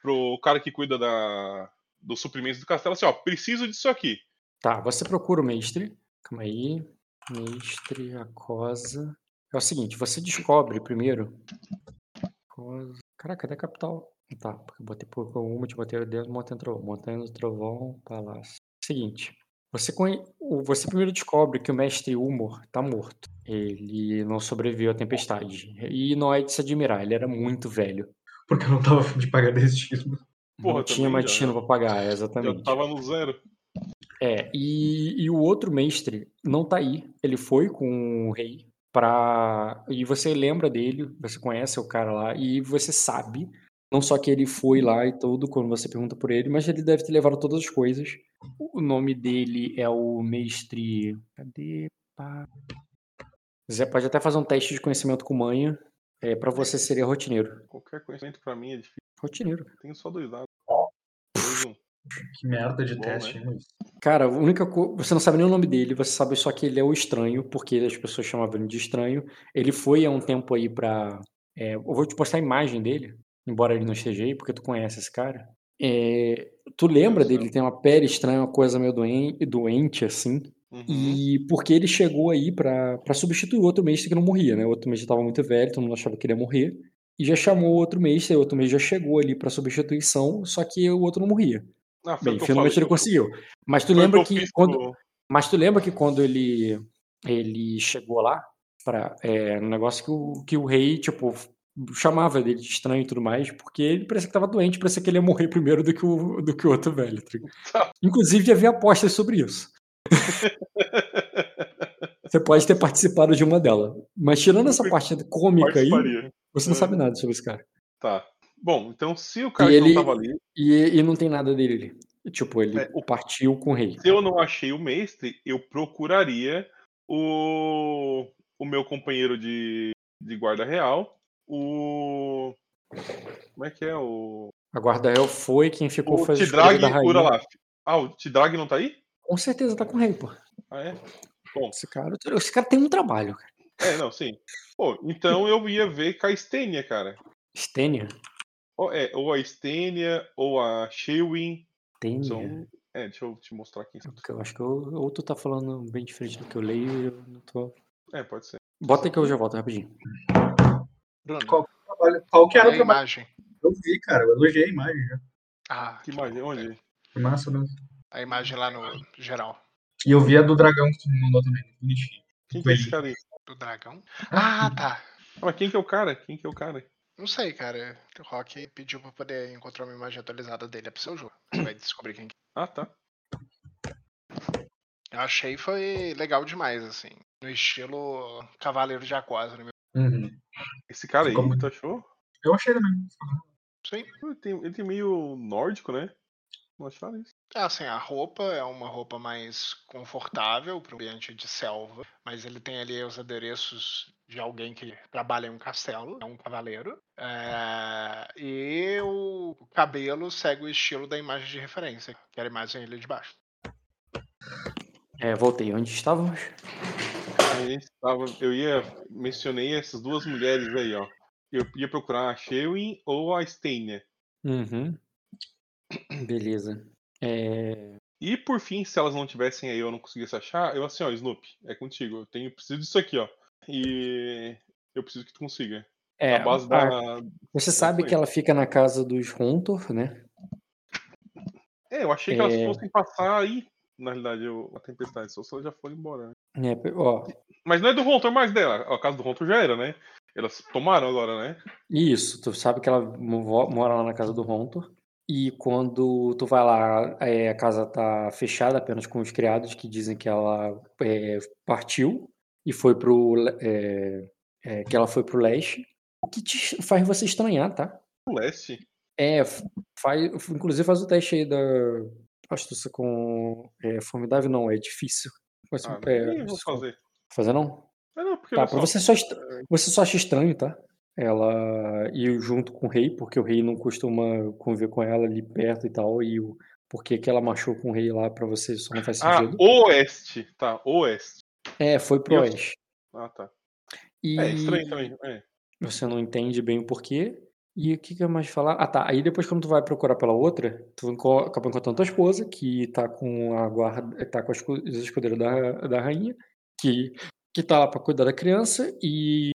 pro cara que cuida da, dos suprimentos do castelo assim, ó, preciso disso aqui. Tá, você procura o mestre. Calma aí. Mestre, Acosa. É o seguinte, você descobre primeiro. Caraca, cadê a capital? Tá, porque eu botei por uma, te botei dentro do Montanha do Trovão. Montanha do Trovão, Palácio. Seguinte, você, conhe... o- você primeiro descobre que o mestre Humor tá morto. Ele não sobreviveu à tempestade. E não é de se admirar, ele era muito velho. Porque eu não tava afim de pagar destino. Porra, não tinha mais destino pra pagar, exatamente. tava no zero. É, e, e o outro mestre não tá aí. Ele foi com o rei pra. E você lembra dele, você conhece o cara lá, e você sabe, não só que ele foi lá e tudo, quando você pergunta por ele, mas ele deve ter levado todas as coisas. O nome dele é o mestre. Cadê? Pá. Zé pode até fazer um teste de conhecimento com manha. É, para você seria rotineiro. Qualquer conhecimento pra mim é difícil. Rotineiro. Tenho só dois dados. Que merda de Bom, teste, né? hein, Luiz? Cara, a única co... você não sabe nem o nome dele, você sabe só que ele é o estranho, porque as pessoas chamavam ele de estranho. Ele foi há um tempo aí pra. é, eu vou te postar a imagem dele, embora ele não esteja aí, porque tu conhece esse cara. É, tu lembra dele, ele tem uma pele estranha, uma coisa meio doente, doente assim. Uhum. E porque ele chegou aí pra pra substituir o outro mestre que não morria, né? O outro mestre tava muito velho, todo mundo achava que ele ia morrer. E já chamou o outro mestre, o outro mestre já chegou ali pra substituição, só que o outro não morria. Ah, Bem, finalmente falei, ele conseguiu. Mas tu lembra que quando, mas tu lembra que quando ele ele chegou lá para é, um negócio que o, que o rei, tipo, chamava dele de estranho e tudo mais, porque ele parecia que tava doente, parecia que ele ia morrer primeiro do que o, do que o outro velho. Tá ligado? Inclusive, havia apostas sobre isso. Você pode ter participado de uma delas. Mas tirando essa parte cômica aí, você não É. sabe nada sobre esse cara. Tá. Bom, então se o cara ele- não tava ali, E, e não tem nada dele. Tipo, ele É, partiu com o rei. se eu não achei o mestre, eu procuraria o, o meu companheiro de, de guarda real, o. Como é que é? O. A guarda real foi quem ficou O fazendo Tidrag da. Uralaf. Ah, o Tidrag não tá aí? Com certeza tá com o rei, pô. Ah, é? Bom, Esse cara, esse cara tem um trabalho, cara. é, não, sim. Pô, então eu ia ver com a Stênia, cara. Stênia? Ou, é, ou a Stênia, ou a Shewin. Stênia? São... É, deixa eu te mostrar aqui. Porque eu acho que eu, ou tu tá falando bem diferente do que eu leio e eu não tô. É, pode ser. Bota aí que eu já volto rapidinho. Bruno, Qual, trabalho- qual que era o a trabalho? imagem? Eu vi, cara. Eu elogiei a imagem já. Ah, Que imagem? Onde? Que massa mesmo. a imagem lá no geral E eu vi a do dragão que tu me mandou também. Bonitinho. Quem que é esse cara aí? do dragão. Ah, tá. Ah, mas quem que é o cara? Quem que é o cara? Não sei, cara. O Rock pediu pra poder encontrar uma imagem atualizada dele. É pro seu jogo. Você vai descobrir quem que Ah, tá. Eu achei foi legal demais, assim. No estilo Cavaleiro de Aquário. Né? Uhum. Esse cara aí, muito- tu achou? Eu achei também. Sim. Ele tem, ele tem meio nórdico, né? Não acharam isso? Ah, assim, a roupa é uma roupa mais confortável para o ambiente de selva, mas ele tem ali os adereços de alguém que trabalha em um castelo, é um cavaleiro. É, E o cabelo segue o estilo da imagem de referência, que era a imagem ali de baixo. É, voltei. Onde estávamos? A gente tava, eu ia. Mencionei essas duas mulheres aí, ó. Eu ia procurar a Shewin ou a Stênia. Uhum. Beleza. É, E por fim, se elas não tivessem aí, eu não conseguisse achar, eu assim, ó, Snoopy, é contigo. Eu tenho, preciso disso aqui, ó. E eu preciso que tu consiga. é, a base a- da. você sabe que ela fica na casa dos Rontor, né? É, eu achei que elas É. fossem passar aí, na realidade, eu- a tempestade, só se elas já foram embora. né? É, ó, Mas não é do Rontor mais dela. A casa do Rontor já era, né? Elas tomaram agora, né? Isso, tu sabe que ela mo- mora lá na casa do Rontor. E quando tu vai lá, é, a casa tá fechada apenas com os criados que dizem que ela é, partiu e foi pro. é, é, que ela foi pro leste. O que te faz você estranhar, tá? O leste. É, faz, inclusive faz o teste aí da astúcia com é, formidável, não, é difícil. Mas, Ah, é, vou fazer. fazer não? É, não, porque Tá, só, você só, est- você só acha estranho, tá? Ela ir junto com o rei, porque o rei não costuma conviver com ela ali perto e tal, e o porquê que ela marchou com o rei lá pra você só não faz Ah, sentido. oeste. Tá, oeste. É, foi pro oeste. Ah, tá. E É estranho também. É. você não entende bem o porquê. E o que que eu mais falar? Ah, tá. Aí depois, quando tu vai procurar pela outra, tu acaba encontrando tua esposa, que tá com a guarda, tá com as escu- os escudeiros da, da rainha, que, que tá lá pra cuidar da criança, e,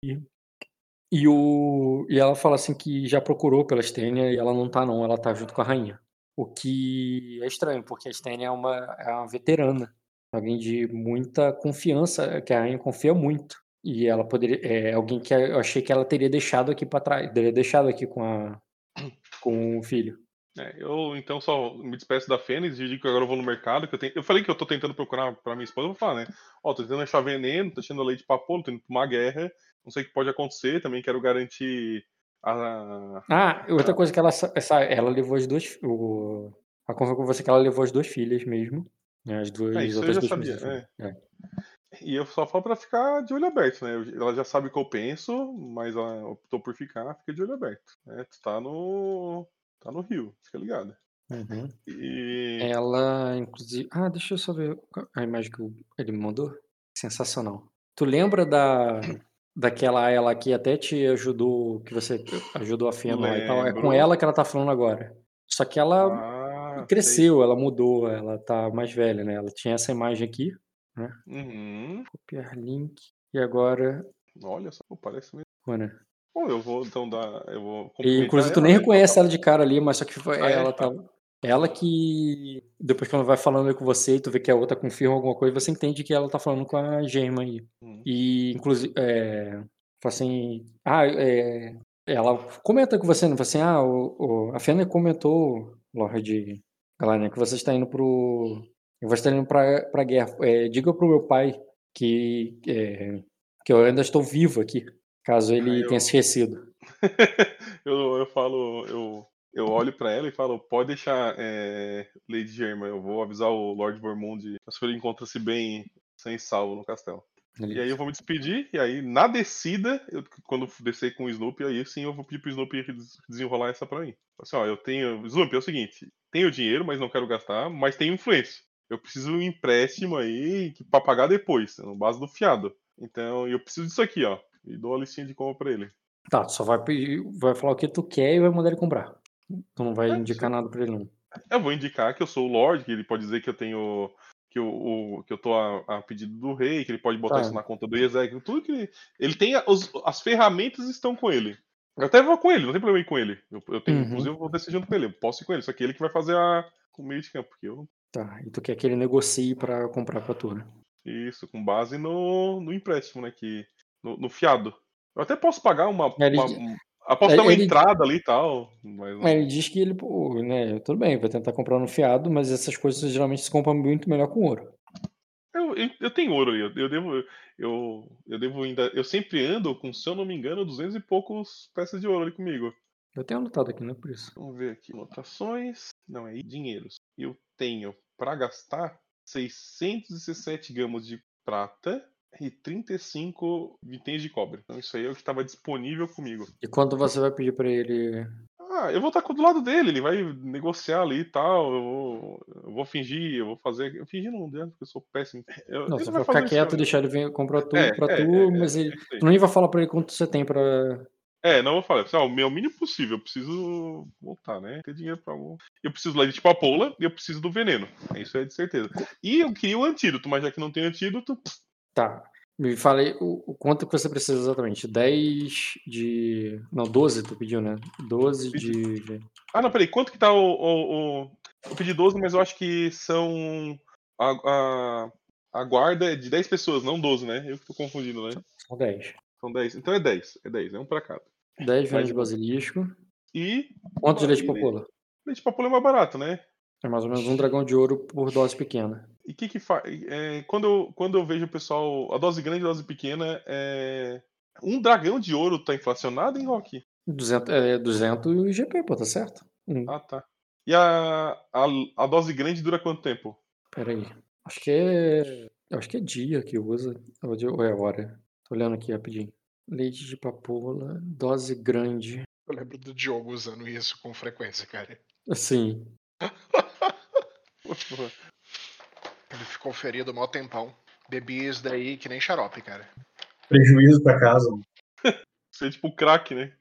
e, o, e ela fala assim que já procurou pela Stênia e ela não tá, não, ela tá junto com a rainha. O que é estranho, porque a Stênia é uma, é uma veterana, alguém de muita confiança, que a rainha confia muito. E ela poderia. É alguém que eu achei que ela teria deixado aqui pra trás. Teria deixado aqui com a. Com o filho. É, eu então só me despeço da Fênix e digo que agora eu vou no mercado. Que eu, tenho... eu falei que eu tô tentando procurar pra minha esposa, eu vou falar, né? Ó, tô tentando achar veneno, tô achando leite pra polo, tô indo pra uma guerra. Não sei o que pode acontecer, também quero garantir a. Ah, outra coisa que ela. sa- Essa, ela levou as duas. O, a conversa com você que ela levou as duas filhas mesmo. Né, As duas É, isso eu já sabia, filhas. É. E eu só falo pra ficar de olho aberto, né? Ela já sabe o que eu penso, mas ela optou por ficar, fica de olho aberto. Né? Tu tá no. tá no Rio, fica ligado. Uhum. E. Ela, inclusive. Ah, deixa eu só ver a imagem que ele me mandou. Sensacional. Tu lembra da. Daquela ela que até te ajudou, que você ajudou a lá e tal? É com ela que ela tá falando agora. Só que ela Ah, sei. cresceu, ela mudou, ela tá mais velha, né? Ela tinha essa imagem aqui, Uhum. copiar link, e agora. Olha só, parece mesmo. Bom, eu vou então dar. Eu vou E, inclusive, tu nem né? reconhece ela de cara ali, mas só que foi- Ah, é? ela Tá. tava. Ela que, depois que ela vai falando com você e tu vê que a outra confirma alguma coisa, você entende que ela tá falando com a Germa aí. Hum. E, inclusive, é, fala assim, ah, é, ela comenta com você, né? Fala assim, ah, o, o- a Fena comentou, Lorde Galania, que você está indo pro, você está indo pra, pra guerra. É, diga pro meu pai que, é, que eu ainda estou vivo aqui, caso ele Ah, eu- tenha esquecido. eu, eu falo, eu, eu olho pra ela e falo, pode deixar, é, Lady Germa, eu vou avisar o Lord Vormund, acho que ele encontra-se bem sem salvo no castelo. Ele- E aí eu vou me despedir, e aí na descida, eu- quando descer com o Snoopy, aí sim eu vou pedir pro Snoopy des- desenrolar essa pra mim. Assim, ó, eu tenho. Snoopy, é o seguinte, tenho dinheiro, mas não quero gastar, mas tenho influência. Eu preciso de um empréstimo aí que- pra pagar depois, no base do fiado. Então, eu preciso disso aqui, ó. E dou a listinha de compra pra ele. Tá, tu só vai, pedir- vai falar o que tu quer e vai mandar ele comprar. Tu não vai É, indicar nada pra ele, não. Eu vou indicar que eu sou o Lord, que ele pode dizer que eu tenho. Que eu, o- que eu tô a, a pedido do rei, que ele pode botar isso na conta do exército, tudo que. Ele tem. a- os- as ferramentas estão com ele. Eu até vou com ele, não tem problema ir com ele. Eu, eu tenho, Uhum. inclusive, eu vou junto com ele. Eu posso ir com ele, só que ele que vai fazer a, o meio de campo, porque eu. Tá, e tu quer que ele negocie pra comprar pra tu, né? Isso, com base no, no empréstimo, né? Que, no, no fiado. Eu até posso pagar uma. Ele- uma- posso dar uma ele- entrada ali e tal. Mas, Mas ele diz que ele, pô, né, tudo bem, vai tentar comprar no fiado, mas essas coisas geralmente se compram muito melhor com ouro. Eu, eu, eu tenho ouro aí, eu, eu devo. Eu, eu devo ainda. Eu sempre ando com, se eu não me engano, 200 e poucos peças de ouro ali comigo. Eu tenho anotado aqui, não é por isso. Vamos ver aqui. Anotações. Não, é dinheiros. Eu tenho para gastar 617 gramas de prata e 35 vitens de cobre. Então isso aí é o que estava disponível comigo. E quando você vai pedir pra ele. Ah, eu vou estar do lado dele, ele vai negociar ali e tal. Eu vou, eu vou fingir, eu vou fazer. Eu fingir não, né? Porque eu sou péssimo. Eu, Não, ele você vai ficar quieto, isso. deixar ele vir comprar tudo É, pra é, tu, é, é, mas ele. é isso aí. Tu nem vai falar pra ele quanto você tem pra. É, não vou falar. Pessoal, o meu mínimo possível. Eu preciso voltar, né? Ter dinheiro pra. Eu preciso lá de tipo a pola e eu preciso do veneno. Isso é de certeza. E eu queria o antídoto, mas já que não tem antídoto. Tá. Me falei o, o quanto que você precisa exatamente. 10 de. Não, 12 tu pediu, né? 12 de. Ah, não, peraí. Quanto que tá o. o, o... Eu pedi 12, mas eu acho que são. A, a, a guarda é de 10 pessoas, não 12, né? Eu que tô confundindo, né? São 10. São 10. Então é 10. É 10, é um pra cada. 10 venenos de basilisco. E. Quantos de leite popola? Leite papoula é mais barato, né? É mais ou menos um dragão de ouro por dose pequena. E o que que faz? quando, eu, quando eu vejo o pessoal. A dose grande e a dose pequena é. Um dragão de ouro tá inflacionado, hein, Rock? 200, é 200 GP, pô, tá certo? Hum, Ah, tá. E a, a, a dose grande dura quanto tempo? pera aí. Acho que é. Acho que é dia que usa. Ou é hora. Tô olhando aqui rapidinho. Leite de papoula, dose grande. Eu lembro do Diogo usando isso com frequência, cara. Assim. Ele ficou ferido mó tempão. Bebi isso daí que nem xarope, cara. Prejuízo pra casa. Isso é tipo crack, né?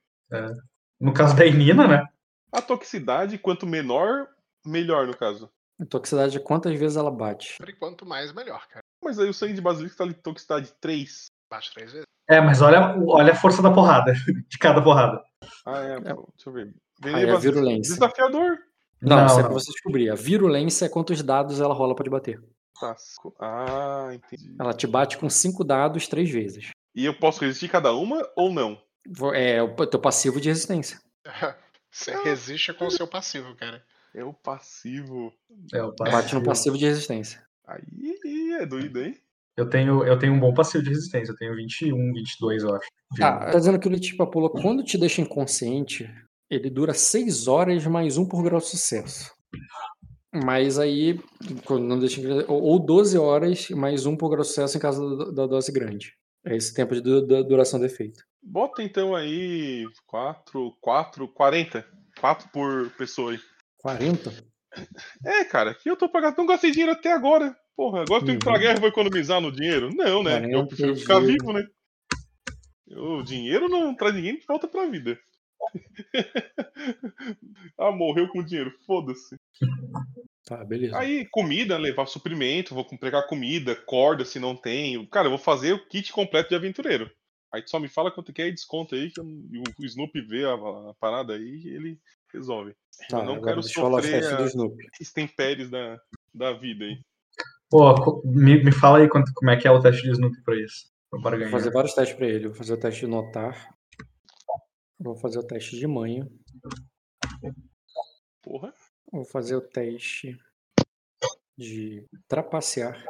No caso da Inina, né? A toxicidade, quanto menor, melhor no caso. A toxicidade é quantas vezes ela bate. Por enquanto, mais melhor, cara. Mas aí o sangue de basilisco tá ali toxicidade 3. Bate três vezes. É, mas olha, olha a força da porrada, de cada porrada. Ah, é. pô, Deixa eu ver. Aí Veneno é basilisco. virulência. Desafiador. Não, Não, isso é pra você descobrir. A virulência é quantos dados ela rola pra te bater. Tá. Ah, entendi. Ela te bate com cinco dados três vezes. E eu posso resistir cada uma ou não? Vo- É o teu passivo de resistência. Você resiste com o seu passivo, cara. É o passivo. É, o Bate passivo. no passivo de resistência. Aí é doido, hein? Eu tenho, eu tenho um bom passivo de resistência. Eu tenho 21, 22, eu acho. Ah, tá dizendo que o papoula, quando te deixa inconsciente, ele dura 6 horas mais um por grau de sucesso. Mas aí, não deixa, ou ou 12 horas mais um por grau de sucesso em caso da, dose grande. É esse tempo de duração do efeito. Bota então aí 4, 4, 40. 4 por pessoa aí. 40? É, cara, que eu tô pagando. Não gastei dinheiro até agora. Porra, agora eu tenho que ir pra guerra e vou economizar no dinheiro? Não, né? Eu 40 prefiro ficar dias. vivo, né? O dinheiro não traz ninguém de volta pra vida. ah, morreu com dinheiro, foda-se. Tá, beleza. Aí, comida, levar suprimento, vou pegar comida, corda se não tem. Cara, eu vou fazer o kit completo de aventureiro. Aí tu só me fala quanto que é e desconta aí, que eu- e o Snoopy vê a, a parada aí e ele resolve. Tá, eu não quero sofrer a Snoopy. extempéries da, da vida aí. Pô, me, me fala aí quanto, como é que é o teste de Snoopy pra isso. Vou fazer vários testes pra ele. Vou fazer o teste de notar. Vou fazer o teste de manha. Porra. Vou fazer o teste de trapacear.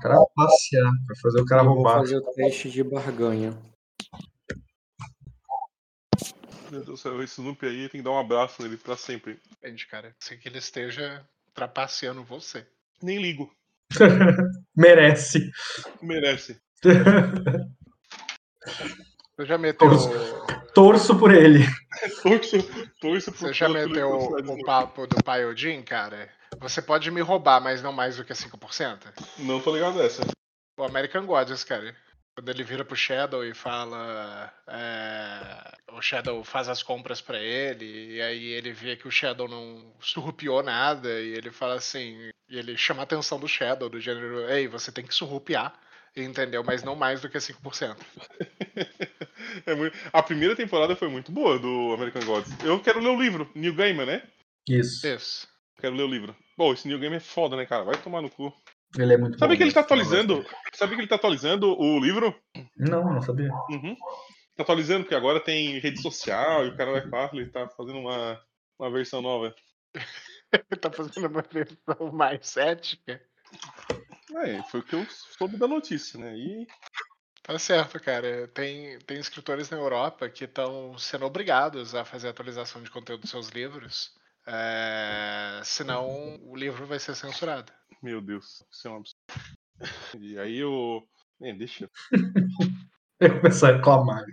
Trapacear, pra fazer o cara e vou roubar. fazer o teste de barganha. Meu Deus do céu, esse Snoopy aí tem que dar um abraço nele pra sempre. Depende, cara. Sei que ele esteja trapaceando você. Nem ligo. Merece. Merece. Você já meteu. Torço por ele. Torço, torço pro Você já meteu o, papo do pai Odin, cara? Você pode me roubar, mas não mais do que 5%? Não tô ligado dessa. O American Gods, cara. Quando ele vira pro Shadow e fala. é, o Shadow faz as compras pra ele, e aí ele vê que o Shadow não surrupiou nada, e ele fala assim. E ele chama a atenção do Shadow, do gênero: Ei, você tem que surrupiar, entendeu? Mas não mais do que 5%. É muito- A primeira temporada foi muito boa do American Gods. Eu quero ler o livro, New Gamer, né? Isso. Isso. Quero ler o livro. Bom, esse New Gamer é foda, né, cara? Vai tomar no cu. Ele é muito Sabe bom. que ele tá atualizando? Sabe que ele tá atualizando o livro? Não, não sabia. Uhum. Tá atualizando, porque agora tem rede social e o cara vai quatro, ele tá fazendo uma, uma versão nova. Ele tá fazendo uma versão mais ética. É, foi o que eu soube da notícia, né? E Tá certo, cara. Tem, tem escritores na Europa que estão sendo obrigados a fazer atualização de conteúdo dos seus livros. é, senão o livro vai ser censurado. Meu Deus, isso é um absurdo. E aí eu. É, deixa. Eu vou começar a reclamar.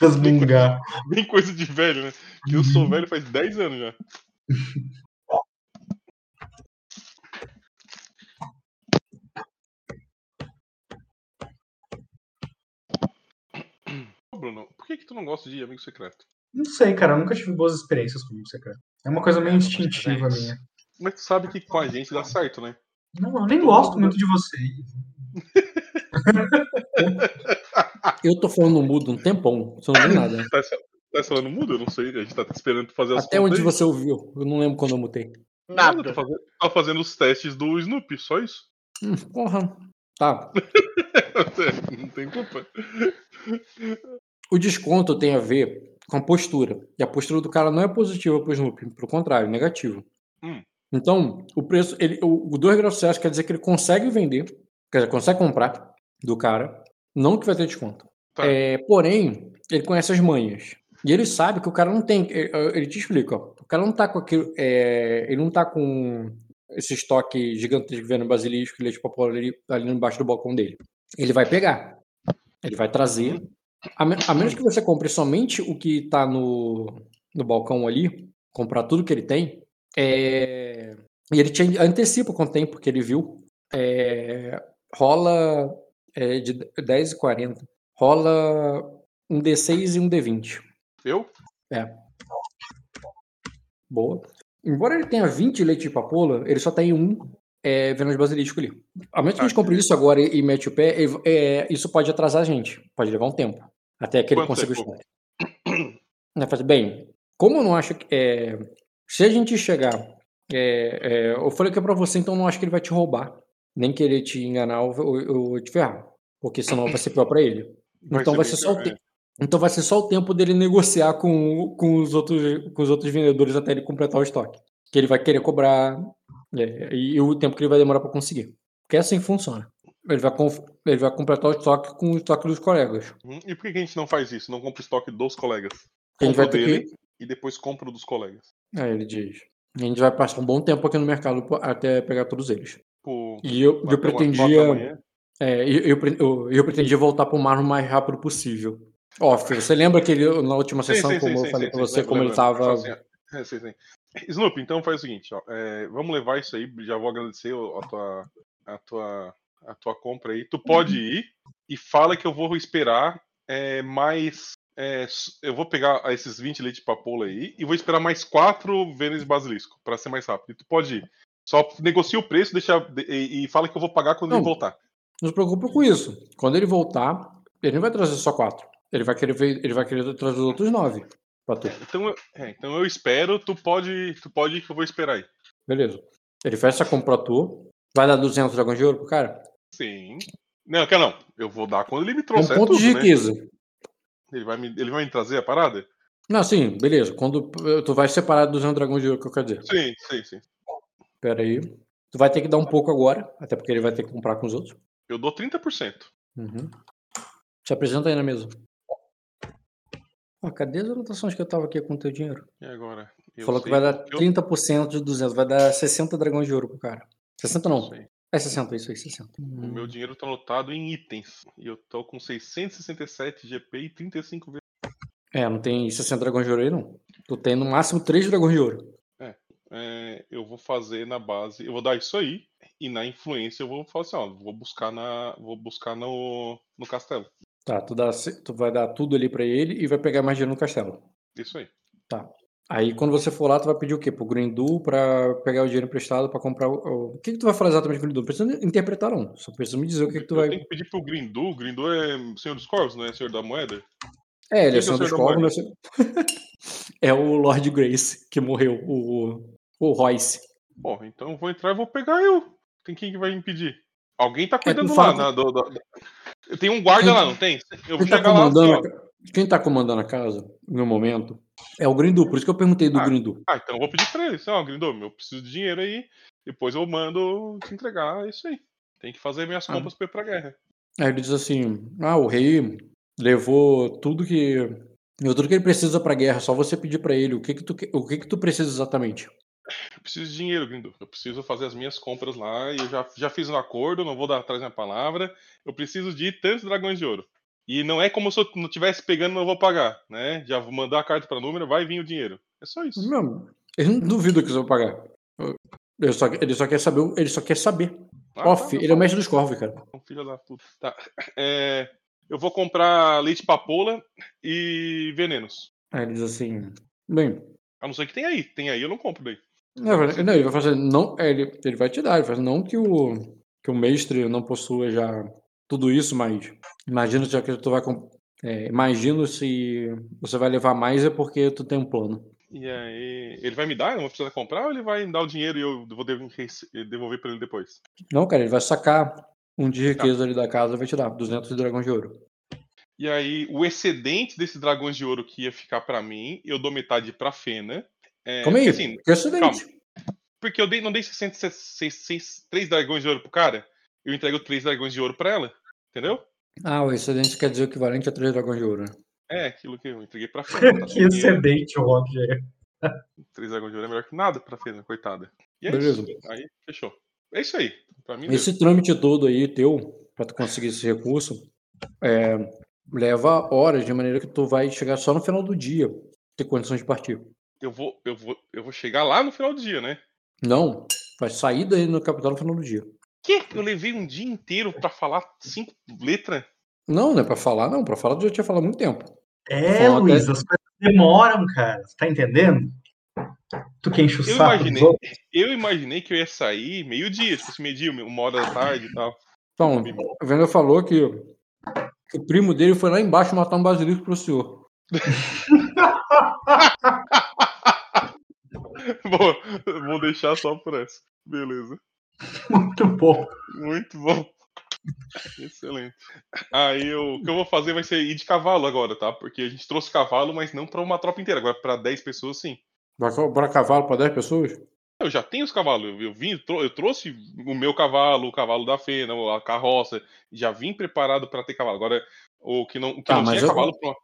Resmungar. Bem coisa de velho, né? Que eu sou velho faz 10 anos já. Ô, Bruno, por que, que tu não gosta de amigo secreto? Não sei, cara. Eu nunca tive boas experiências com o secreto. É uma coisa meio É, vamos instintiva minha. Mas tu sabe que com a gente dá certo, né? Não, eu nem gosto muito de vocês. Eu tô falando mudo um tempão, você não viu nada. Tá, tá falando mudo? Eu não sei. A gente tá esperando tu fazer as Até onde aí. você ouviu? Eu não lembro quando eu mutei. Nada, Nada. tá fazendo, tá fazendo os testes do Snoopy, só isso. Hum, porra. Tá. não tem culpa. O desconto tem a ver com a postura. E a postura do cara não é positiva pro Snoopy, pelo contrário, negativa. Hum. Então, o preço, ele, o, o 2 graus Celsius quer dizer que ele consegue vender, quer dizer, consegue comprar do cara, não que vai ter desconto. Tá. É, porém, ele conhece as manhas. E ele sabe que o cara não tem. é, Ele te explica, ó. O cara não tá com aquilo. é, ele não tá com esse estoque gigantesco no basilisco, leite papoula ali, ali embaixo do balcão dele. Ele vai pegar. Ele vai trazer. A, a menos que você compre somente o que tá no, no balcão ali, comprar tudo que ele tem, é, e ele te antecipa quanto tem, porque ele viu. é, rola é, de 10,40. Rola um D6 e um D20. Eu? Boa. Embora ele tenha 20 leite de papoula, ele só tem um é, Vênus Basilisco ali. A menos que a gente Ah, compre isso agora e, e mete o pé, é, isso pode atrasar a gente. Pode levar um tempo. Até que ele consiga o tempo? estoque. Faz- Bem, como eu não acho que. é, se a gente chegar. é, é, eu falei que é pra você, então não acho que ele vai te roubar. Nem querer te enganar ou, ou- ou te ferrar. Porque senão vai ser pior pra ele. então vai bem ser só o tempo. Então vai ser só o tempo dele negociar com, com, os, outros, com os outros vendedores até ele completar o estoque. Que ele vai querer cobrar. é, e o tempo que ele vai demorar para conseguir. Porque é assim funciona. Ele vai, ele vai completar o estoque com o estoque dos colegas. Hum, E por que a gente não faz isso? Não compra o estoque dos colegas? A gente vai ter dele que. e depois compra o dos colegas. Aí ele diz. A gente vai passar um bom tempo aqui no mercado até pegar todos eles. Pô, E eu, eu pretendia. É, eu, eu, eu, pretendia voltar pro mar o mais rápido possível. Ó, você lembra que ele, na última Sim, sessão, sim, como sim, eu falei pra você, como ele tava. Assim, é, sim, sim. Snoopy, então faz o seguinte, ó, é, vamos levar isso aí, já vou agradecer a tua, a tua, a tua compra aí. Tu pode ir e fala que eu vou esperar é, mais. é, eu vou pegar esses 20 leite de papoula aí e vou esperar mais 4 Vênus Basilisco, pra ser mais rápido. E tu pode ir. Só negocia o preço deixa, e, e fala que eu vou pagar quando Não. ele voltar. Não se preocupe com isso. Quando ele voltar, Ele não vai trazer só quatro. Ele vai querer, ele vai querer trazer os outros nove pra tu. Então, eu- é, então eu espero, tu pode, tu pode ir que eu vou esperar aí. Beleza. Ele faz essa compra pra tu. Vai dar 200 dragões de ouro pro cara? Sim. Não, quer não. Eu vou dar quando ele me É um trouxer ponto tudo, de né? riqueza. Ele vai, me, ele vai me trazer a parada? Não, sim, beleza. Quando tu vai separar 200 dragões de ouro, que eu quero dizer. Sim, sim, sim. Pera aí. Tu vai ter que dar um pouco agora, até porque ele vai ter que comprar com os outros. Eu dou 30%. Uhum. Se apresenta aí na mesa. Ah, cadê as anotações que eu tava aqui com o teu dinheiro? E agora? Eu Falou que vai dar que eu- 30% de 200, vai dar 60 dragões de ouro pro cara. 60 não, sei. É 60, isso aí, 60. O meu dinheiro tá anotado em itens. E eu tô com 667 GP e 35 vezes. É, não tem 60 dragões de ouro aí não. Tu tem no máximo 3 dragões de ouro. É, eu vou fazer na base. Eu vou dar isso aí. E na influência eu vou falar assim, ó. Vou buscar na. Vou buscar no, no castelo. Tá, tu, dá, tu vai dar tudo ali pra ele e vai pegar mais dinheiro no castelo. Isso aí. Aí quando você for lá, tu vai pedir o quê? Pro Grindu pra pegar o dinheiro emprestado pra comprar o. o- que, que tu vai falar exatamente com o Grindu? Não precisa interpretar, não. Só precisa me dizer o que, que tu eu vai. tenho que pedir pro Grindu. O Grindu é Senhor dos Corvos, não é Senhor da Moeda? É, ele é é Senhor dos Corvos, mas- É o Lord Grace que morreu, o, o Royce. Pô, então eu vou entrar e vou pegar eu. Tem quem que vai impedir? Alguém tá cuidando tu lá. fala- do- do- Tem um guarda Quem- lá, não tem? Eu vou Quem tá, chegar lá assim, quem tá comandando a casa, no momento, é o Grindu. Por isso que eu perguntei do Ah. Grindu. Ah, então eu vou pedir pra ele. Assim, ó, Grindu, eu preciso de dinheiro aí. Depois eu mando te entregar. Isso aí. Tem que fazer minhas Ah. compras pra ir pra guerra. Aí ele diz assim: Ah, o rei levou tudo que. Tudo que ele precisa pra guerra, só você pedir pra ele o que que tu, o que que tu precisa exatamente. Eu preciso de dinheiro, Grindu. Eu preciso fazer as minhas compras lá. E eu já, já fiz um acordo, não vou dar atrás da minha palavra. Eu preciso de tantos dragões de ouro. E não é como se eu não estivesse pegando não vou pagar, né? Já vou mandar a carta pra número, vai vir o dinheiro. É só isso. Não, ele não duvida que você vai pagar. Ele só, ele só quer saber. Ele só quer saber. Ah, Off, tá, ele é o mestre dos corvos, cara. Um filho da puta. Tá. É, eu vou comprar leite papoula e venenos. Aí ele diz assim: Bem, A não ser que tem aí. Tem aí, eu não compro daí. não, não, ele vai fazer. Não, é, ele, ele vai te dar. Ele faz, não que o, que o mestre não possua já tudo isso, mas imagina já que tu vai. É, imagino se você vai levar mais é porque tu tem um plano. E aí, ele vai me dar? Eu não vou precisar comprar ou ele vai me dar o dinheiro e eu vou dev- devolver pra ele depois? Não, cara, ele vai sacar um de riqueza ali da casa e vai te dar 200 dragões de ouro. E aí, o excedente desses dragões de ouro que ia ficar pra mim, eu dou metade pra Fena. É, Calma aí, porque, assim, que excelente. porque eu dei, não dei 606, 3 dragões de ouro pro cara, eu entrego 3 dragões de ouro pra ela. Entendeu? Ah, o excedente quer dizer o equivalente a 3 dragões de ouro, né? É, aquilo que eu entreguei pra Fena. Tá que excedente, Roger. 3 dragões de ouro é melhor que nada pra Fena, coitada. E é Beleza. isso. Aí, fechou. É isso aí. Pra mim, Esse trâmite todo aí teu, pra tu conseguir esse recurso, é, leva horas, de maneira que tu vai chegar só no final do dia, ter condições de partir. eu vou, eu vou, eu vou chegar lá no final do dia, né? Não, vai sair daí no capital no final do dia. Que? Eu levei um dia inteiro pra falar cinco letras? Não, não é pra falar, não. Pra falar, tu já tinha falado há muito tempo. É, Foda. Luiz, as coisas demoram, cara. Você tá entendendo? Tu que enche o Eu saco imaginei, eu imaginei que eu ia sair meio-dia, tipo assim, meio-dia, uma hora da tarde e tal. Então, o Venda falou que, que o primo dele foi lá embaixo matar um basilisco pro senhor. vou, vou deixar só por essa. Beleza. Muito bom. Muito bom. Excelente. Aí eu- o que eu vou fazer vai ser ir de cavalo agora, tá? Porque a gente trouxe cavalo, mas não pra uma tropa inteira. Agora pra 10 pessoas, sim. Vai comprar cavalo pra 10 pessoas? Eu já tenho os cavalos. Eu, eu vim, eu trou- eu trouxe o meu cavalo, o cavalo da Fena, a carroça. Já vim preparado pra ter cavalo. Agora, o que não, o que Tá, não mas tinha eu- cavalo pra...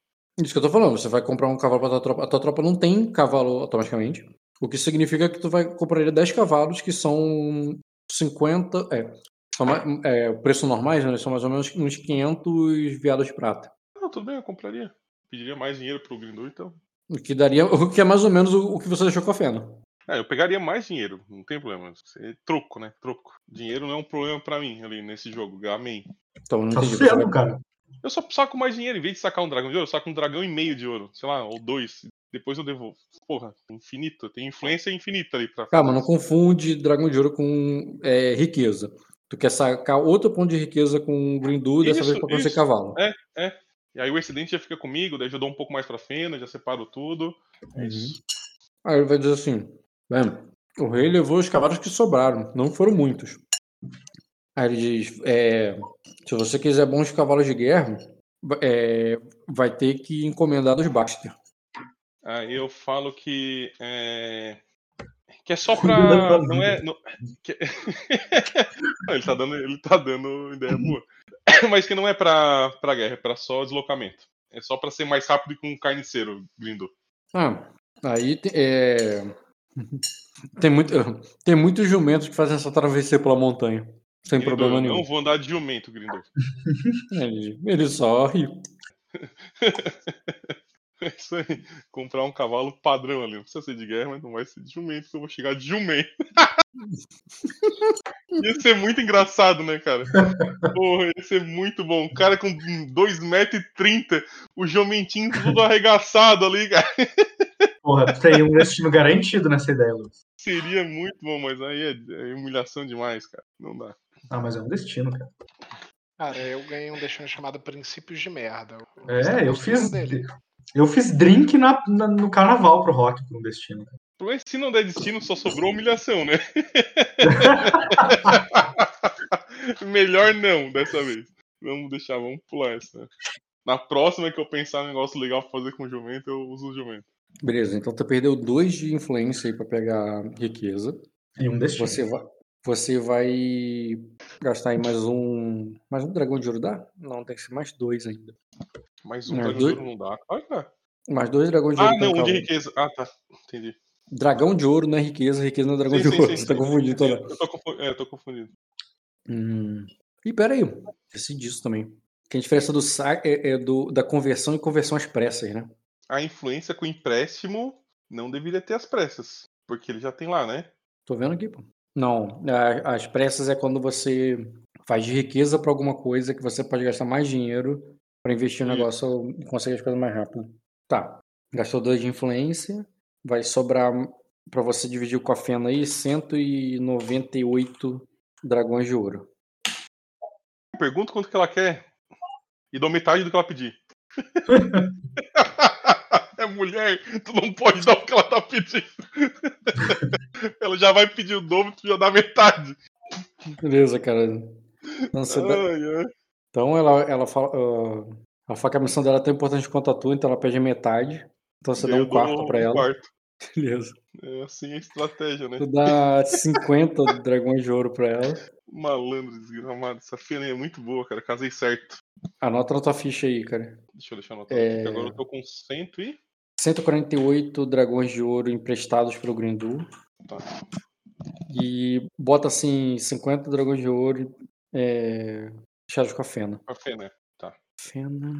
Isso que eu tô falando, você vai comprar um cavalo pra tua tropa. A tua tropa não tem cavalo automaticamente. O que significa que tu vai comprar 10 cavalos, que são 50. É, são é, o preço normais, né? São mais ou menos uns 500 viados de prata. Não, tudo bem, eu compraria. Pediria mais dinheiro pro Grindu, então. O que daria. O que é mais ou menos o, o que você deixou com a Fena. É, eu pegaria mais dinheiro, não tem problema. É troco, né? Troco. Dinheiro não é um problema pra mim ali nesse jogo. Amém. Então, não Tá entendi. Sendo, cara. Eu só saco mais dinheiro. Em vez de sacar um dragão de ouro, eu saco um dragão e meio de ouro. Sei lá, ou dois. Depois eu devolvo. Porra, infinito. Tem influência infinita ali pra Calma, não confunde dragão de ouro com é, riqueza. Tu quer sacar outro ponto de riqueza com o Grindu, dessa vez pra isso. cavalo. É, é. E aí o excedente já fica comigo, daí ajudou um pouco mais pra Fena, já separo tudo. É Uhum. isso. Aí ele vai dizer assim: "Bem, o rei levou os cavalos que sobraram, não foram muitos. Aí ele diz: é, se você quiser bons cavalos de guerra, é, vai ter que encomendar dos Baxter. Aí eu falo que é, que é só pra. Não é. não- que- ele tá dando, ele tá dando ideia boa. Mas que não é pra, pra guerra, é pra só deslocamento. É só pra ser mais rápido que um carniceiro, Grindo. Ah, aí te- é, tem, muito, tem muitos jumentos que fazem essa travessia pela montanha. Sem Grindo, problema eu nenhum. não vou andar de jumento, Grindo. Ele, ele só ri. É isso aí. Comprar um cavalo padrão ali. Não precisa ser de guerra, mas não vai ser de jumento, que eu vou chegar de jumento. ia ser muito engraçado, né, cara? Porra, ia ser muito bom. Um cara com 2,30m, o jumentinho tudo arregaçado ali, cara. Porra, tem um destino garantido nessa ideia, Luiz. Seria muito bom, mas aí é, é humilhação demais, cara. Não dá. Ah, mas é um destino, cara. Cara, eu ganhei um destino chamado Princípios de Merda. O É, eu fiz. dele. Eu fiz drink na, na- no carnaval pro rock um destino. cara. Mas se não der destino, só sobrou humilhação, né? Melhor não, dessa vez. Vamos deixar, vamos pular essa. Na próxima que eu pensar um negócio legal pra fazer com o jumento, eu uso o jumento. Beleza, então tu perdeu dois de influência aí pra pegar riqueza. E um destino. Você vai, você vai gastar aí mais um. Mais um dragão de ouro dá? Não, tem que ser mais dois ainda. Mas um dragão dois- de ouro não dá. Dá. Mais dois dragões de Ah, ouro. pra não, um de riqueza. Ah, tá. Entendi. Dragão de ouro não é riqueza, riqueza não é dragão Sim, de sim, ouro. sim, Você tá sim. confundindo toda. Eu tô, confu- é, eu tô confundido. Hum. E peraí, esqueci disso também. Que a diferença do é, é do, da conversão e conversão às pressas, né? A influência com o empréstimo não deveria ter as pressas. Porque ele já tem lá, né? Tô vendo aqui, pô. Não, a- as pressas é quando você faz de riqueza pra alguma coisa que você pode gastar mais dinheiro pra investir no Isso. negócio e conseguir as coisas mais rápido. Tá. Gastou dois de influência. Vai sobrar pra você dividir com a Fena aí 198 dragões de ouro. Pergunta quanto que ela quer e dou metade do que ela pedir. mulher, tu não pode dar o que ela tá pedindo. ela já vai pedir o dobro, tu já dá metade. Beleza, cara. Então, dá- Ai, ai. então ela, ela fala. ah, ela fala que a missão dela é tão importante quanto a tua, então ela pede metade. Então você dá Eu um dou quarto pra um ela. quarto. Beleza. É assim a estratégia, né? Tu dá 50 dragões de ouro pra ela. Malandro, desgramado. Essa aí é muito boa, cara. Casei certo. Anota na tua ficha aí, cara. Deixa eu deixar anotado É. agora eu tô com 100 e. 148 dragões de ouro emprestados pelo Grindu. Tá. E bota assim 50 dragões de ouro é, fechados com a Fena. Café, né? Fena.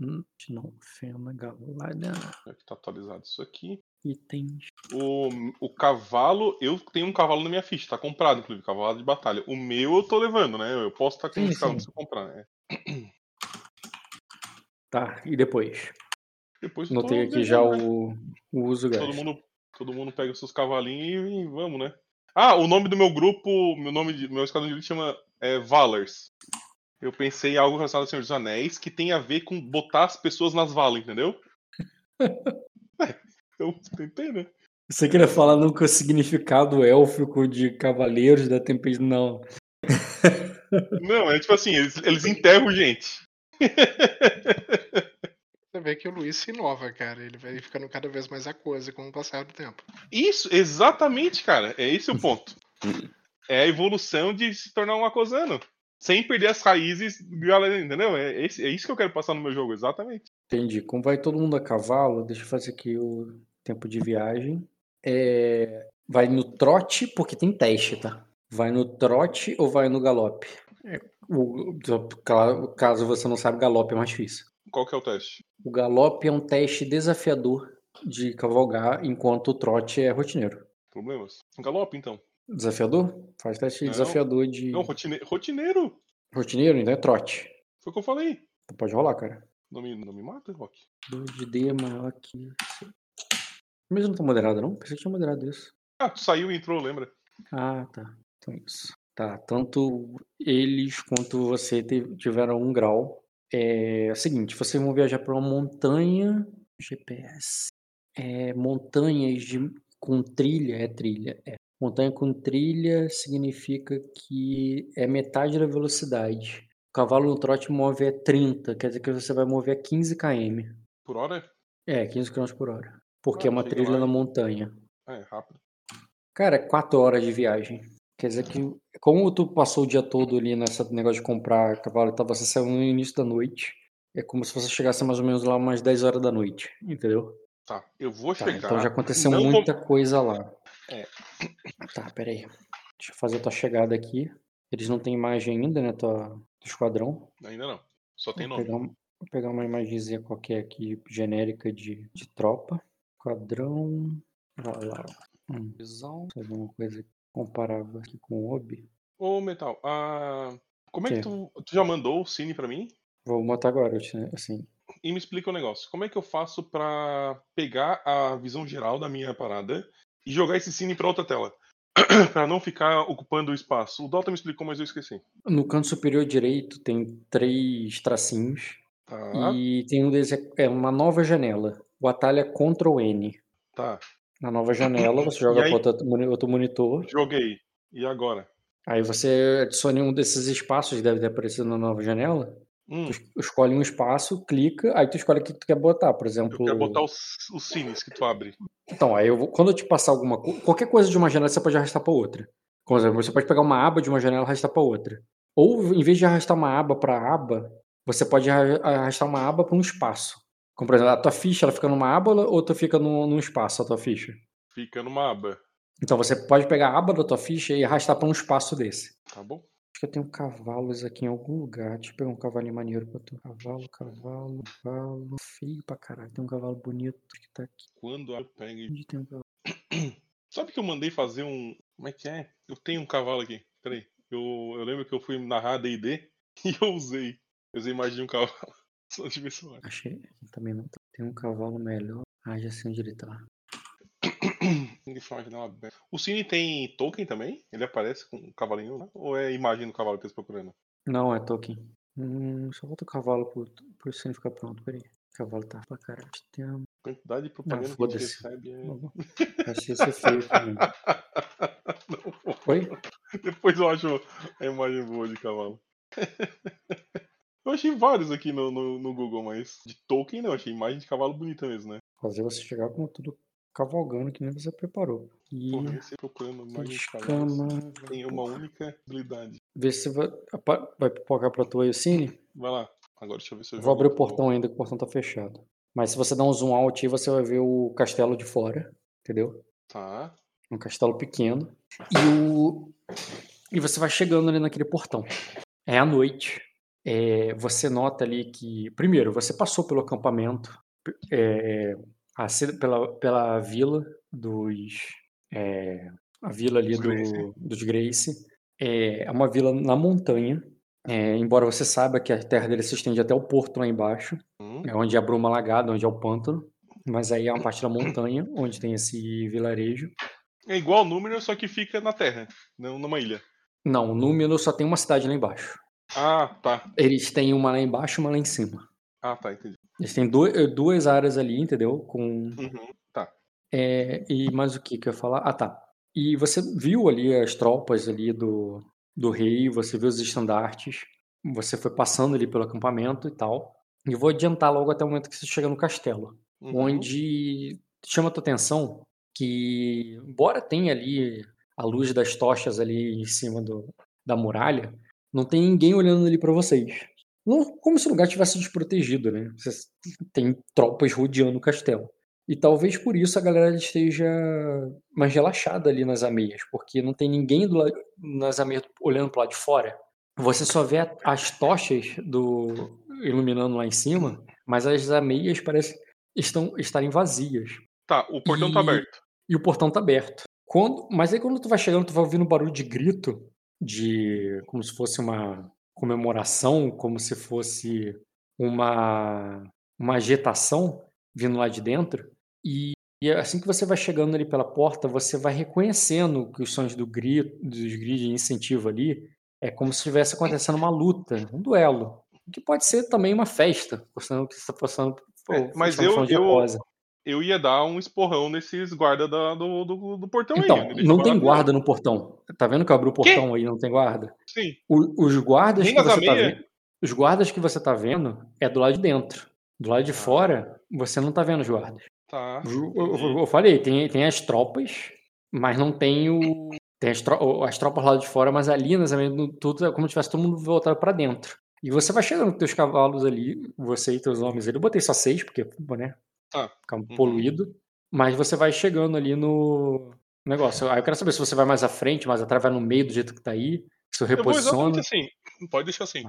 hum, Não, Fena, Galada. Aqui tá atualizado isso aqui. Itens. O, o cavalo, eu tenho um cavalo na minha ficha, tá comprado, inclusive, cavalo de batalha. O meu eu tô levando, né? Eu posso estar com Sim, esse cavalo se eu comprar, né? Tá, e depois? Depois Notei aqui já né? o, o uso Todo gasto. mundo, todo mundo pega os seus cavalinhos e, vamos, né? Ah, o nome do meu grupo, meu nome de meu esquadrão de elite chama é, Valors. Eu pensei em algo relacionado ao Senhor dos Anéis que tem a ver com botar as pessoas nas valas, entendeu? é, eu tentei, né? Você queria falar nunca o significado élfico de Cavaleiros da Tempestade? Não. Não, é tipo assim, eles, eles enterram gente. Você vê que o Luiz se inova, cara. Ele vai ficando cada vez mais a coisa com o passar do tempo. Isso, exatamente, cara. É esse o ponto. É a evolução de se tornar um acosano. Sem perder as raízes, galera, entendeu? É, esse- é isso que eu quero passar no meu jogo, exatamente. Entendi. Como vai todo mundo a cavalo, deixa eu fazer aqui o tempo de viagem. É, Vai no trote, porque tem teste, tá? Vai no trote ou vai no galope? É, o- Caso você não sabe, galope é mais difícil. Qual que é o teste? O galope é um teste desafiador de cavalgar, enquanto o trote é rotineiro. Problemas? Galope, então. Desafiador? Faz teste Não. desafiador de Não, rotine... rotineiro. rotineiro, então é trote. Foi o que eu falei. Então pode rolar, cara. Não me, não me mata, Rock. 2 de D é maior que. Mas não tá moderado, não? Pensei que tinha moderado isso. Ah, tu saiu e entrou, lembra? Ah, tá. Então é isso. Tá, tanto eles quanto você tiveram um grau. É o seguinte, vocês vão viajar para uma montanha. GPS. É, montanhas de, com trilha, é trilha. É. Montanha com trilha significa que é metade da velocidade. O cavalo no trote move a 30, quer dizer que você vai mover a 15 km. Por hora? É, 15 km por hora. Porque Ah, é uma trilha na montanha. É, rápido. Cara, é 4 horas de viagem. Quer dizer que, como tu passou o dia todo ali nesse negócio de comprar cavalo e tal, você saiu no início da noite. É como se você chegasse mais ou menos lá umas 10 horas da noite, entendeu? Tá, eu vou Tá, chegar. então já aconteceu não vou- muita coisa lá. É. Tá, peraí. Deixa eu fazer a tua chegada aqui. Eles não têm imagem ainda, né, tua, do esquadrão. Ainda não. Só tem Vou nome. pegar, vou pegar uma imagenzinha qualquer aqui, genérica de, de tropa. Esquadrão. Olha lá. ó. Hum, visão. Fazer uma coisa comparável aqui com o OB. Ô, Metal, ah, como é que Quê? tu, tu já mandou o Cine pra mim? Vou botar agora, assim. E me explica o negócio. Como é que eu faço pra pegar a visão geral da minha parada e jogar esse Cine pra outra tela? pra não ficar ocupando o espaço. O Dota me explicou, mas eu esqueci. No canto superior direito tem três tracinhos. Tá, E tem um deles, é- é uma nova janela. O atalho é Ctrl N. tá. Na nova janela, você joga aí- para outro, moni- outro monitor. Joguei. E agora? Aí você adiciona um desses espaços que deve ter aparecido na nova janela. Hum, Tu es- escolhe um espaço, clica, aí tu escolhe o que tu quer botar. Por eu exemplo. quero botar os, os cines que tu abre. Então, aí eu vou, quando eu te passar alguma coisa, qualquer coisa de uma janela você pode arrastar para outra. Por exemplo, você pode pegar uma aba de uma janela e arrastar para outra. Ou em vez de arrastar uma aba para aba, você pode arra- arrastar uma aba para um espaço. Como por exemplo, a tua ficha ela fica numa aba ou tu fica num, num espaço a tua ficha? Fica numa aba. Então você pode pegar a aba da tua ficha e arrastar para um espaço desse. Tá bom? Acho que eu tenho cavalos aqui em algum lugar. Deixa eu pegar um cavalinho maneiro pra tu. Cavalo, cavalo, cavalo. Feio pra caralho. Tem um cavalo bonito que tá aqui. Quando eu pego. Onde tem um cavalo? Sabe que eu mandei fazer um. Como é que é? Eu tenho um cavalo aqui. Peraí. Eu, eu lembro que eu fui narrar DD e eu usei. Eu usei imagem de um cavalo. Só de. Achei. Também não. Tem um cavalo melhor. Ah, já sei onde ele tá. Be- O Cine tem token também? Ele aparece com um cavalinho lá? Ou é imagem do cavalo que eles procurando? Não, é token. Hum, só falta o cavalo pro, pro cine ficar pronto. Peraí. O cavalo tá pra caralho. Tem uma... Quantidade de propaganda que a gente foda-se. recebe é. Achei isso feio também. Não, Oi? Depois eu acho a imagem boa de cavalo. Eu achei vários aqui no, no, no Google, mas de token não, achei imagem de cavalo bonita mesmo, né? Fazer você chegar com tudo cavalgando que nem você preparou. E Porra, você procurando imagem de cavalo. escama. Tem uma única habilidade. Vê se vai, vai pipocar pra tu aí o cine. Vai lá. Agora deixa eu ver se eu vou abrir o portão ainda, que o portão tá fechado. Mas se você dar um zoom out aí, você vai ver o castelo de fora. Entendeu? Tá. Um castelo pequeno. E o. E você vai chegando ali naquele portão. É à noite. É, você nota ali que. Primeiro, você passou pelo acampamento. é, a pela, pela vila dos. é, a vila ali do, dos Grace. É, uma vila na montanha. embora você saiba que a terra dele se estende até o porto lá embaixo. Hum, É onde é a bruma lagada, onde é o pântano. Mas aí é uma parte da montanha, onde tem esse vilarejo. É igual o número, só que fica na terra, não numa ilha. Não, Númenor só tem uma cidade lá embaixo. Ah, tá. Eles têm uma lá embaixo e uma lá em cima. Ah, tá, entendi. Eles têm du- duas áreas ali, entendeu? Com Uhum, tá. É, e mais o que que eu ia falar? Ah, tá. E você viu ali as tropas ali do, do rei, você viu os estandartes, você foi passando ali pelo acampamento e tal. E vou adiantar logo até o momento que você chega no castelo, Uhum. onde chama a tua atenção que, embora tenha ali a luz das tochas ali em cima do, da muralha, não tem ninguém olhando ali para vocês. Não, como se o lugar tivesse desprotegido, né? Você tem tropas rodeando o castelo. E talvez por isso a galera esteja mais relaxada ali nas ameias, porque não tem ninguém do lado, nas ameias olhando para lado de fora. Você só vê as tochas do iluminando lá em cima, mas as ameias parecem estão estarem vazias Tá, o portão tá E- aberto. e o portão tá aberto. Quando, mas aí quando tu vai chegando, tu vai ouvindo um barulho de grito, de como se fosse uma comemoração, como se fosse uma uma agitação vindo lá de dentro. E E assim que você vai chegando ali pela porta, você vai reconhecendo que os sons do grito, dos gritos de incentivo ali é como se estivesse acontecendo uma luta, um duelo. Que pode ser também uma festa, considerando que você está passando por É, mas eu, eu, eu ia dar um esporrão nesses guardas da- do, do, do portão Então, aí. né? Deixa não tem guarda no portão. Tá vendo que eu abri o portão aí e não tem guarda? Sim. O- os guardas Nem que você tá vendo, os guardas que você tá vendo é do lado de dentro. Do lado de fora, você não tá vendo os guardas. Tá. Eu, eu- eu falei, tem, tem as tropas, mas não tem o. Tem as, tro- as tropas lá de fora, mas ali nas tudo é como se tivesse todo mundo voltado pra dentro. E você vai chegando com teus cavalos ali, você e teus homens ali. Eu botei só seis, porque, né? Tá. Ficar Uhum. poluído. Mas você vai chegando ali no negócio. Aí eu quero saber se você vai mais à frente, mais atrás, vai no meio do jeito que tá aí. Se reposiciona. assim. Pode deixar assim.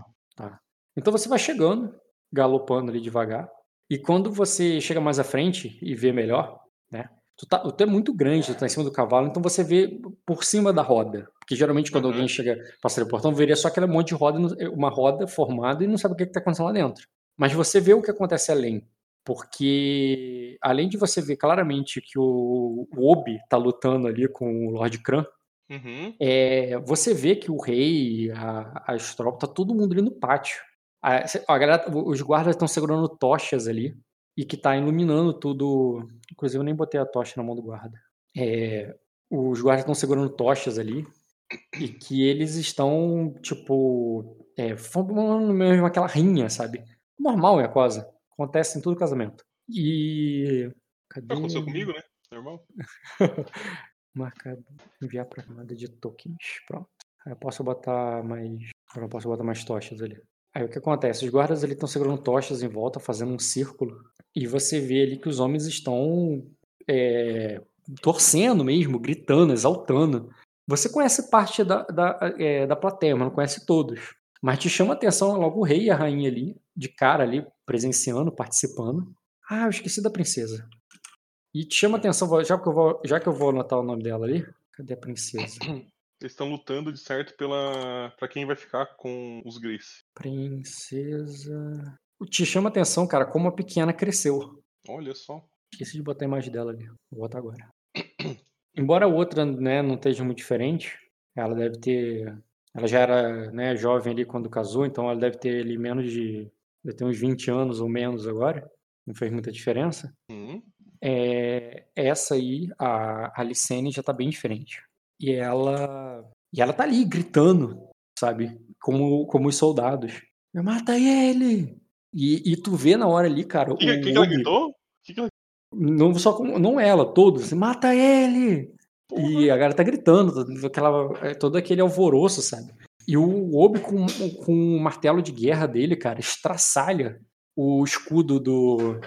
Então você vai chegando, galopando ali devagar. E quando você chega mais à frente e vê melhor, né? Tu, tá, tu é muito grande, tu tá em cima do cavalo, então você vê por cima da roda. Porque geralmente quando Uhum. alguém chega, passa no portão, veria só aquele monte de roda, uma roda formada e não sabe o que, que tá acontecendo lá dentro. Mas você vê o que acontece além. Porque além de você ver claramente que o, o Obi tá lutando ali com o Lord Kran, Uhum. é, você vê que o rei, a, as tropas, tá todo mundo ali no pátio. A, a galera, os guardas estão segurando tochas ali e que tá iluminando tudo. Inclusive, eu nem botei a tocha na mão do guarda. É, os guardas estão segurando tochas ali e que eles estão, tipo, é, formando mesmo aquela rinha, sabe? Normal é a coisa. Acontece em todo casamento. E. Cadê? Aconteceu comigo, né? Normal. Marcado. Enviar para camada de tokens. Pronto. Aí eu posso botar mais. Eu não posso botar mais tochas ali. Aí o que acontece? Os guardas ali estão segurando tochas em volta, fazendo um círculo. E você vê ali que os homens estão é, torcendo mesmo, gritando, exaltando. Você conhece parte da, da, é, da plateia, mas não conhece todos. Mas te chama a atenção logo o rei e a rainha ali, de cara ali, presenciando, participando. Ah, eu esqueci da princesa. E te chama a atenção, já que eu vou, já que eu vou anotar o nome dela ali. Cadê a princesa? Eles estão lutando de certo pela para quem vai ficar com os Grace. Princesa. Te chama a atenção, cara, como a pequena cresceu. Olha só. Esqueci de botar a imagem dela ali. Vou botar agora. Embora a outra, né, não esteja muito diferente, ela deve ter. Ela já era né, jovem ali quando casou, então ela deve ter ali menos de. Deve ter uns 20 anos ou menos agora. Não fez muita diferença. Hum. É, essa aí, a Alicene, já tá bem diferente. E ela. E ela tá ali gritando, sabe? Como, como os soldados. Mata ele! E, e tu vê na hora ali, cara. O que, o que, ela gritou? Que que ela... não só com- não ela, todos. Mata ele! E a galera tá gritando, aquela, é, todo aquele alvoroço, sabe? E o Obi com, com o martelo de guerra dele, cara, estraçalha o escudo do.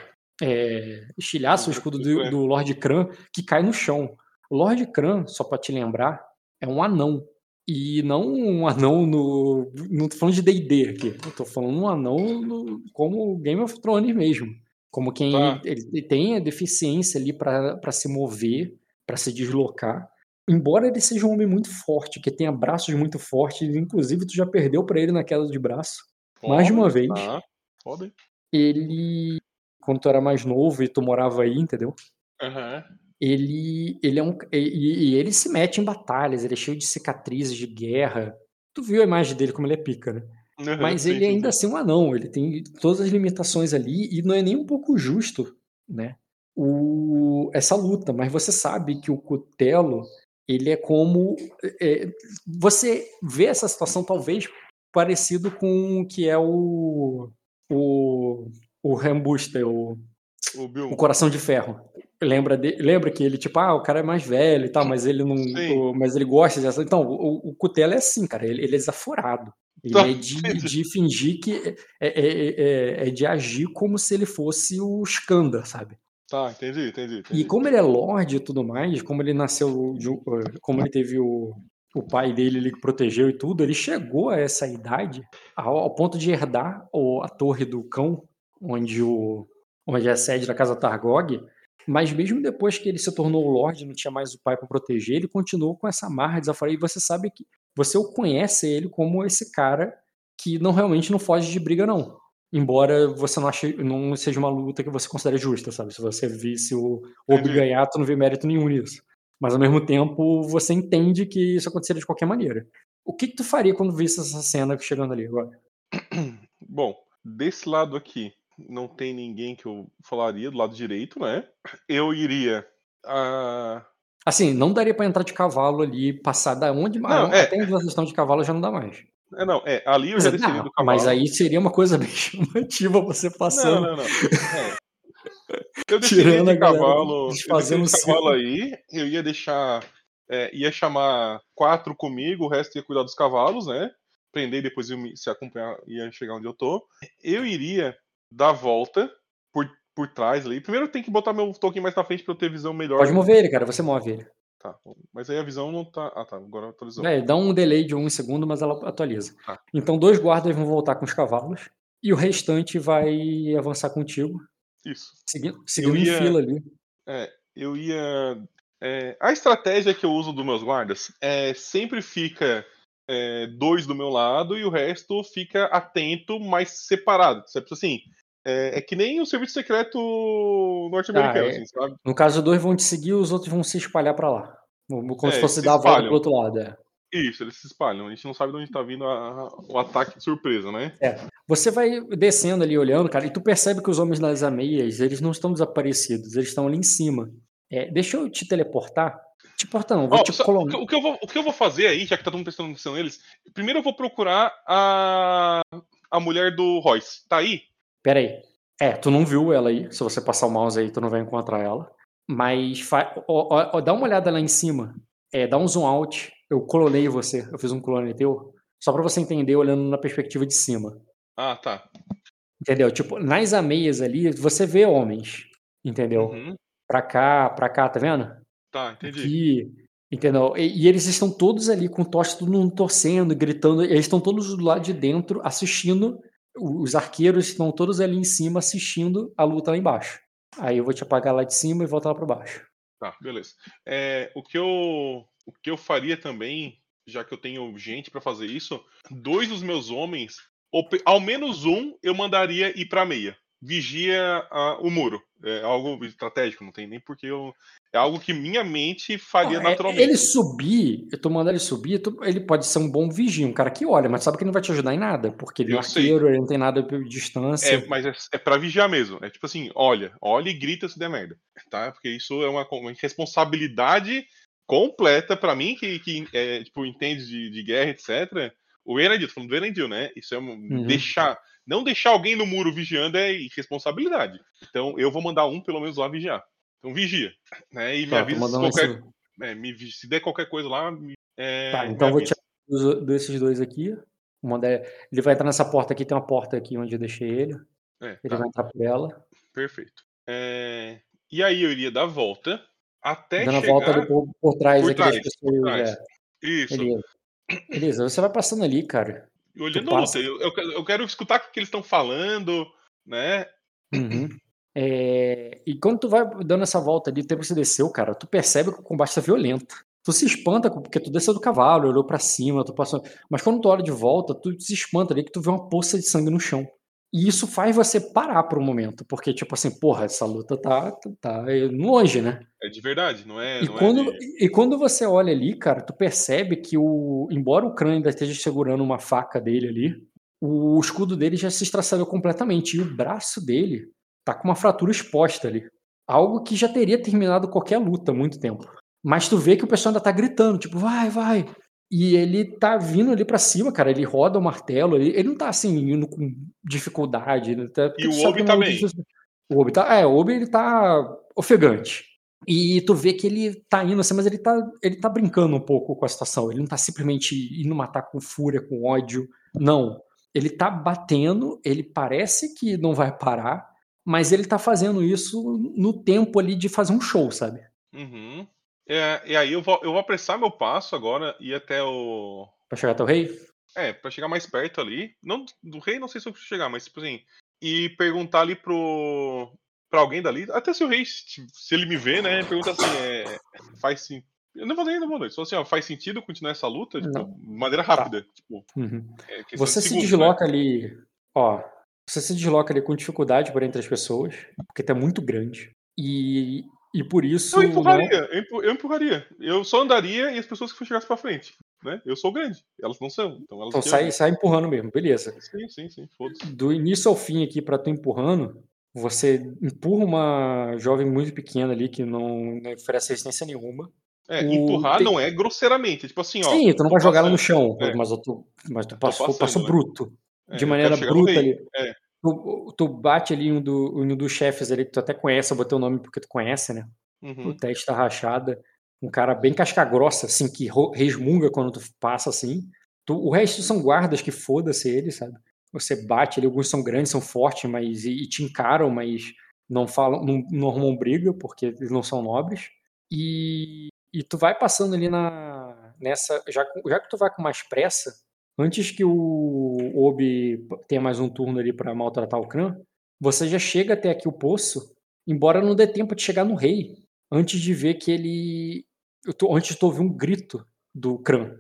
É, estilhaça o escudo do, do Lord Kran, que cai no chão. O Lord Kran, só pra te lembrar, é um anão. E não um anão no. Não tô falando de DD aqui. Eu tô falando um anão no- como Game of Thrones mesmo. Como quem Tá. ele, ele tem a deficiência ali pra se mover, pra se deslocar. Embora ele seja um homem muito forte, que tenha braços muito fortes, inclusive tu já perdeu pra ele na queda de braço. Mais de uma vez. Tá. Foda? Ele, quando tu era mais novo e tu morava aí, entendeu? Aham. ele, ele é um. E, e ele se mete em batalhas, ele é cheio de cicatrizes de guerra. Tu viu a imagem dele como ele é pica, né? Aham, Mas ele ainda sim. assim é um anão, ele tem todas as limitações ali e não é nem um pouco justo, né? O, essa luta, mas você sabe que o Cutelo, ele é como. é, você vê essa situação talvez parecido com o que é o. O, o Rambuster, o, O o Coração de Ferro. Lembra, de, lembra que ele, tipo, ah, o cara é mais velho e tal, mas ele não. O- mas ele gosta dessa. Então, o, o Cutelo é assim, cara, ele, ele é desaforado. Ele Tá, é de, entendi. de fingir que. É, é, é- é de agir como se ele fosse o Skanda, sabe? Tá, entendi, entendi. E entendi. como ele é Lorde e tudo mais, como ele nasceu, de eh, como ele teve o, o pai dele que protegeu e tudo, ele chegou a essa idade ao, ao ponto de herdar o- a Torre do Cão, onde, o, onde é a sede da Casa Targog, mas mesmo depois que ele se tornou Lorde, não tinha mais o pai para proteger, ele continuou com essa marra desaforada, e você sabe que você o conhece ele como esse cara que não realmente não foge de briga, não. Embora você não ache, não seja uma luta que você considere justa, sabe? Se você visse o Obi Entendi. ganhar, tu não vê mérito nenhum nisso. Mas ao mesmo tempo, você entende que isso aconteceria de qualquer maneira. O que, que tu faria quando visse essa cena chegando ali agora? Bom, desse lado aqui, não tem ninguém que eu falaria do lado direito, né? Eu iria. ah, Assim, não daria pra entrar de cavalo ali, passar da onde. Não, é. Até questão de cavalo já não dá mais. É, não, é, ali eu já Mas, desceria não, do cavalo. mas aí seria uma coisa bem chamativa você passando. Não, não, não. É. Eu desceria de cavalo, desceria de cavalo aí, eu ia deixar, é, ia chamar quatro comigo, o resto ia cuidar dos cavalos, né? Prender e depois eu me, se acompanhar, ia chegar onde eu tô. Eu iria dar a volta por, por trás ali. Primeiro tem que botar meu token mais na frente pra eu ter visão melhor. Pode mover ele, cara, você move ele. Tá, mas aí a visão não tá. Ah, tá, agora atualizou. É, dá um delay de um segundo, mas ela atualiza. Tá. Então, dois guardas vão voltar com os cavalos e o restante vai avançar contigo, Isso. seguindo, seguindo em ia- fila ali. É, eu ia. é, a estratégia que eu uso dos meus guardas é sempre fica é, dois do meu lado e o resto fica atento, mas separado. Sabe? Assim, é, é que nem o serviço secreto norte-americano, Ah, é. assim, sabe? No caso, dois vão te seguir, os outros vão se espalhar pra lá. Como É, se fosse se dar a volta pro outro lado. É. Isso, eles se espalham. A gente não sabe de onde tá vindo a- a- o ataque de surpresa, né? Você vai descendo ali, olhando, cara, e tu percebe que os homens das ameias, eles não estão desaparecidos, eles estão ali em cima. É, deixa eu te teleportar. Te portar não, vou Ó, te só- colocar. o que eu vou, o que eu vou fazer aí, já que tá todo mundo prestando atenção neles, primeiro eu vou procurar a, a mulher do Royce. Tá aí? Pera aí. É, tu não viu ela aí. Se você passar o mouse aí, tu não vai encontrar ela. Mas fa... ó, ó, dá uma olhada lá em cima. É, dá um zoom out. Eu clonei você. Eu fiz um clone teu. Só pra você entender olhando na perspectiva de cima. Ah, tá. Entendeu? Tipo, nas ameias ali, você vê homens. Entendeu? Uhum. Pra cá, pra cá, tá vendo? Tá, entendi. Aqui. Entendeu? E, e eles estão todos ali com tocha, todo mundo torcendo, gritando. Eles estão todos do lado de dentro assistindo. Os arqueiros estão todos ali em cima assistindo a luta lá embaixo. Aí eu vou te apagar lá de cima e voltar lá pra baixo. Tá, beleza. É, o, que eu, o que eu faria também, já que eu tenho gente pra fazer isso, dois dos meus homens, ou ao menos um, eu mandaria ir pra meia. Vigia ah, o muro. É algo estratégico, não tem nem porque eu. É algo que minha mente faria Não, é- naturalmente. Ele subir, eu tô mandando ele subir, tu- ele pode ser um bom vigia, um cara que olha, mas sabe que não vai te ajudar em nada, porque ele é arqueiro, ele não tem nada de distância. É, mas é, é pra vigiar mesmo. É tipo assim, olha, olha e grita se der merda. Tá? Porque isso é uma, uma responsabilidade completa pra mim, que, que é, tipo, entende de, de guerra, etc. O Erendil, tô falando do Erendil, né? Isso é um- Uhum. deixar. Não deixar alguém no muro vigiando é irresponsabilidade. Então eu vou mandar um, pelo menos, lá vigiar. Então vigia. Né? E me Tá, avisa se, qualquer, é, me, se der qualquer coisa lá. me- é, Tá, então vou tirar dos- desses dois aqui. Ele vai entrar nessa porta aqui, tem uma porta aqui onde eu deixei ele. É, Ele tá. vai entrar por ela. Perfeito. É, E aí eu iria dar a volta até dando a chegar... volta ali por, por trás por aqui das trás, pessoas. por trás. é. Isso. Beleza. Beleza, você vai passando ali, cara. E olhando a luta, eu, eu quero- eu quero escutar o que eles estão falando, né? Uhum. É, E quando tu vai dando essa volta ali, o tempo que você desceu, cara, tu percebe que o combate tá violento. Tu se espanta porque tu desceu do cavalo, olhou pra cima, tu passou. Mas quando tu olha de volta, tu se espanta ali que tu vê uma poça de sangue no chão. E isso faz você parar por um momento, porque, tipo assim, porra, essa luta tá, tá longe, né? É de verdade, não é. E não quando, é de- e quando você olha ali, cara, tu percebe que o. Embora o crânio ainda esteja segurando uma faca dele ali, o escudo dele já se estraçalhou completamente. E o braço dele tá com uma fratura exposta ali. Algo que já teria terminado qualquer luta há muito tempo. Mas tu vê que o pessoal ainda tá gritando, tipo, vai, vai. E ele tá vindo ali pra cima, cara. Ele roda o martelo, ele, ele não tá assim, indo com dificuldade. Tá, porque E o Obi tá é bem. difícil. O Obi tá. É, o Obi ele tá ofegante. E tu vê que ele tá indo assim, mas ele tá, ele tá brincando um pouco com a situação. Ele não tá simplesmente indo matar com fúria, com ódio. Não. Ele tá batendo, ele parece que não vai parar, mas ele tá fazendo isso no tempo ali de fazer um show, sabe? Uhum. É, e aí eu vou, eu vou apressar meu passo agora e até o. Pra chegar até o rei. É, pra chegar mais perto ali. Não, do rei não sei se eu consigo chegar, mas tipo assim. E perguntar ali pro. pra alguém dali. Até se o rei, se ele me vê, né? Pergunta assim, é, faz sim. Eu não vou nem dar boa noite. Só assim, ó, faz sentido continuar essa luta? Tipo, de maneira rápida. Tipo, Uhum. é Você de se desloca ali, ó. você se desloca ali com dificuldade por entre as pessoas, porque tá muito grande. E, e por isso. Eu né, empurraria, eu empu- eu empurraria. Eu só andaria e as pessoas que chegassem pra frente. Né? Eu sou grande, elas não são. Então elas então sai, sai empurrando mesmo, beleza. Sim, sim, sim. Do início ao fim aqui pra tu empurrando, você empurra uma jovem muito pequena ali que não, não oferece resistência nenhuma. É, O- empurrar tem- não é grosseiramente, é tipo assim, ó. Sim, tu não tô vai jogar ela no chão, É. mas tu, mas tu Tô passou, passando, passou né? bruto. É, de maneira bruta ali. É. Tu, tu bate ali um, do, um dos chefes ali que tu até conhece, eu botei o nome porque tu conhece, né? Uhum. O testa rachada. Um cara bem casca-grossa, assim, que resmunga quando tu passa, assim. Tu- o resto são guardas que foda-se eles, sabe? Você bate ali, alguns são grandes, são fortes, mas e, e te encaram, mas não falam, não, não arrumam briga, porque eles não são nobres. E, e tu vai passando ali na nessa, já, já que tu vai com mais pressa, antes que o Obi tenha mais um turno ali pra maltratar o Kran, você já chega até aqui o poço, embora não dê tempo de chegar no rei, antes de ver que ele. Tô, antes de ouvir um grito do Kran.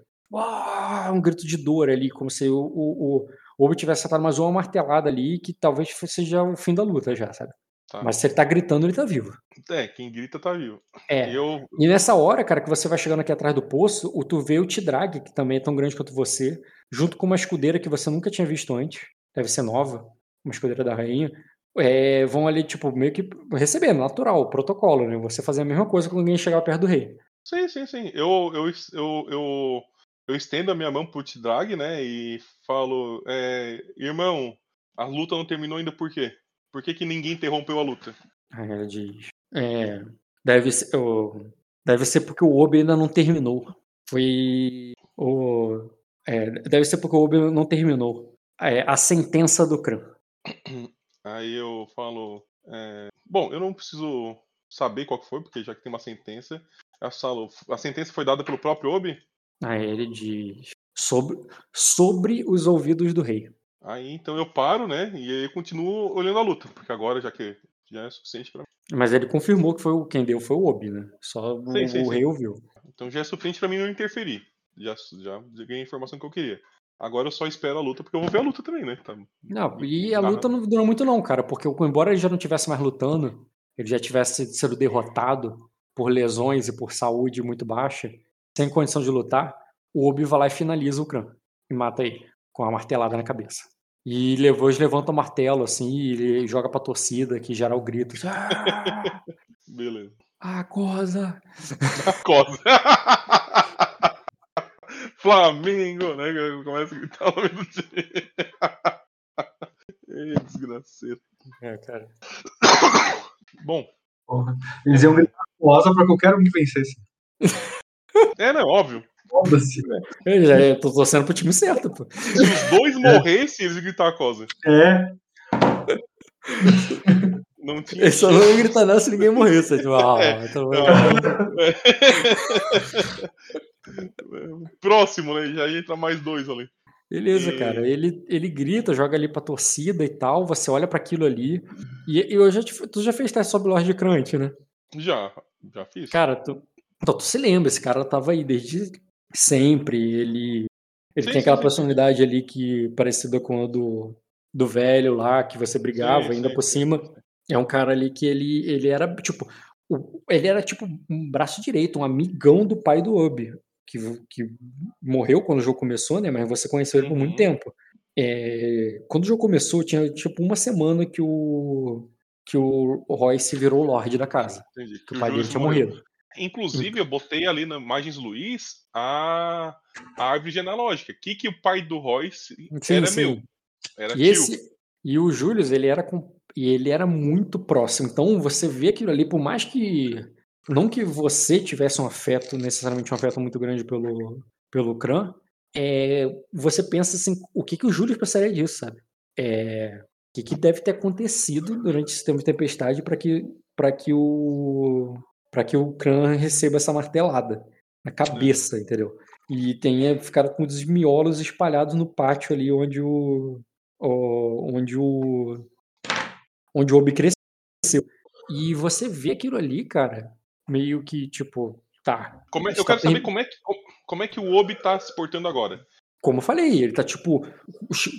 Um grito de dor ali, como se o, o, o Obi tivesse acertado mais uma martelada ali, que talvez seja o fim da luta já, sabe? Tá. Mas se ele tá gritando, ele tá vivo. É, quem grita tá vivo. É. E eu. E nessa hora, cara, que você vai chegando aqui atrás do poço, o tu vê o Tidrag, que também é tão grande quanto você, junto com uma escudeira que você nunca tinha visto antes, deve ser nova, uma escudeira da rainha, é, vão ali, tipo, meio que recebendo, natural, protocolo, né? Você fazer a mesma coisa quando alguém chegar perto do rei. Sim, sim, sim. Eu, eu, eu, eu, eu estendo a minha mão pro Tidrag, né? E falo, é, irmão, a luta não terminou ainda por quê? Por que, que ninguém interrompeu a luta? Aí ela diz, é, deve ser, o- deve ser porque o Obi ainda não terminou. Foi o, é, deve ser porque o Obi não terminou. É, a sentença do Kran. Aí eu falo, é, bom, eu não preciso saber qual que foi, porque já que tem uma sentença. Eu falo, a sentença foi dada pelo próprio Obi? Aí ele diz sobre, sobre os ouvidos do rei. Aí então eu paro, né? E aí eu continuo olhando a luta, porque agora já que já é suficiente pra mim. Mas ele confirmou que foi o quem deu foi o Obi, né? Só o, Sim, o rei ouviu. Então já é suficiente pra mim não interferir. Já, já ganhei a informação que eu queria. Agora eu só espero a luta, porque eu vou ver a luta também, né? Tá- Não, e a luta não durou muito não, cara, porque embora ele já não tivesse mais lutando, ele já tivesse sido derrotado por lesões e por saúde muito baixa, sem condição de lutar, o Obi vai lá e finaliza o Kran e mata ele com a martelada na cabeça. E depois levanta o martelo assim e ele joga pra torcida que gera o grito. Ah, Beleza. acorda! Cosa. Flamengo, né? Começa a gritar o nome do time. Ei, desgraceiro. É, cara. Bom, Porra. Eles iam gritar rosa pra qualquer um que vencesse. é, né? Óbvio. Foda-se. Eu já eu tô torcendo pro time certo, pô. Se os dois morressem, eles iam gritar a cosa. É, Não tinha. Eles só não iam gritar nada se ninguém morresse. Tipo, ah, É. então- Próximo, né? Já entra mais dois ali. Beleza, E- cara. Ele, ele grita, joga ali pra torcida e tal. Você olha pra aquilo ali. E, e eu já te- tu já fez teste sobre Lorde Crunch, né? Já, já fiz. Cara, tu, então, tu se lembra, esse cara tava aí desde sempre. Ele, ele Sim, tem aquela sim, sim. personalidade ali que parecida com a do, do velho lá, que você brigava, Sim, ainda sim, por sim, cima. sim. É um cara ali que ele, ele era, tipo, o- ele era tipo um braço direito, um amigão do pai do Obi, que, que morreu quando o jogo começou, né? Mas você conheceu ele por muito Uhum. tempo. É, quando o jogo começou, tinha tipo uma semana que o que o Royce virou Lorde da casa, Entendi. que o pai dele tinha morrido. Inclusive, eu botei ali na Imagens Luiz a, a árvore genealógica. Que que o pai do Royce Sim, era sim. meu. Era E esse e o Julius, ele era com, e ele era muito próximo. Então você vê aquilo ali, por mais que não que você tivesse um afeto, necessariamente um afeto muito grande pelo pelo Kran, é, você pensa assim, o que que o Julius pensaria disso, sabe? É, o que, que deve ter acontecido durante esse tempo de tempestade para que para que o para que o Kran receba essa martelada na cabeça, entendeu? E tenha ficado com os miolos espalhados no pátio ali onde o o- onde o onde o Obi cresceu. E você vê aquilo ali, cara, meio que tipo, tá. Como é- eu tá quero saber terri- como é, que, como, é que o Obi tá se portando agora. como eu falei, ele tá tipo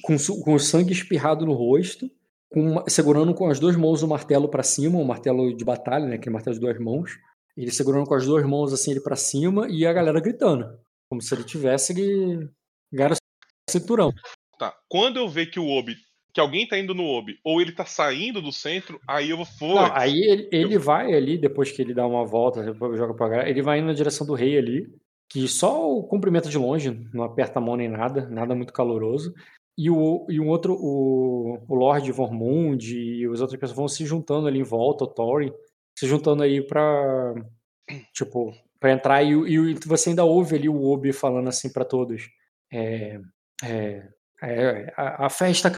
com, com sangue espirrado no rosto, com, segurando com as duas mãos o martelo para cima, o martelo de batalha, né, aquele martelo de duas mãos. Ele segurando com as duas mãos assim ele para cima e a galera gritando, como se ele tivesse ganhado cinturão. Tá. Quando eu ver que o Obi que alguém tá indo no Obi ou ele tá saindo do centro, aí eu vou. Não, aí ele, ele eu... vai ali, depois que ele dá uma volta, joga pra galera, ele vai indo na direção do rei ali, que só o cumprimento de longe, não aperta a mão nem nada, nada muito caloroso. E, o, e um outro, o, o Lord Vormund e as outras pessoas vão se juntando ali em volta, o Thorin, se juntando aí pra, tipo, pra entrar. E, e você ainda ouve ali o Obi falando assim para todos: é, é, é, a, a, festa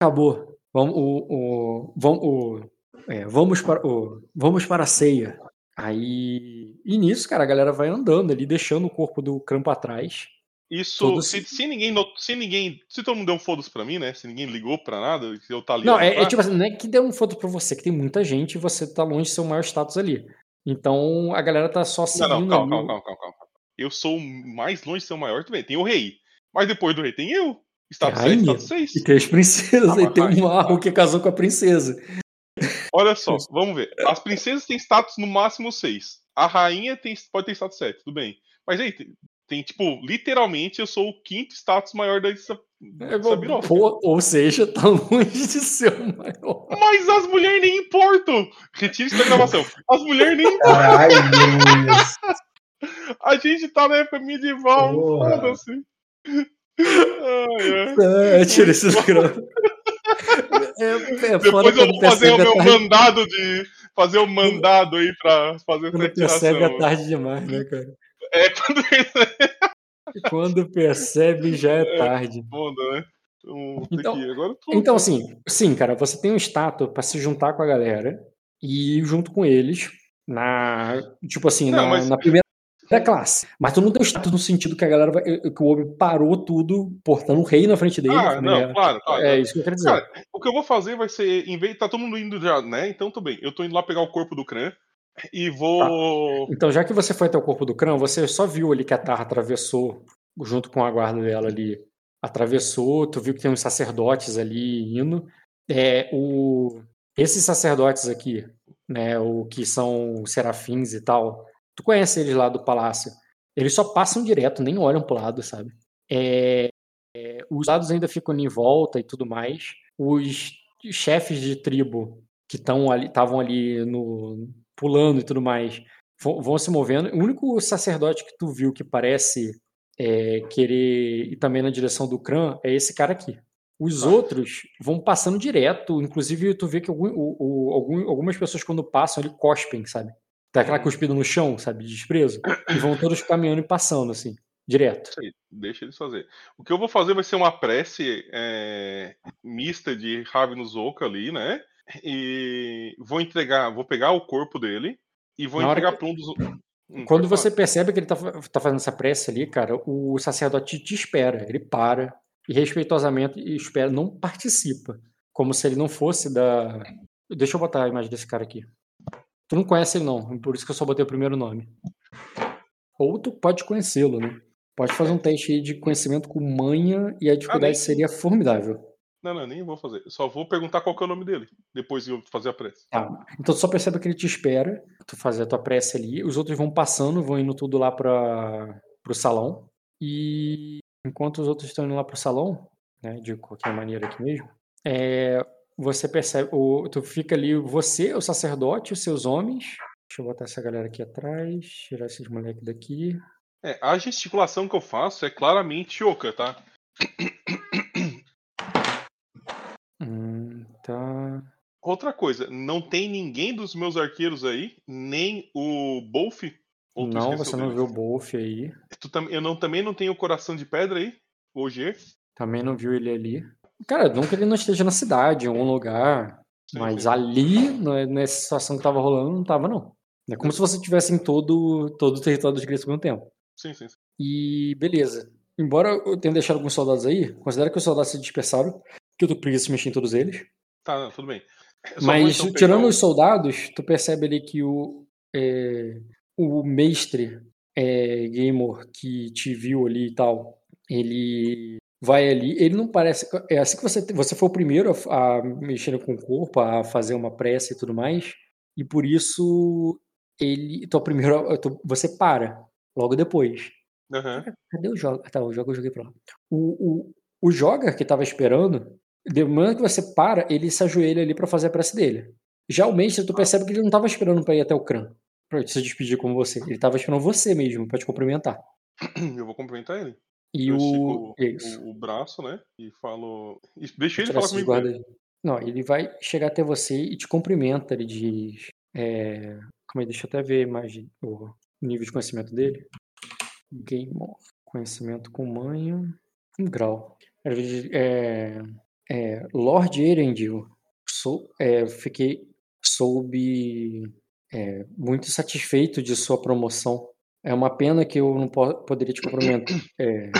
acabou. Vamos, o, o, vamos, o, é, vamos, para, o, vamos para a ceia. Aí, e nisso, cara, a galera vai andando ali, deixando o corpo do Crampo atrás. Isso, se, se, ninguém, se ninguém, se todo mundo deu um foda-se pra mim, né? Se ninguém ligou pra nada, se eu tá ali. Não, é, é, tipo assim, não é que deu um foda-se pra você, que tem muita gente e você tá longe de ser o maior status ali. Então a galera tá só seguindo. Não, não, calma, calma, calma, calma, calma, Eu sou mais longe de ser o maior também. Tem o rei. Mas depois do rei tem eu. Status 6, status 6. E tem as princesas, ah, e tem um marro que casou com a princesa. Olha só, vamos ver. As princesas têm status no máximo 6. A rainha tem, pode ter status 7, tudo bem. Mas aí, tem, tipo, literalmente eu sou o quinto status maior da é, Pô, Ou seja, tá longe de ser o maior. Mas as mulheres nem importam. Retire isso da gravação. As mulheres nem importam. Ai, A gente tá na época medieval. Foda-se. É, tira esses gramas. É, é Depois eu vou fazer o meu tarde... mandado de. Fazer o mandado aí pra fazer quando essa percebe é tarde demais, né, cara? É, quando Quando percebe, já é, é tarde. Né? Então, então, então, assim, sim, cara, você tem um status para se juntar com a galera e ir junto com eles na. Tipo assim, não, na, mas... na primeira classe. Mas tu não tem o status no sentido que a galera vai, que o Obi parou tudo, portando o rei na frente dele. Ah, não, claro, claro. É isso que eu quero dizer. Cara, o que eu vou fazer vai ser, em vez tá todo mundo indo já, né? Então tudo bem. Eu tô indo lá pegar o corpo do Kran e vou. Tá. Então, já que você foi até o corpo do Kran, você só viu ali que a Tarra atravessou, junto com a guarda dela ali, atravessou, tu viu que tem uns sacerdotes ali indo. É, o... Esses sacerdotes aqui, né, o que são serafins e tal, tu conhece eles lá do palácio. Eles só passam direto, nem olham pro lado, sabe? É, é, os lados ainda ficam em volta e tudo mais. Os chefes de tribo que estavam ali, ali no, pulando e tudo mais, vão, se movendo. O único sacerdote que tu viu que parece é, querer ir também na direção do Kran é esse cara aqui. Os ah. outros vão passando direto, inclusive tu vê que algum, o, o, algum, algumas pessoas quando passam ali cospem, sabe? Tá aquela cuspida no chão, sabe, de desprezo, e vão todos caminhando e passando, assim, direto. Aí, deixa eles fazer. O que eu vou fazer vai ser uma prece é, mista de Ravnus Oka ali, né? E vou entregar, vou pegar o corpo dele e vou Na entregar que... para um dos. Hum, Quando você percebe que ele tá, tá fazendo essa prece ali, cara, o sacerdote te espera, ele para e respeitosamente espera, não participa, como se ele não fosse da. Deixa eu botar a imagem desse cara aqui. Tu não conhece ele não, por isso que eu só botei o primeiro nome. Ou tu pode conhecê-lo, né? Pode fazer um teste aí de conhecimento com manha e a dificuldade ah, seria formidável. Não, não, nem vou fazer. Só vou perguntar qual é o nome dele, depois de eu fazer a prece. Tá. Então tu só percebe que ele te espera, tu fazer a tua prece ali, os outros vão passando, vão indo tudo lá para pro salão. E enquanto os outros estão indo lá pro salão, né, de qualquer maneira aqui mesmo, é, você percebe, o, tu fica ali, você, o sacerdote, os seus homens. Deixa eu botar essa galera aqui atrás, tirar esses moleques daqui. É, a gesticulação que eu faço é claramente oca, tá? Hum, tá. Outra coisa, não tem ninguém dos meus arqueiros aí, nem o Bolf? Não, você não viu o Bolf aí. Tu, eu não, também não tenho o coração de pedra aí? O Ogier? Também não viu ele ali. Cara, que ele não esteja na cidade, em algum lugar. Sim, mas sim. ali, né, nessa situação que tava rolando, não tava, não. É como se você estivesse em todo, todo o território dos gregos ao mesmo tempo. Sim, sim, sim. E beleza. Embora eu tenha deixado alguns soldados aí, considera que os soldados se dispersaram que eu tô preguiça de mexer em todos eles. Tá, não, tudo bem. Mas então tirando os soldados, tu percebe ali que o, é, o mestre é, gamer que te viu ali e tal, ele vai ali, ele não parece. É assim que você, você foi o primeiro a, a mexer com o corpo, a fazer uma prece e tudo mais, e por isso ele. Então, primeiro, você para, logo depois. Uhum. Cadê o jogo? Tá, o jogo eu joguei pra lá. O, o, o Joga que tava esperando, de momento que você para, ele se ajoelha ali para fazer a prece dele. Já o Mestre, tu percebe que ele não tava esperando pra ir até o Cran, pra se despedir com você. Ele tava esperando você mesmo, pra te cumprimentar. Eu vou cumprimentar ele. E eu o... estico o, o, braço, né? E falo. Deixa ele falar comigo. Guarda... Não, ele vai chegar até você e te cumprimenta. Ele diz. É... Calma aí, deixa eu até ver mais o nível de conhecimento dele. Game of. Conhecimento com manho. Um grau. É, é, Lord Erendil. Sou, é, fiquei. Soube. É, muito satisfeito de sua promoção. É uma pena que eu não po poderia te cumprimentar. É,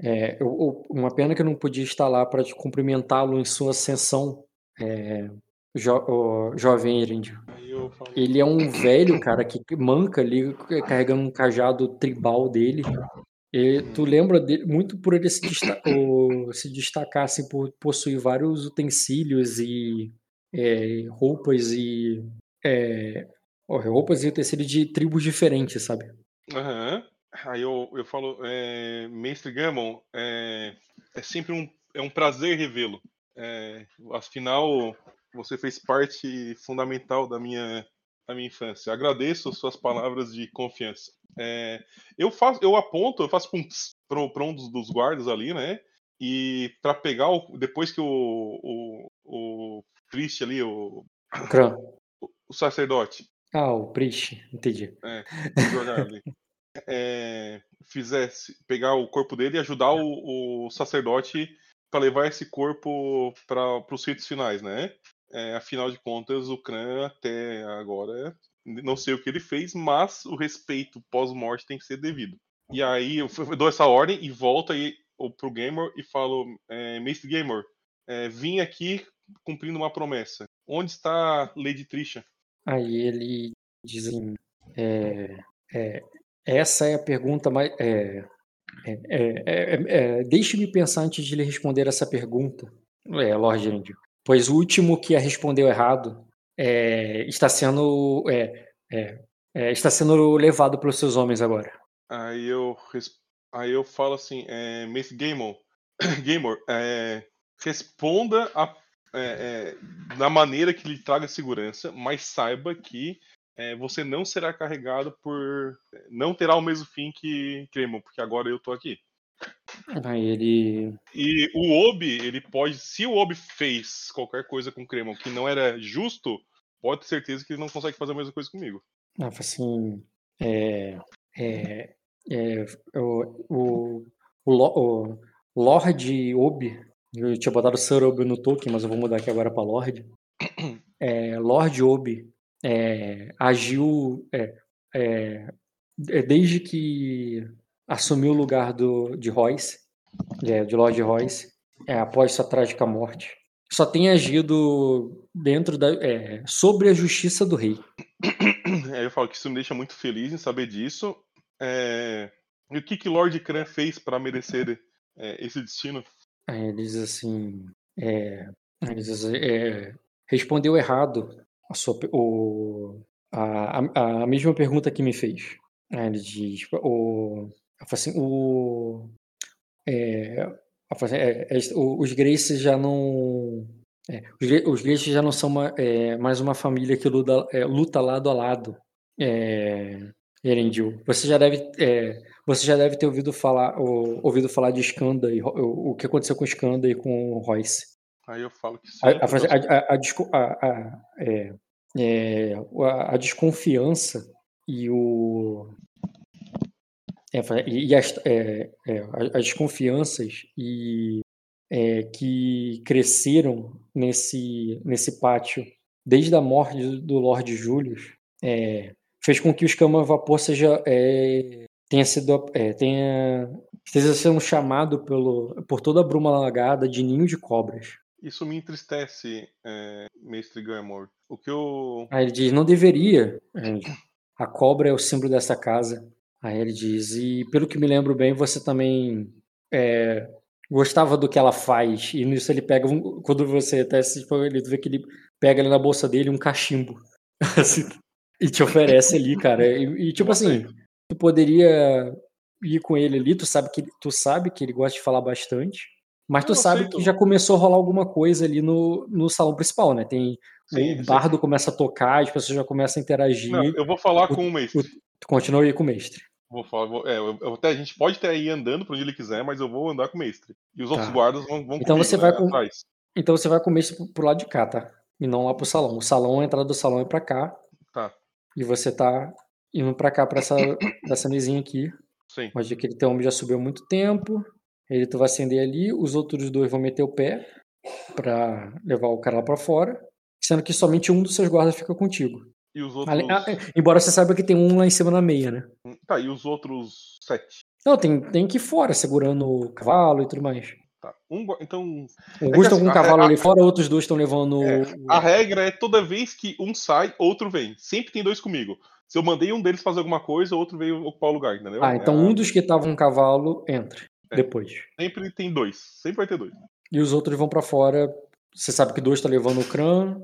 é, eu, uma pena que eu não podia estar lá para te cumprimentá-lo em sua ascensão, é, jo, jovem Erend. Ele é um velho, cara, que manca ali, carregando um cajado tribal dele. E tu lembra dele muito por ele se, desta o, se destacar, assim, por possuir vários utensílios e é, roupas e. É, roupas e utensílios de tribos diferentes, sabe? Uhum. Aí eu, eu falo, é, Mestre Gammon, é, é sempre um, é um prazer revê-lo. É, afinal, você fez parte fundamental da minha, da minha infância. Agradeço suas palavras de confiança. É, eu faço, eu aponto, eu faço para um dos, dos, guardas ali, né? E para pegar o, depois que o o, o Priest ali, o, o, o sacerdote. Ah, o Priest, entendi. É, jogar ali. é, fizesse pegar o corpo dele e ajudar o, o sacerdote para levar esse corpo para os ritos finais, né? É, afinal de contas, o Kran até agora não sei o que ele fez, mas o respeito pós-morte tem que ser devido. E aí eu, dou essa ordem e volto aí pro Gamer e falo, é, Mestre Gamer, é, vim aqui cumprindo uma promessa. Onde está Lady Trisha? Aí ele diz assim, é, é, essa é a pergunta mais. É, é, é, é Deixe-me pensar antes de lhe responder essa pergunta, é, Lord Andy. Pois o último que a respondeu errado está sendo está sendo levado pelos seus homens agora. Aí eu aí eu falo assim, é, Miss Gamer, Gamer, responda a, da maneira que lhe traga segurança, mas saiba que é, você não será carregado por. Não terá o mesmo fim que Cremon, porque agora eu tô aqui. Aí ele. E o Obi, ele pode. Se o Obi fez qualquer coisa com Cremon que não era justo, pode ter certeza que ele não consegue fazer a mesma coisa comigo. Ah, assim. É. É. é o, o, o, o Lord Obi. Eu tinha botado Sir Obi no Tolkien, mas eu vou mudar aqui agora pra Lord. É, Lord Obi é, agiu é, é, é, desde que assumiu o lugar do, de Royce, é, de Lord Royce, é, após sua trágica morte. Só tem agido dentro da sobre a justiça do rei. eu falo que isso me deixa muito feliz em saber disso. e o que que Lord Kran fez para merecer esse destino? Ele diz assim, ele diz, respondeu errado a, sua, o, a, a, mesma pergunta que me fez. Ele diz, o, assim, o, é, assim, é, é, os Graces já não é, os, Graces já não são uma, é, mais uma família que luta, é, luta lado a lado. É, Erendil, você já deve é, você já deve ter ouvido falar ou, ouvido falar de Skanda e o, o que aconteceu com Skanda e com Royce. Aí eu falo que sim. A, a, é, é, a, desconfiança e o é, e as, é, é, as desconfianças e é, que cresceram nesse nesse pátio desde a morte do Lord Julius é, fez com que o escama vapor seja tenha sido tenha esteja sendo chamado pelo por toda a bruma alagada de ninho de cobras isso me entristece, é, mestre Gamor. O que eu. Aí ele diz: não deveria. A cobra é o símbolo dessa casa. Aí ele diz: e pelo que me lembro bem, você também é, gostava do que ela faz. E nisso ele pega, um, quando você até se ele vê que ele pega ali na bolsa dele um cachimbo. Assim, e te oferece ali, cara. E, e, tipo assim, tu poderia ir com ele ali, tu sabe que tu sabe que ele gosta de falar bastante. Mas tu sabe que já começou a rolar alguma coisa ali no, no salão principal, né? Tem sim, o bardo sim. começa a tocar, as pessoas já começam a interagir. Não, eu vou falar o, com o mestre. O, tu continua aí com o mestre. Vou falar, vou, é, eu, até, a gente pode até ir andando para onde ele quiser, mas eu vou andar com o mestre. E os tá. outros guardas vão, vão então comigo, você vai né, com, atrás. Então você vai com o mestre pro, pro lado de cá, tá? E não lá pro salão. O salão, a entrada do salão é para cá. Tá. E você tá indo para cá, para essa, essa mesinha aqui. Sim. Onde aquele teu homem já subiu há muito tempo. Ele tu vai acender ali, os outros dois vão meter o pé para levar o cara lá para fora, sendo que somente um dos seus guardas fica contigo. E os outros. Ah, embora você saiba que tem um lá em cima na meia, né? Tá, e os outros sete? Não, tem, tem que ir fora, segurando o cavalo e tudo mais. Tá. Um, então. Alguns estão é com um cavalo a, ali fora, outros dois estão levando. É, a regra é toda vez que um sai, outro vem. Sempre tem dois comigo. Se eu mandei um deles fazer alguma coisa, outro veio ocupar o lugar, entendeu? Ah, então é um dos que estavam no cavalo entra. É. Depois. Sempre tem dois. Sempre vai ter dois. E os outros vão para fora. Você sabe que dois tá levando o crã.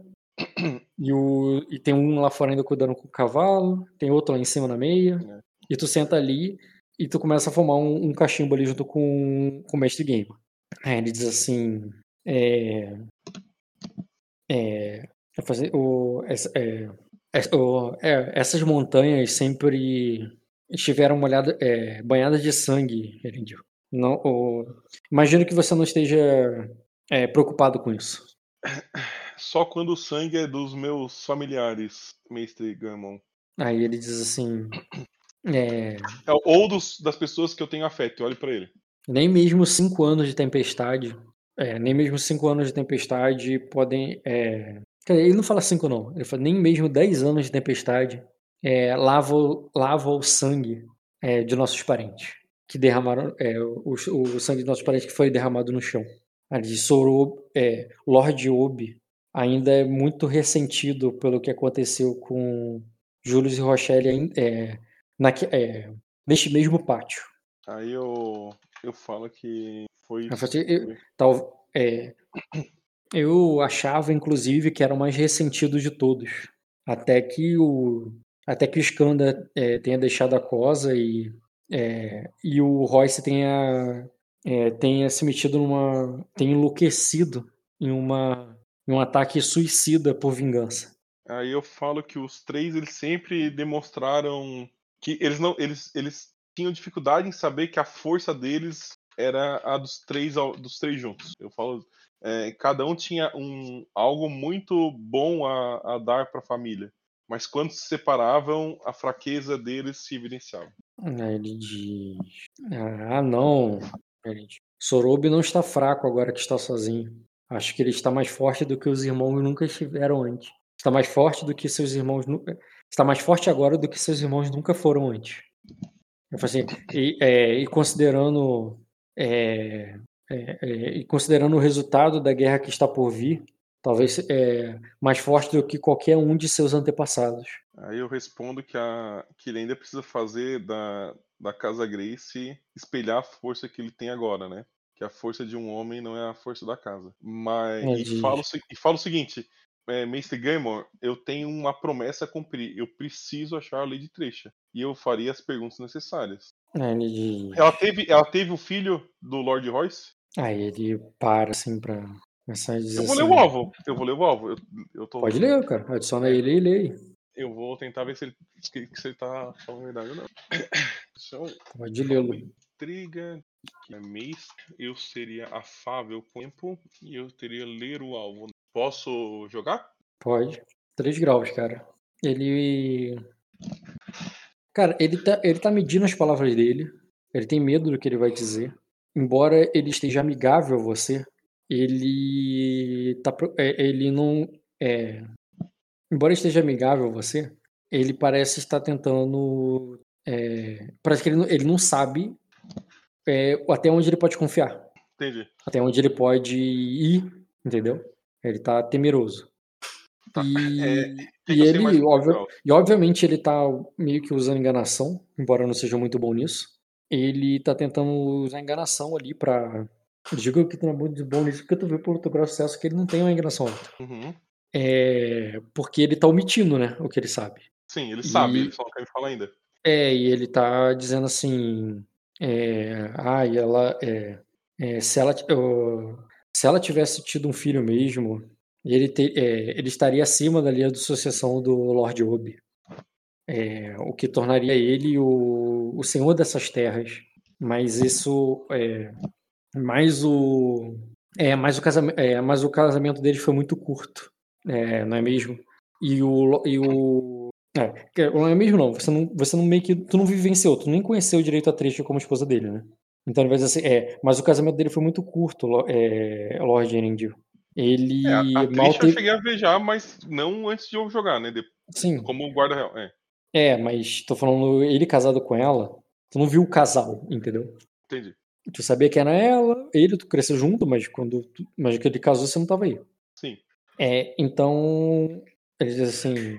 E, o, e tem um lá fora ainda cuidando com o cavalo. Tem outro lá em cima na meia. É. E tu senta ali e tu começa a formar um, um cachimbo ali junto com, com o mestre game. Aí ele diz assim. É. É. Fazer, o, é, é, o, é, essas montanhas sempre estiveram molhadas, é, banhadas de sangue. Não, o... Imagino que você não esteja é, preocupado com isso. Só quando o sangue é dos meus familiares, mestre Gammon. Aí ele diz assim. É... é ou dos, das pessoas que eu tenho afeto, olhe para ele. Nem mesmo cinco anos de tempestade. É, nem mesmo cinco anos de tempestade podem. É... Ele não fala cinco, não. Ele fala nem mesmo dez anos de tempestade é, lava, lava o sangue é, de nossos parentes que derramaram é, o, o, sangue de nossos parentes que foi derramado no chão. A de Sorob, é, Lord Obi ainda é muito ressentido pelo que aconteceu com Julius e Rochelle é, na, é, neste mesmo pátio. Aí eu, eu falo que foi. Eu, falei, eu, tal, é, eu achava, inclusive, que era o mais ressentido de todos. Até que o, até que o Skanda é, tenha deixado a cosa e é, e o Royce tenha, é, tenha se metido numa. tenha enlouquecido em, uma, em um ataque suicida por vingança. Aí eu falo que os três eles sempre demonstraram que eles não eles, eles tinham dificuldade em saber que a força deles era a dos três dos três juntos. Eu falo é, cada um tinha um algo muito bom a, a dar para a família, mas quando se separavam a fraqueza deles se evidenciava. Ele diz: Ah, não. Sorobi não está fraco agora que está sozinho. Acho que ele está mais forte do que os irmãos nunca estiveram antes. Está mais forte do que seus irmãos nunca. Está mais forte agora do que seus irmãos nunca foram antes. Eu assim, e, é, e considerando é, é, é, e considerando o resultado da guerra que está por vir, talvez é, mais forte do que qualquer um de seus antepassados. Aí eu respondo que, a, que ele ainda precisa fazer da, da Casa Grace espelhar a força que ele tem agora, né? Que a força de um homem não é a força da casa. Mas. E, falo, e falo o seguinte. É, Mestre Gaimon, eu tenho uma promessa a cumprir. Eu preciso achar a Lady Trecha. E eu faria as perguntas necessárias. É, ela, teve, ela teve o filho do Lord Royce? Aí ele para assim pra começar a dizer. Eu vou assim, ler o alvo. Eu vou ler o alvo. Eu, eu tô... Pode ler, cara. Adiciona ele e lê. Eu vou tentar ver se ele, se, se ele tá falando a verdade ou não. Pode lê-lo. Intriga, que é mês, eu seria afável com o tempo e eu teria ler o alvo. Posso jogar? Pode. 3 graus, cara. Ele. Cara, ele tá, ele tá medindo as palavras dele. Ele tem medo do que ele vai dizer. Embora ele esteja amigável a você, ele tá, é, ele não é, embora esteja amigável a você, ele parece estar tentando. É, parece que ele não, ele não sabe é, até onde ele pode confiar. Entendi. Até onde ele pode ir, entendeu? Ele tá temeroso. Tá. E, é, e ele, óbvio, e obviamente, ele tá meio que usando enganação, embora não seja muito bom nisso. ele tá tentando usar enganação ali pra. Digo que é muito bom nisso, porque tu vê pelo teu processo que ele não tem uma enganação alta. Uhum. É, porque ele tá omitindo, né, o que ele sabe. Sim, ele sabe, E- ele só não quer me falar ainda. É, e ele tá dizendo assim, é, e ela, é, é, se ela, se ela tivesse tido um filho mesmo, ele, é, ele estaria acima da linha de sucessão do Lord Obi, É, o que tornaria ele o, o senhor dessas terras. Mas isso, é, mas o, é, mas o casamento, é, mas o casamento deles foi muito curto, não é mesmo? E o, e o é, não é mesmo não. Você não, você não meio que. Tu não vivenciou, tu nem conheceu direito a Trisha como esposa dele, né? Então ele vai dizer assim, é, mas o casamento dele foi muito curto, é, Lord Erendil. Ele É, a, a mal Trisha eu teve. cheguei a ver já, mas não antes de eu jogar, né? De- Sim, como guarda real. É, é, mas tô falando ele casado com ela. Tu não viu o casal, entendeu? entendi. Tu sabia que era ela, ele, tu cresceu junto, mas quando tu, mas que ele casou, você não tava aí. Sim. É, então, ele diz assim,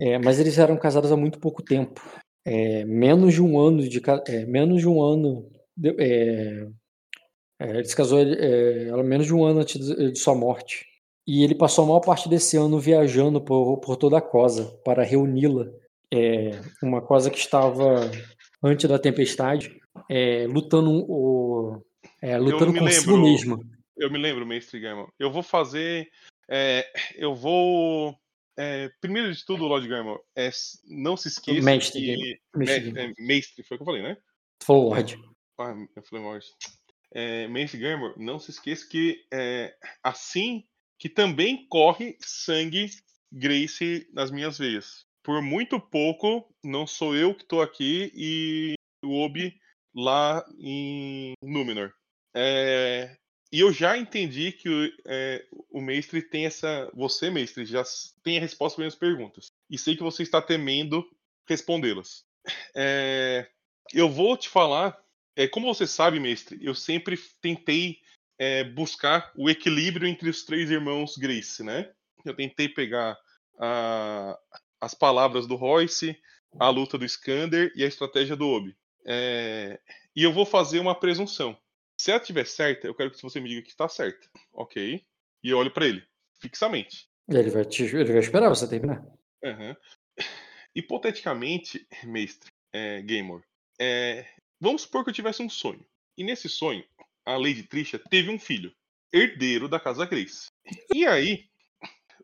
é, mas eles eram casados há muito pouco tempo. É, menos de um ano de é, menos de um ano de- é, é, ele se casou é, menos de um ano antes de, de sua morte. E ele passou a maior parte desse ano viajando por, por toda a Cosa para reuni-la. É, uma Cosa que estava antes da tempestade, é, lutando o, é, lutando me consigo lembro. mesma. Eu me lembro, Mestre Gaimon. Eu vou fazer. eu vou. É, primeiro de tudo, Lord Gaimon, é, não se esqueça Mestre que. Mestre é, mestre, foi o que eu falei, né? Tu falou Lorde. Ah, eu falei Lorde. É, Mestre Gaimon, não se esqueça que é, assim que também corre sangue Grace nas minhas veias. Por muito pouco, não sou eu que tô aqui e o Obi lá em Númenor. É, e eu já entendi que o, é, o mestre tem essa. Você, mestre, já tem a resposta para minhas perguntas. E sei que você está temendo respondê-las. É, eu vou te falar. é, como você sabe, mestre, eu sempre tentei é, buscar o equilíbrio entre os três irmãos Grace, né? Eu tentei pegar a- as palavras do Royce, a luta do Skander e a estratégia do Obi. É, e eu vou fazer uma presunção. Se ela estiver certa, eu quero que você me diga que está certa. Ok? E eu olho para ele, fixamente. Ele vai, te, ele vai esperar você terminar. Aham. Hipoteticamente, mestre, é, Gamer, é, vamos supor que eu tivesse um sonho. E nesse sonho, a Lady Trisha teve um filho, herdeiro da Casa Grace. E aí,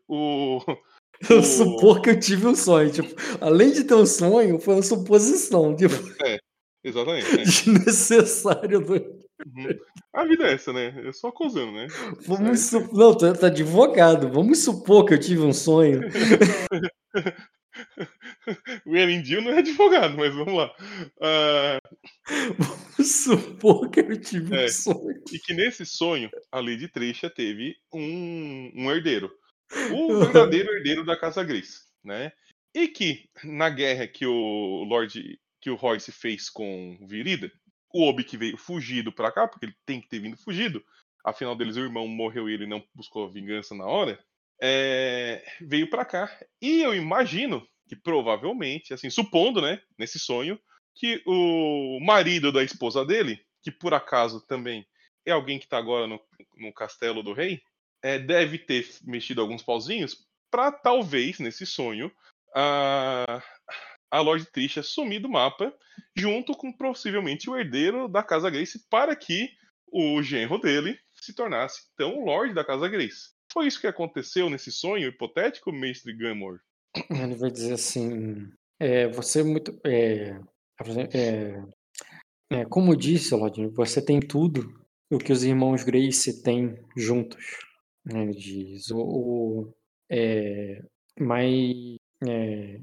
o. Eu o- supor que eu tive um sonho. Tipo, além de ter um sonho, foi uma suposição tipo, Exatamente. é. desnecessária. Do... Uhum. A vida é essa, né? Eu só acusando, né? Vamos su... Não, tu tá advogado. Vamos supor que eu tive um sonho. O Elendil não é advogado, mas vamos lá. Ah, Vamos supor que eu tive É. um sonho. e que nesse sonho, a Lady Trisha teve um, um herdeiro. O verdadeiro herdeiro da Casa Grace, né? E que, na guerra que o Lord, que o Royce fez com o Virida, o Obi que veio fugido pra cá, porque ele tem que ter vindo fugido, afinal deles o irmão morreu e ele não buscou vingança na hora, é, veio pra cá. E eu imagino que provavelmente, assim, supondo, né, nesse sonho, que o marido da esposa dele, que por acaso também é alguém que tá agora no, no castelo do rei, é, deve ter mexido alguns pauzinhos para talvez, nesse sonho, a, a Lord Trisha sumir do mapa, junto com possivelmente o herdeiro da Casa Grace, para que o genro dele se tornasse então o Lorde da Casa Grace. Foi isso que aconteceu nesse sonho hipotético, mestre Gamor? Ele vai dizer assim: é, você é muito. É, é, é, como disse, Lodin, você tem tudo o que os irmãos Grace têm juntos. né, Ele diz. O, o- é, mas, é,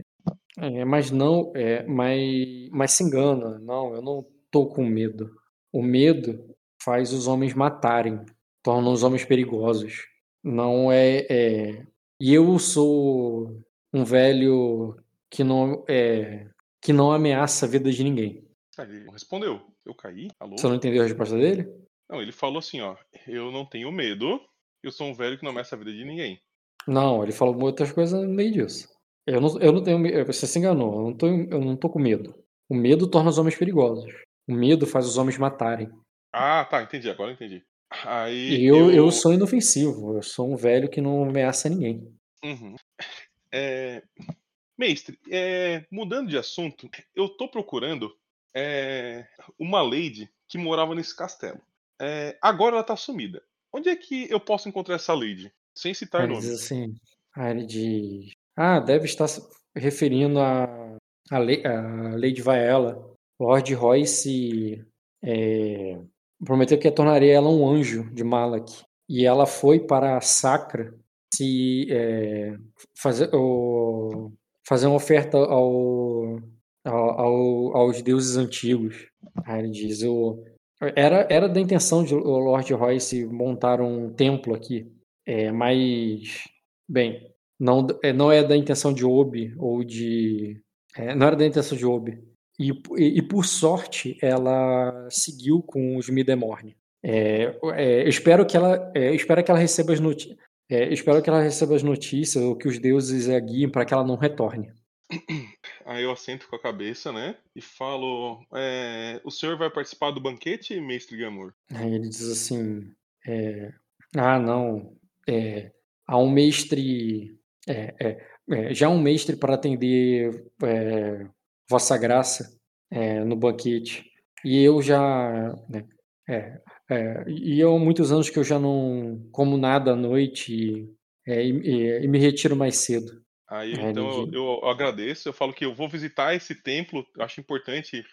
é, mas não. É, mas, mas se engana. Não, eu não tô com medo. O medo faz os homens matarem, torna os homens perigosos. Não é, é. E eu sou um velho que não é que não ameaça a vida de ninguém. Ele respondeu. Eu caí? Alô? Você não entendeu a resposta dele? Não, ele falou assim, ó. Eu não tenho medo. Eu sou um velho que não ameaça a vida de ninguém. Não, ele falou outras coisas no meio disso. Eu não, eu não tenho Você se enganou. Eu não, tô, eu não tô com medo. O medo torna os homens perigosos. O medo faz os homens matarem. Ah, tá, entendi, agora entendi. Aí E eu, eu sou inofensivo, eu sou um velho que não ameaça ninguém. Uhum. É, Mestre, é, mudando de assunto, eu tô procurando é, uma lady que morava nesse castelo. É, agora ela tá sumida. Onde é que eu posso encontrar essa lady? Sem citar ele nome. diz assim, aí ele diz, ah, deve estar se referindo a, a, lei, a Lady Vaela. Lord Royce é, prometeu que tornaria ela um anjo de Malak. E ela foi para a Sacra se é, fazer, o, fazer uma oferta ao, ao, ao- aos deuses antigos. Aí ele diz, o, era, era da intenção de Lord Royce montar um templo aqui. É, mas, bem, não, é, não é da intenção de Obi ou de. é, não era da intenção de Obi. E, e, e, por sorte ela seguiu com os Midemorne. É, é, espero que ela, é, espero que ela receba as notícias. espero que ela receba as notícias ou que os deuses a guiem para que ela não retorne. Aí eu assento com a cabeça, né? E falo: é, O senhor vai participar do banquete, mestre Gamor? Aí ele diz assim: é, Ah, não. é, há um mestre. É, é, é, já um mestre para atender é, Vossa Graça é, no banquete. E eu já. né, é, e eu há muitos anos que eu já não como nada à noite e, e- e- me retiro mais cedo. Aí então eu, eu agradeço, eu falo que eu vou visitar esse templo, acho importante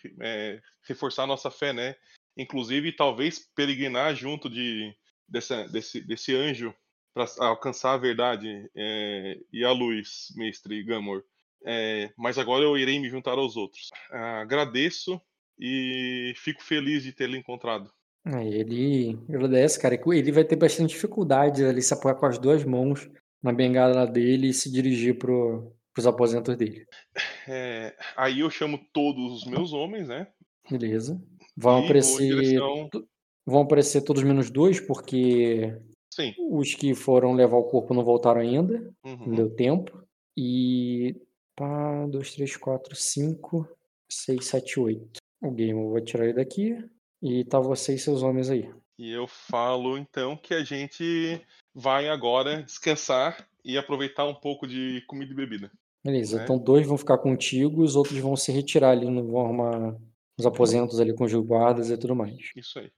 reforçar a nossa fé, né? Inclusive, talvez peregrinar junto de, dessa, desse, desse anjo para alcançar a verdade é, e a luz, mestre Gamor. É, mas agora eu irei me juntar aos outros. Agradeço e fico feliz de tê-lo encontrado. Aí ele agradece, cara. Ele vai ter bastante dificuldade ali se apoiar com as duas mãos na bengala dele e se dirigir pro, pros aposentos dele. É, aí eu chamo todos os meus homens, né? Beleza. Vão E aparecer, vão aparecer todos menos dois, porque Sim. os que foram levar o corpo não voltaram ainda. Não Uhum. deu tempo. E. Pá, 2, 3, 4, 5, 6, 7, 8. O game eu vou tirar ele daqui. E tá você e seus homens aí. E eu falo então que a gente vai agora descansar e aproveitar um pouco de comida e bebida. Beleza, né? então dois vão ficar contigo, os outros vão se retirar ali, não vão arrumar os aposentos ali com os guardas e tudo mais. Isso aí.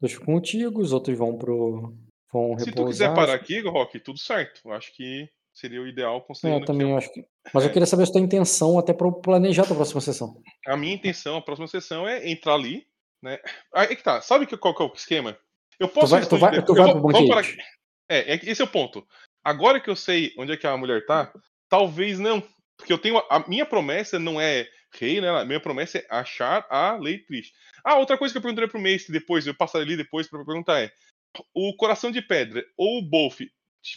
Dois ficam contigo, os outros vão pro. Vão Se tu repousar. quiser parar aqui, Rock, tudo certo. Eu acho que seria o ideal É, considerando também que eu acho que. Mas eu É. queria saber se tua intenção até para planejar a tua próxima sessão. a minha intenção, a próxima sessão é entrar ali, né? Aí que tá. Sabe que, qual que é o esquema? Eu Tu posso vai, tu vai, tu eu vai vou- pro banquete. aqui. É, é esse é o ponto. Agora que eu sei onde é que a mulher tá, talvez não. Porque eu tenho. A minha promessa não é rei, né? A minha promessa é achar a lei triste. Ah, outra coisa que eu perguntaria pro mestre depois, eu passarei ali depois pra perguntar é: o coração de pedra ou o Bolf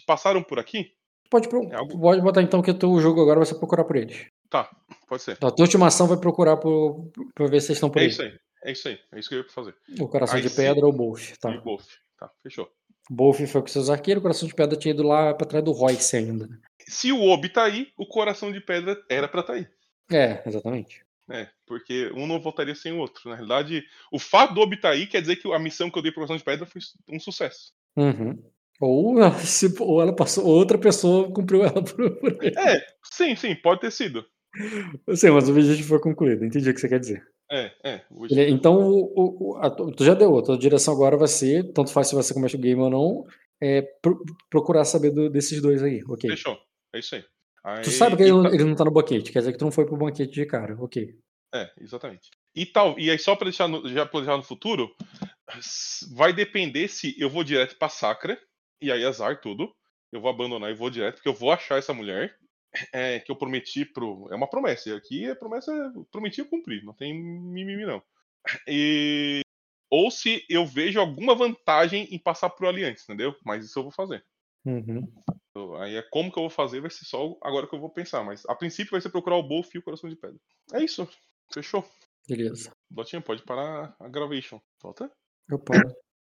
passaram por aqui? Pode, pro- É algo- pode botar então que o teu jogo agora vai ser procurar por eles. Tá, pode ser. A tua ultimação vai procurar por, pra ver se eles estão por É aí. isso aí. É isso aí. É isso que eu ia fazer. O coração Aí de sim. pedra ou o Bolf. Tá. E o Bolf. Tá, fechou. Bolf foi com seus arqueiros, o coração de pedra tinha ido lá pra trás do Royce ainda. Se o Obi tá aí, o coração de pedra era pra tá aí. É, exatamente. Né? Porque um não voltaria sem o outro. Na realidade, o fato do Obi tá aí quer dizer que a missão que eu dei coração de pedra foi um sucesso. Uhum. Ou, ela, se- ou ela passou, ou outra pessoa cumpriu ela por, por ele. É, sim, sim, pode ter sido. Eu sei, mas o objetivo foi concluído. Entendi o que você quer dizer. É, é. Ele- Então, o, o- a tu tu já deu. A tua direção agora vai ser, tanto faz se você começa o game ou não, é pro- procurar saber do- desses dois aí. Ok. Fechou. É isso aí. Aí- Tu sabe que ele, não- tá- ele não tá no banquete, quer dizer que tu não foi pro banquete de cara. Ok. É, exatamente. E tal, e aí só para deixar no, já planejar no futuro, vai depender se eu vou direto pra Sacra e aí azar tudo. Eu vou abandonar e vou direto porque eu vou achar essa mulher é, que eu prometi pro, é uma promessa. E aqui é promessa, prometi eu cumprir, não tem mimimi não. E ou se eu vejo alguma vantagem em passar por ali antes, entendeu? Mas isso eu vou fazer. Uhum. Aí é como que eu vou fazer, vai ser só agora que eu vou pensar. Mas a princípio vai ser procurar o Bolf e o Coração de Pedra. É isso. Fechou. Beleza. Botinha, pode parar a gravation. Volta? Eu paro.